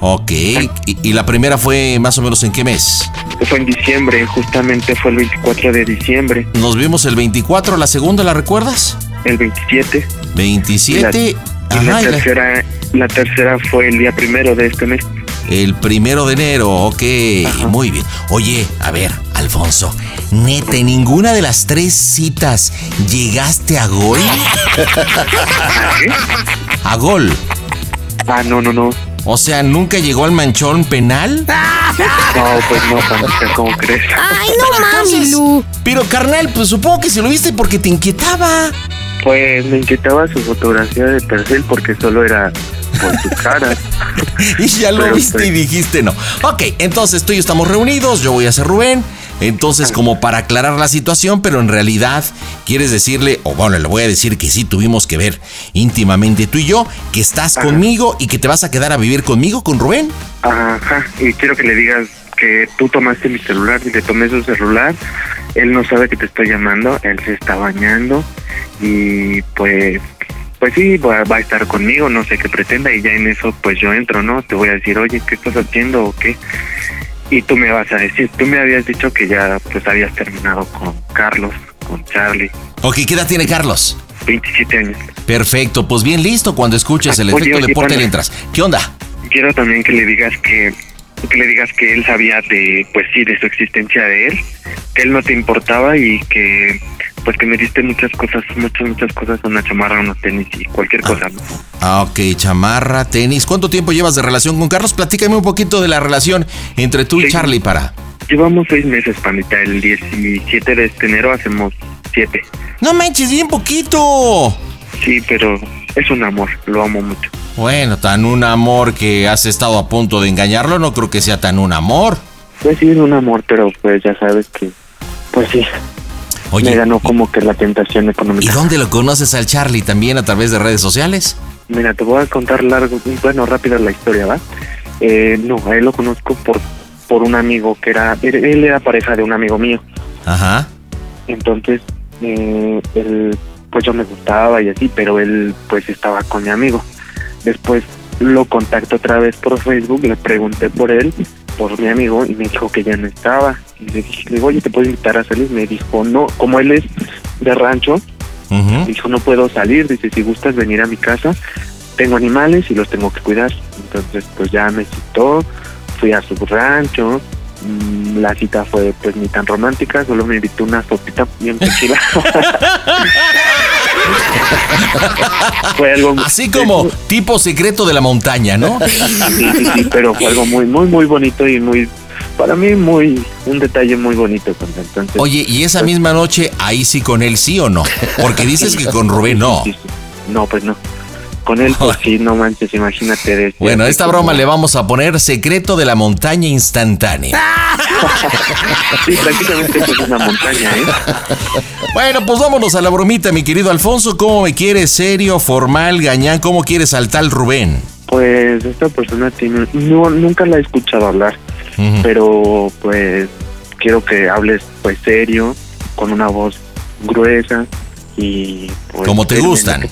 Speaker 2: Ok, y, y la primera fue más o menos en qué mes?
Speaker 21: Fue en diciembre, justamente fue el 24 de diciembre.
Speaker 2: Nos vimos el 24, la segunda, ¿la recuerdas?
Speaker 21: El 27.
Speaker 2: 27.
Speaker 21: Y la, y la
Speaker 2: ajá, y la-
Speaker 21: tercera, la tercera fue el día primero de este mes.
Speaker 2: El primero de enero, ok, muy bien. Oye, a ver, Alfonso, neta, ¿en ninguna de las tres citas llegaste a gol? ¿A gol?
Speaker 21: Ah, no, no, no.
Speaker 2: O sea, ¿nunca llegó al manchón penal?
Speaker 21: No, pues no, ¿cómo crees?
Speaker 2: Ay, no mames, Lu. Pero carnal, pues supongo que se lo viste porque te inquietaba.
Speaker 21: Pues me inquietaba su fotografía de perfil porque solo era por su cara.
Speaker 2: Y ya lo
Speaker 21: Pero,
Speaker 2: viste
Speaker 21: pues,
Speaker 2: y dijiste no. Ok, entonces tú y yo estamos reunidos, yo voy a ser Rubén. Entonces, como para aclarar la situación, pero en realidad quieres decirle, o bueno, le voy a decir que sí tuvimos que ver íntimamente tú y yo, que estás conmigo y que te vas a quedar a vivir conmigo, con Rubén.
Speaker 21: Ajá, y quiero que le digas que tú tomaste mi celular y le tomé su celular. Él no sabe que te estoy llamando, él se está bañando y pues pues sí, va, va a estar conmigo, no sé qué pretenda y ya en eso pues yo entro, ¿no? Te voy a decir, oye, ¿qué estás haciendo o qué? Y tú me vas a decir, tú me habías dicho que ya pues habías terminado con Carlos, con Charlie.
Speaker 2: Ok, ¿qué edad tiene Carlos?
Speaker 21: 27 años.
Speaker 2: Perfecto, pues bien listo. Cuando escuches el
Speaker 21: Oye,
Speaker 2: efecto
Speaker 21: oye,
Speaker 2: deporte le entras. ¿Qué onda?
Speaker 21: Quiero también que le digas que que le digas que él sabía de pues sí de su existencia de él, que él no te importaba y que pues que me diste muchas cosas, muchas muchas cosas, una chamarra, unos tenis y cualquier cosa. ¿no?
Speaker 2: Ah, ok, chamarra, tenis. ¿Cuánto tiempo llevas de relación con Carlos? Platícame un poquito de la relación entre tú y Charlie para.
Speaker 21: Llevamos seis meses, panita. El 17 de este enero hacemos siete.
Speaker 2: No manches, bien poquito.
Speaker 21: Sí, pero es un amor, lo amo mucho.
Speaker 2: Bueno, tan un amor que has estado a punto de engañarlo, no creo que sea tan un amor.
Speaker 21: Pues sí, es un amor, pero pues ya sabes que, pues sí,
Speaker 2: Oye,
Speaker 21: me ganó como que la tentación
Speaker 2: ¿y
Speaker 21: económica.
Speaker 2: dónde lo conoces al Charlie? ¿También a través de redes sociales?
Speaker 21: Mira, te voy a contar largo, bueno, rápida la historia, ¿va? Eh, no, a él lo conozco por por un amigo que era, él, él era pareja de un amigo mío.
Speaker 2: Ajá.
Speaker 21: Entonces, eh, él, pues yo me gustaba y así, pero él pues estaba con mi amigo. Después lo contacto otra vez por Facebook, le pregunté por él, por mi amigo, y me dijo que ya no estaba. Y le dije, le digo, oye, ¿te puedo invitar a salir? Me dijo, no, como él es de rancho, me dijo, no puedo salir, dice, si gustas venir a mi casa, tengo animales y los tengo que cuidar. Entonces, pues ya me citó, fui a su rancho, mm, la cita fue pues ni tan romántica, solo me invitó una sopita bien tranquila. fue algo
Speaker 2: Así como tipo secreto de la montaña, ¿no?
Speaker 21: sí, sí, sí, pero fue algo muy, muy, muy bonito y muy, para mí muy, un detalle muy bonito. pues, Entonces,
Speaker 2: Oye, ¿y esa misma noche ahí sí con él sí o no? Porque dices que con Rubén no.
Speaker 21: no, pues no. Con él, pues sí, no manches, imagínate. De
Speaker 2: Bueno, a esta broma le vamos a poner secreto de la montaña instantánea.
Speaker 21: Sí, prácticamente es una montaña, ¿eh?
Speaker 2: Bueno, pues vámonos a la bromita, mi querido Alfonso. ¿Cómo me quieres? ¿Serio, formal, gañán? ¿Cómo quieres al tal Rubén?
Speaker 21: Pues esta persona tiene, no, nunca la he escuchado hablar, pero pues quiero que hables pues serio, con una voz gruesa y pues...
Speaker 2: Como te gustan.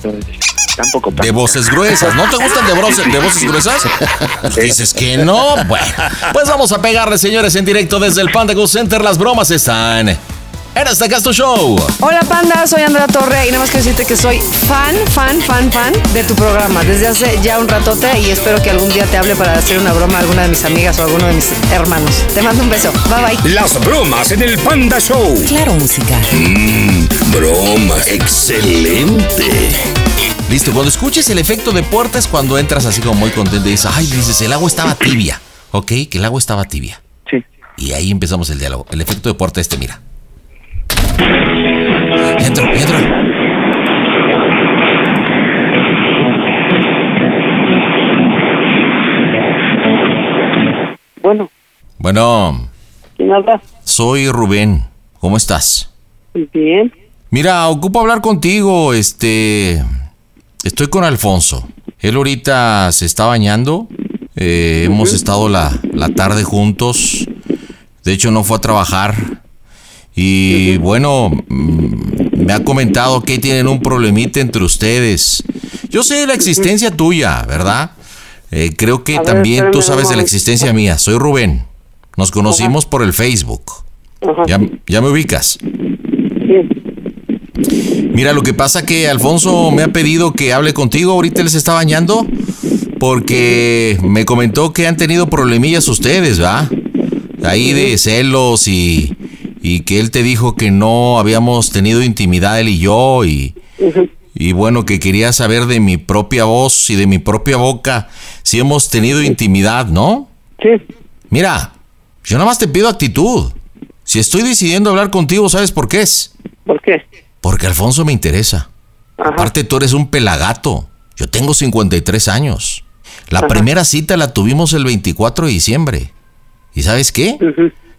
Speaker 21: Que todo- Tampoco
Speaker 2: De voces gruesas. ¿No te gustan de, voces- de voces gruesas? Pues dices que no. Bueno, pues vamos a pegarle, señores, en directo desde el Panda Go Center. Las bromas están en este Casto Show.
Speaker 22: Hola Panda, soy Andrea Torre y nada más quiero decirte que soy fan, fan, fan, fan de tu programa desde hace ya un ratote y espero que algún día te hable para hacer una broma a alguna de mis amigas o a alguno de mis hermanos. Te mando un beso. Bye bye.
Speaker 8: Las bromas en el Panda Show.
Speaker 15: Claro, música.
Speaker 6: Mmm, bromas. Excelente.
Speaker 2: Listo, cuando escuches el efecto de puerta es cuando entras así como muy contento y dices, ay, dices, el agua estaba tibia. ¿Ok? Que el agua estaba tibia.
Speaker 21: Sí.
Speaker 2: Y ahí empezamos el diálogo. El efecto de puerta este, mira. Entro, entro.
Speaker 21: Bueno,
Speaker 2: Bueno,
Speaker 10: ¿Quién habla?
Speaker 2: soy Rubén. ¿Cómo estás?
Speaker 10: Bien.
Speaker 2: Mira, ocupo hablar contigo. Este. Estoy con Alfonso. Él ahorita se está bañando. Eh, hemos estado la, la tarde juntos. De hecho, no fue a trabajar. Y bueno, mm, me ha comentado que tienen un problemita entre ustedes. Yo sé de la existencia tuya, ¿verdad? Eh, creo que
Speaker 10: ver,
Speaker 2: también tú sabes de la existencia mía. Soy Rubén. Nos conocimos por el Facebook.
Speaker 10: Ajá.
Speaker 2: ¿Ya, ya me ubicas? Mira, lo que pasa que Alfonso me ha pedido que hable contigo. Ahorita él se está bañando porque me comentó que han tenido problemillas ustedes, ¿va? Ahí de celos y, y que él te dijo que no habíamos tenido intimidad él y yo y, y bueno, que quería saber de mi propia voz y de mi propia boca si hemos tenido intimidad, ¿no?
Speaker 10: Sí.
Speaker 2: Mira, yo nada más te pido actitud. Si estoy decidiendo hablar contigo, ¿sabes por qué es?
Speaker 10: ¿Por qué?
Speaker 2: Porque Alfonso me interesa. Aparte, tú eres un pelagato. Yo tengo 53 años. La
Speaker 10: Ajá.
Speaker 2: primera cita la tuvimos el 24 de diciembre. ¿Y sabes qué?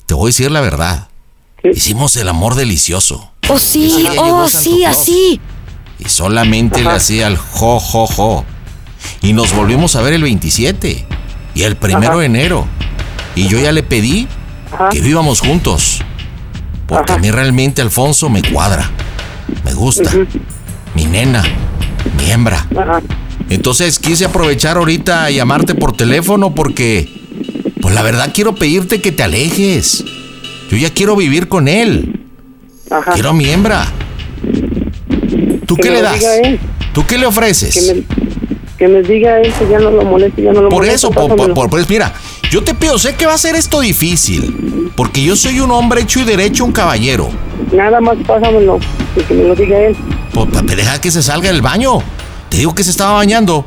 Speaker 2: Te voy a decir la verdad. Hicimos el amor delicioso.
Speaker 7: Oh, sí, oh, sí, así.
Speaker 2: Y solamente le hacía el jo, jo, jo. Y nos volvimos a ver el 27. Y el primero
Speaker 10: Ajá.
Speaker 2: de enero. Y yo ya le pedí que vivamos juntos. Porque a mí realmente Alfonso me cuadra. Me gusta. Mi nena. Mi hembra. Entonces quise aprovechar ahorita a llamarte por teléfono porque, pues la verdad quiero pedirte que te alejes. Yo ya quiero vivir con él. Quiero a mi hembra. ¿Tú
Speaker 10: Que
Speaker 2: qué le das? ¿Tú qué le ofreces?
Speaker 10: Que me, que me diga él que ya no lo moleste, ya no lo
Speaker 2: Por
Speaker 10: moleste.
Speaker 2: eso, por, por- por- pues mira, yo te pido, sé que va a ser esto difícil, porque yo soy un hombre hecho y derecho, un caballero.
Speaker 10: Nada más pásamelo, y que me lo diga él.
Speaker 2: Pues pa- deja que se salga del baño. Te digo que se estaba bañando.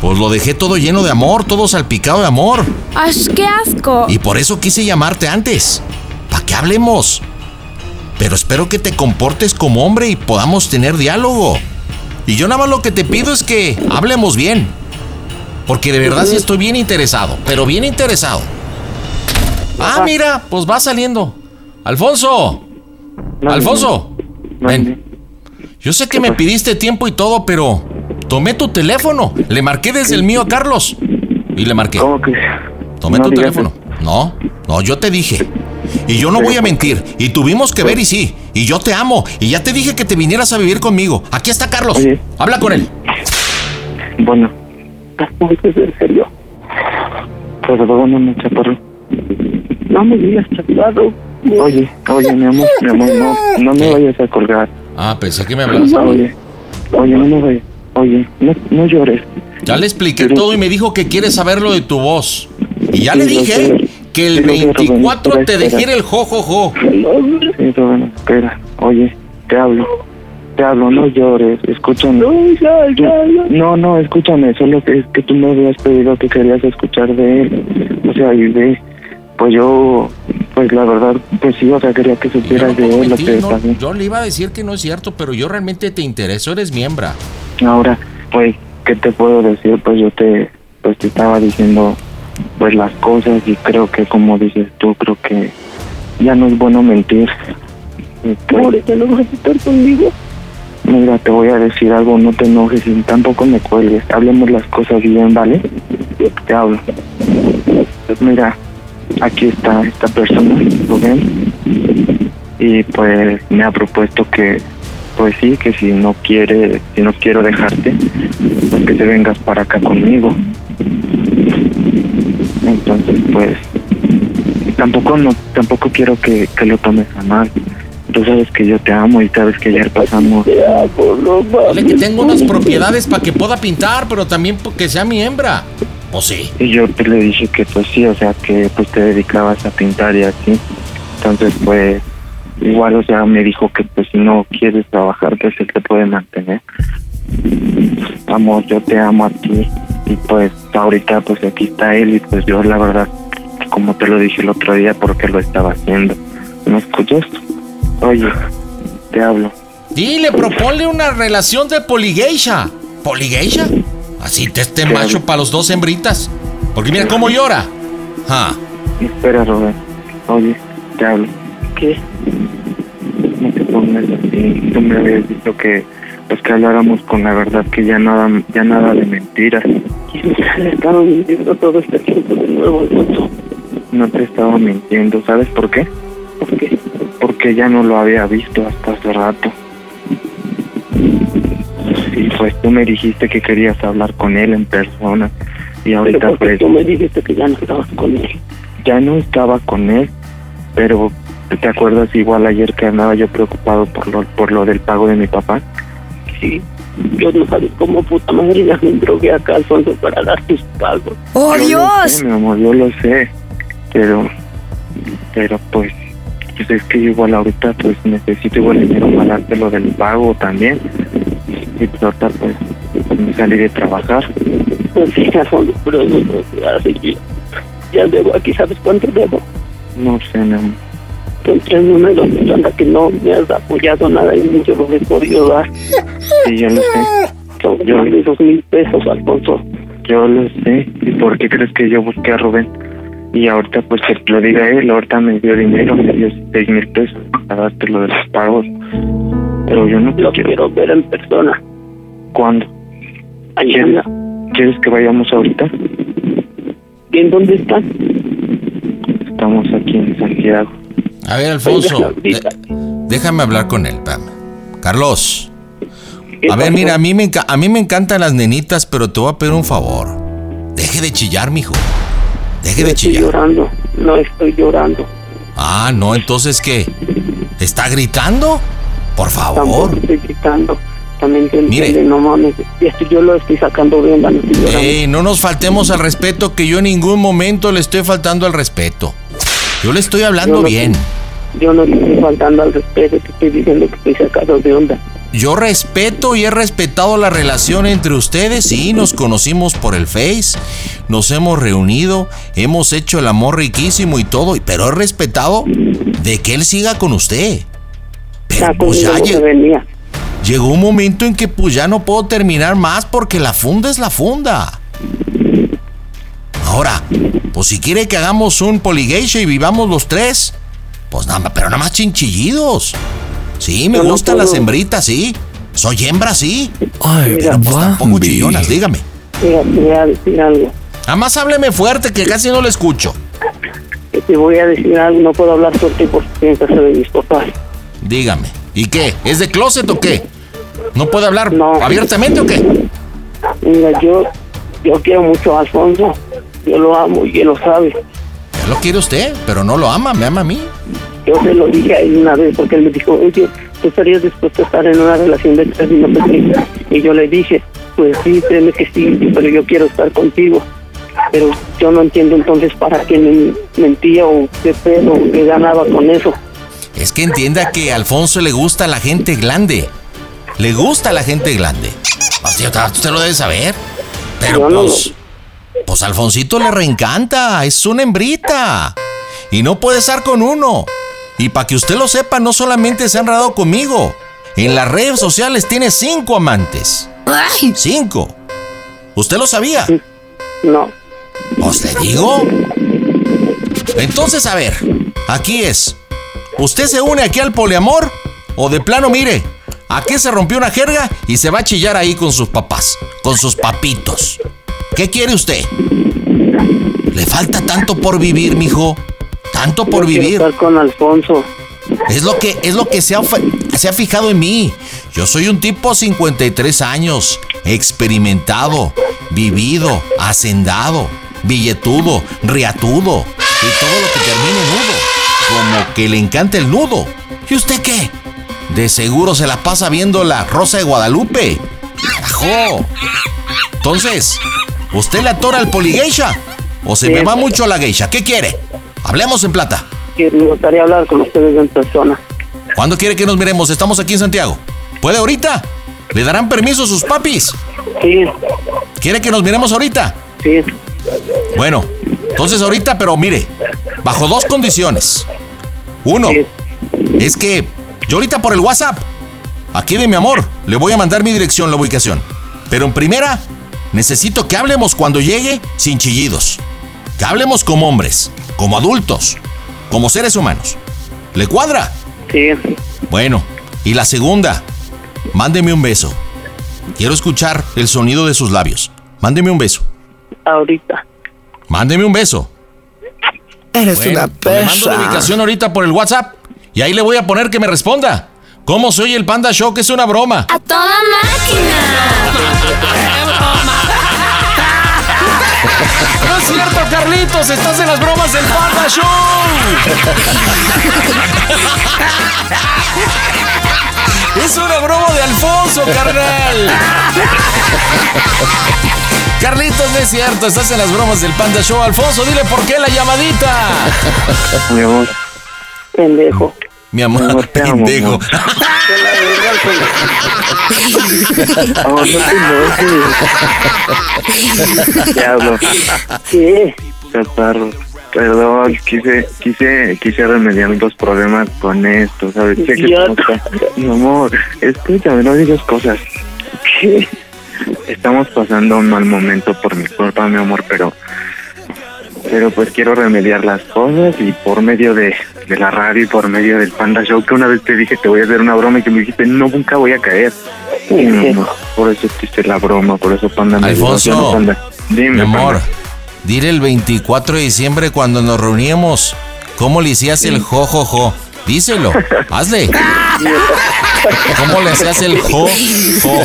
Speaker 2: Pues lo dejé todo lleno de amor, todo salpicado de amor.
Speaker 23: ¡Ay, qué asco!
Speaker 2: Y por eso quise llamarte antes. Para que hablemos. Pero espero que te comportes como hombre y podamos tener diálogo. Y yo nada más lo que te pido es que hablemos bien. Porque de verdad sí estoy bien interesado, pero bien interesado. Ah, mira, pues va saliendo. Alfonso. Alfonso. Ven. Yo sé que me pidiste tiempo y todo, pero tomé tu teléfono. Le marqué desde el mío a Carlos. Y le marqué.
Speaker 21: ¿Cómo que?
Speaker 2: Tomé tu teléfono. No, no, yo te dije. Y yo no voy a mentir. Y tuvimos que ver y sí. Y yo te amo. Y ya te dije que te vinieras a vivir conmigo. Aquí está Carlos. Habla con él.
Speaker 21: Bueno,
Speaker 10: ¿Es en serio?
Speaker 21: perdóname, chaparro.
Speaker 10: No me digas, chaparro.
Speaker 21: Oye, oye, mi amor, mi amor, no, no me vayas a colgar.
Speaker 2: Ah, pensé que me hablabas.
Speaker 21: Oye, oye, no me vayas. Oye, no, no llores.
Speaker 2: Ya le expliqué todo y me dijo que quiere saber lo de tu voz. Y ya le
Speaker 21: Sí, lo
Speaker 2: dije que el
Speaker 21: Sí, lo sé, Rubén,
Speaker 2: 24
Speaker 21: pero
Speaker 2: te dejé el jojojo.
Speaker 21: Sí, Rubén, espera. Oye, te hablo. Te hablo, no llores, escúchame. Tú- No, no, escúchame, solo que es que tú me habías pedido que querías escuchar de él. O sea, y de, pues yo, pues la verdad, pues sí, o sea, quería que supieras de él lo que
Speaker 2: no,
Speaker 21: también.
Speaker 2: yo le iba a decir que no es cierto, pero yo realmente te intereso, eres miembro.
Speaker 21: Ahora, pues, ¿qué te puedo decir? Pues yo te, pues te estaba diciendo, pues las cosas y creo que como dices tú, creo que ya no es bueno mentir. Pues,
Speaker 10: Ahorita no vas a estar conmigo.
Speaker 21: Mira, te voy a decir algo, no te enojes y tampoco me cuelgues. Hablemos las cosas bien, ¿vale? Te hablo. Pues mira, aquí está esta persona, Rubén. Y pues me ha propuesto que, pues sí, que si no quiere, si no quiero dejarte, pues que te vengas para acá conmigo. Entonces, pues, tampoco no, tampoco quiero que, que lo tomes a mal. Tú sabes que yo te amo y sabes que ayer pasamos.
Speaker 2: Dile que tengo unas propiedades para que pueda pintar, pero también que sea mi hembra. ¿O sí?
Speaker 21: Y yo te le dije que pues sí, o sea, que pues te dedicabas a pintar y así. Entonces pues igual, o sea, me dijo que pues si no quieres trabajar, pues él te puede mantener. Amor, yo te amo a ti. Y pues ahorita pues aquí está él y pues yo la verdad, como te lo dije el otro día, porque lo estaba haciendo. ¿Me escuchas? Oye, te hablo.
Speaker 2: Dile, proponle una relación de poligeisha. ¿Poligeisha? Así te esté macho para los dos hembritas. Porque mira cómo llora. Ah.
Speaker 21: Espera, Robert. Oye, te hablo.
Speaker 10: ¿Qué?
Speaker 21: No te pongas así. Tú me habías dicho que pues que habláramos con la verdad, que ya nada, ya nada de mentiras.
Speaker 10: Le estaba mintiendo todo este tiempo de nuevo.
Speaker 21: No te estaba mintiendo, ¿sabes por qué?
Speaker 10: ¿Por qué?
Speaker 21: Porque ya no lo había visto hasta hace rato. Y pues tú me dijiste que querías hablar con él en persona. Y ahorita
Speaker 10: Pero porque
Speaker 21: pues
Speaker 10: tú me dijiste que ya no estabas con él.
Speaker 21: ya no estaba con él, pero ¿te acuerdas igual ayer que andaba yo preocupado por lo, por lo del pago de mi papá?
Speaker 10: Sí. Yo no sabes cómo puta madre ya me drogué acá, Alfonso, para dar tus pagos.
Speaker 7: ¡Oh,
Speaker 21: Yo lo
Speaker 7: Dios!
Speaker 21: sé, mi amor, yo lo sé, pero, pero pues, pues es que igual ahorita pues necesito igual dinero para darte lo del pago también. Y pues ahorita pues, me salí de trabajar.
Speaker 10: Pues sí, Alfonso, pero no, no, así que ya debo aquí, ¿sabes cuánto debo?
Speaker 21: No sé, mi amor.
Speaker 10: Son tres números anda que no me has apoyado nada y ni yo lo he podido dar.
Speaker 21: Sí, yo lo sé.
Speaker 10: Son
Speaker 21: Yo-
Speaker 10: dos mil pesos, Alfonso.
Speaker 21: Yo lo sé. ¿Y por qué crees que yo busqué a Rubén? Y ahorita, pues que lo diga él, ahorita me dio dinero, me dio seis mil pesos para darte lo de los pagos. Pero yo no te
Speaker 10: Lo
Speaker 21: quiero.
Speaker 10: quiero ver en persona.
Speaker 21: ¿Cuándo?
Speaker 10: Mañana.
Speaker 21: ¿Quieres que vayamos ahorita?
Speaker 10: ¿Y en dónde están?
Speaker 21: Estamos aquí en Santiago.
Speaker 2: A ver, Alfonso, de- déjame hablar con él, espérame. Carlos. A ver, mira, a mí, me a mí me encantan las nenitas, pero te voy a pedir un favor. Deje de chillar, mijo. Deje de
Speaker 10: Estoy
Speaker 2: chillar.
Speaker 10: llorando. No estoy llorando.
Speaker 2: Ah, no, entonces ¿qué? ¿Está gritando? Por favor.
Speaker 24: Tampoco estoy gritando. También te
Speaker 2: Mire.
Speaker 24: entiende, no mames. Esto yo lo estoy sacando de onda, no estoy llorando.
Speaker 2: Ey, no nos faltemos al respeto, que yo en ningún momento le estoy faltando al respeto. Yo le estoy hablando
Speaker 24: Yo no-
Speaker 2: bien.
Speaker 24: Yo no estoy faltando al respeto, te estoy diciendo que estoy sacado de onda.
Speaker 2: Yo respeto y he respetado la relación entre ustedes. Sí, nos conocimos por el Face, nos hemos reunido, hemos hecho el amor riquísimo y todo, pero he respetado de que él siga con usted. Pero pues ya
Speaker 24: conmigo no se
Speaker 2: lle-
Speaker 24: venía.
Speaker 2: llegó un momento en que pues ya no puedo terminar más porque la funda es la funda. Ahora, pues si quiere que hagamos un poligeisha y vivamos los tres, pues nada más, pero nada más chinchillidos. Sí, me
Speaker 24: no
Speaker 2: gustan las hembritas, sí. Soy hembra, sí.
Speaker 25: Ay,
Speaker 24: Mira,
Speaker 2: pues tampoco chillonas, dígame.
Speaker 24: Mira, te voy a decir algo.
Speaker 2: Nada más hábleme fuerte que casi no le escucho.
Speaker 24: Te voy a decir algo. No puedo hablar fuerte porque estoy en casa de mis papás.
Speaker 2: Dígame. ¿Y qué? ¿Es de closet o qué? ¿No puede hablar abiertamente o qué?
Speaker 24: Mira, yo, yo quiero mucho a Alfonso. Yo lo amo y él lo sabe.
Speaker 2: Ya lo quiere usted, pero no lo ama, me ama a mí.
Speaker 24: Yo se lo dije a él una vez porque él me dijo, oye, ¿tú estarías dispuesto a estar en una relación de tres qué?". Y yo le dije, pues sí, créeme que sí, pero yo quiero estar contigo. Pero yo no entiendo entonces para qué me mentía o qué pedo, o qué ganaba con eso.
Speaker 2: Es que entienda que a Alfonso le gusta la gente grande. Le gusta la gente grande. Hostia, usted lo debe saber. Pero pues, pues Alfonsito le reencanta. Es una hembrita. Y no puede estar con uno. Y para que usted lo sepa, no solamente se ha enredado conmigo. En las redes sociales tiene cinco amantes. Cinco. ¿Usted lo sabía?
Speaker 24: No.
Speaker 2: ¿Os le digo? Entonces, a ver, aquí es. ¿Usted se une aquí al poliamor? ¿O de plano, mire, aquí se rompió una jerga y se va a chillar ahí con sus papás, con sus papitos? ¿Qué quiere usted? Le falta tanto por vivir, mijo. Tanto por
Speaker 24: Yo
Speaker 2: vivir.
Speaker 24: estar con Alfonso.
Speaker 2: Es lo que, es lo que se, ha, se ha fijado en mí. Yo soy un tipo 53 años, experimentado, vivido, hacendado, billetudo, riatudo y todo lo que termine nudo. Como que le encanta el nudo. ¿Y usted qué? De seguro se la pasa viendo la Rosa de Guadalupe. ¡Carajo! Entonces, ¿usted le atora al poligeisha? ¿O se me va mucho la geisha? ¿Qué quiere? Hablemos en plata.
Speaker 24: Que me gustaría hablar con ustedes en persona.
Speaker 2: ¿Cuándo quiere que nos miremos? Estamos aquí en Santiago. ¿Puede ahorita? ¿Le darán permiso sus papis?
Speaker 24: Sí.
Speaker 2: ¿Quiere que nos miremos ahorita?
Speaker 24: Sí.
Speaker 2: Bueno, entonces ahorita, pero mire, bajo dos condiciones. Uno, es que yo ahorita por el WhatsApp, aquí de mi amor, le voy a mandar mi dirección, la ubicación. Pero en primera, necesito que hablemos cuando llegue sin chillidos. Que hablemos como hombres, como adultos, como seres humanos. ¿Le cuadra?
Speaker 24: Sí.
Speaker 2: Bueno, y la segunda, mándeme un beso. Quiero escuchar el sonido de sus labios. Mándeme un beso.
Speaker 24: Ahorita.
Speaker 2: Mándeme un beso.
Speaker 26: Eres
Speaker 2: Bueno,
Speaker 26: una
Speaker 2: pues le mando la ubicación ahorita por el WhatsApp y ahí le voy a poner que me responda. ¿Cómo soy el Panda Show? Que es una broma.
Speaker 17: ¡A toda
Speaker 2: No es cierto, Carlitos, estás en las bromas del Panda Show. Es una broma de Alfonso, carnal. Carlitos, no es cierto, estás en las bromas del Panda Show. Alfonso, dile por qué la llamadita.
Speaker 24: Mi amor. Pendejo.
Speaker 2: Mi amor,
Speaker 24: te amo,
Speaker 2: pendejo.
Speaker 24: amor. Amor, no te
Speaker 21: Diablo.
Speaker 24: ¿Qué?
Speaker 21: Chaparro. Perdón, quise, quise, quise remediar los problemas con esto, ¿sabes? Sé que Mi amor, escúchame, no digas cosas. ¿Qué? Estamos pasando un mal momento por mi culpa, mi amor, pero... Pero pues quiero remediar las cosas y por medio de, de la radio y por medio del Panda Show, que una vez te dije te voy a hacer una broma y que me dijiste no, nunca voy a caer. Sí, por eso te hice la broma, por eso Panda me ¿sí no,
Speaker 2: Alfonso,
Speaker 21: Panda? Dime,
Speaker 2: mi amor,
Speaker 21: Panda.
Speaker 2: dile el 24 de diciembre cuando nos reuníamos, ¿cómo le hacías el jo, jo, jo? Díselo, hazle. ¿Cómo le hacías el jo, jo?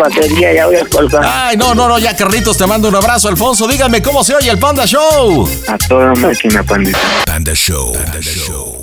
Speaker 24: Batería, ya voy a colgar.
Speaker 2: Ay, no, no, no, ya Carlitos, te mando un abrazo. Alfonso, dígame cómo se oye el Panda Show.
Speaker 21: A toda máquina, pandita.
Speaker 8: Panda Show. Panda Show.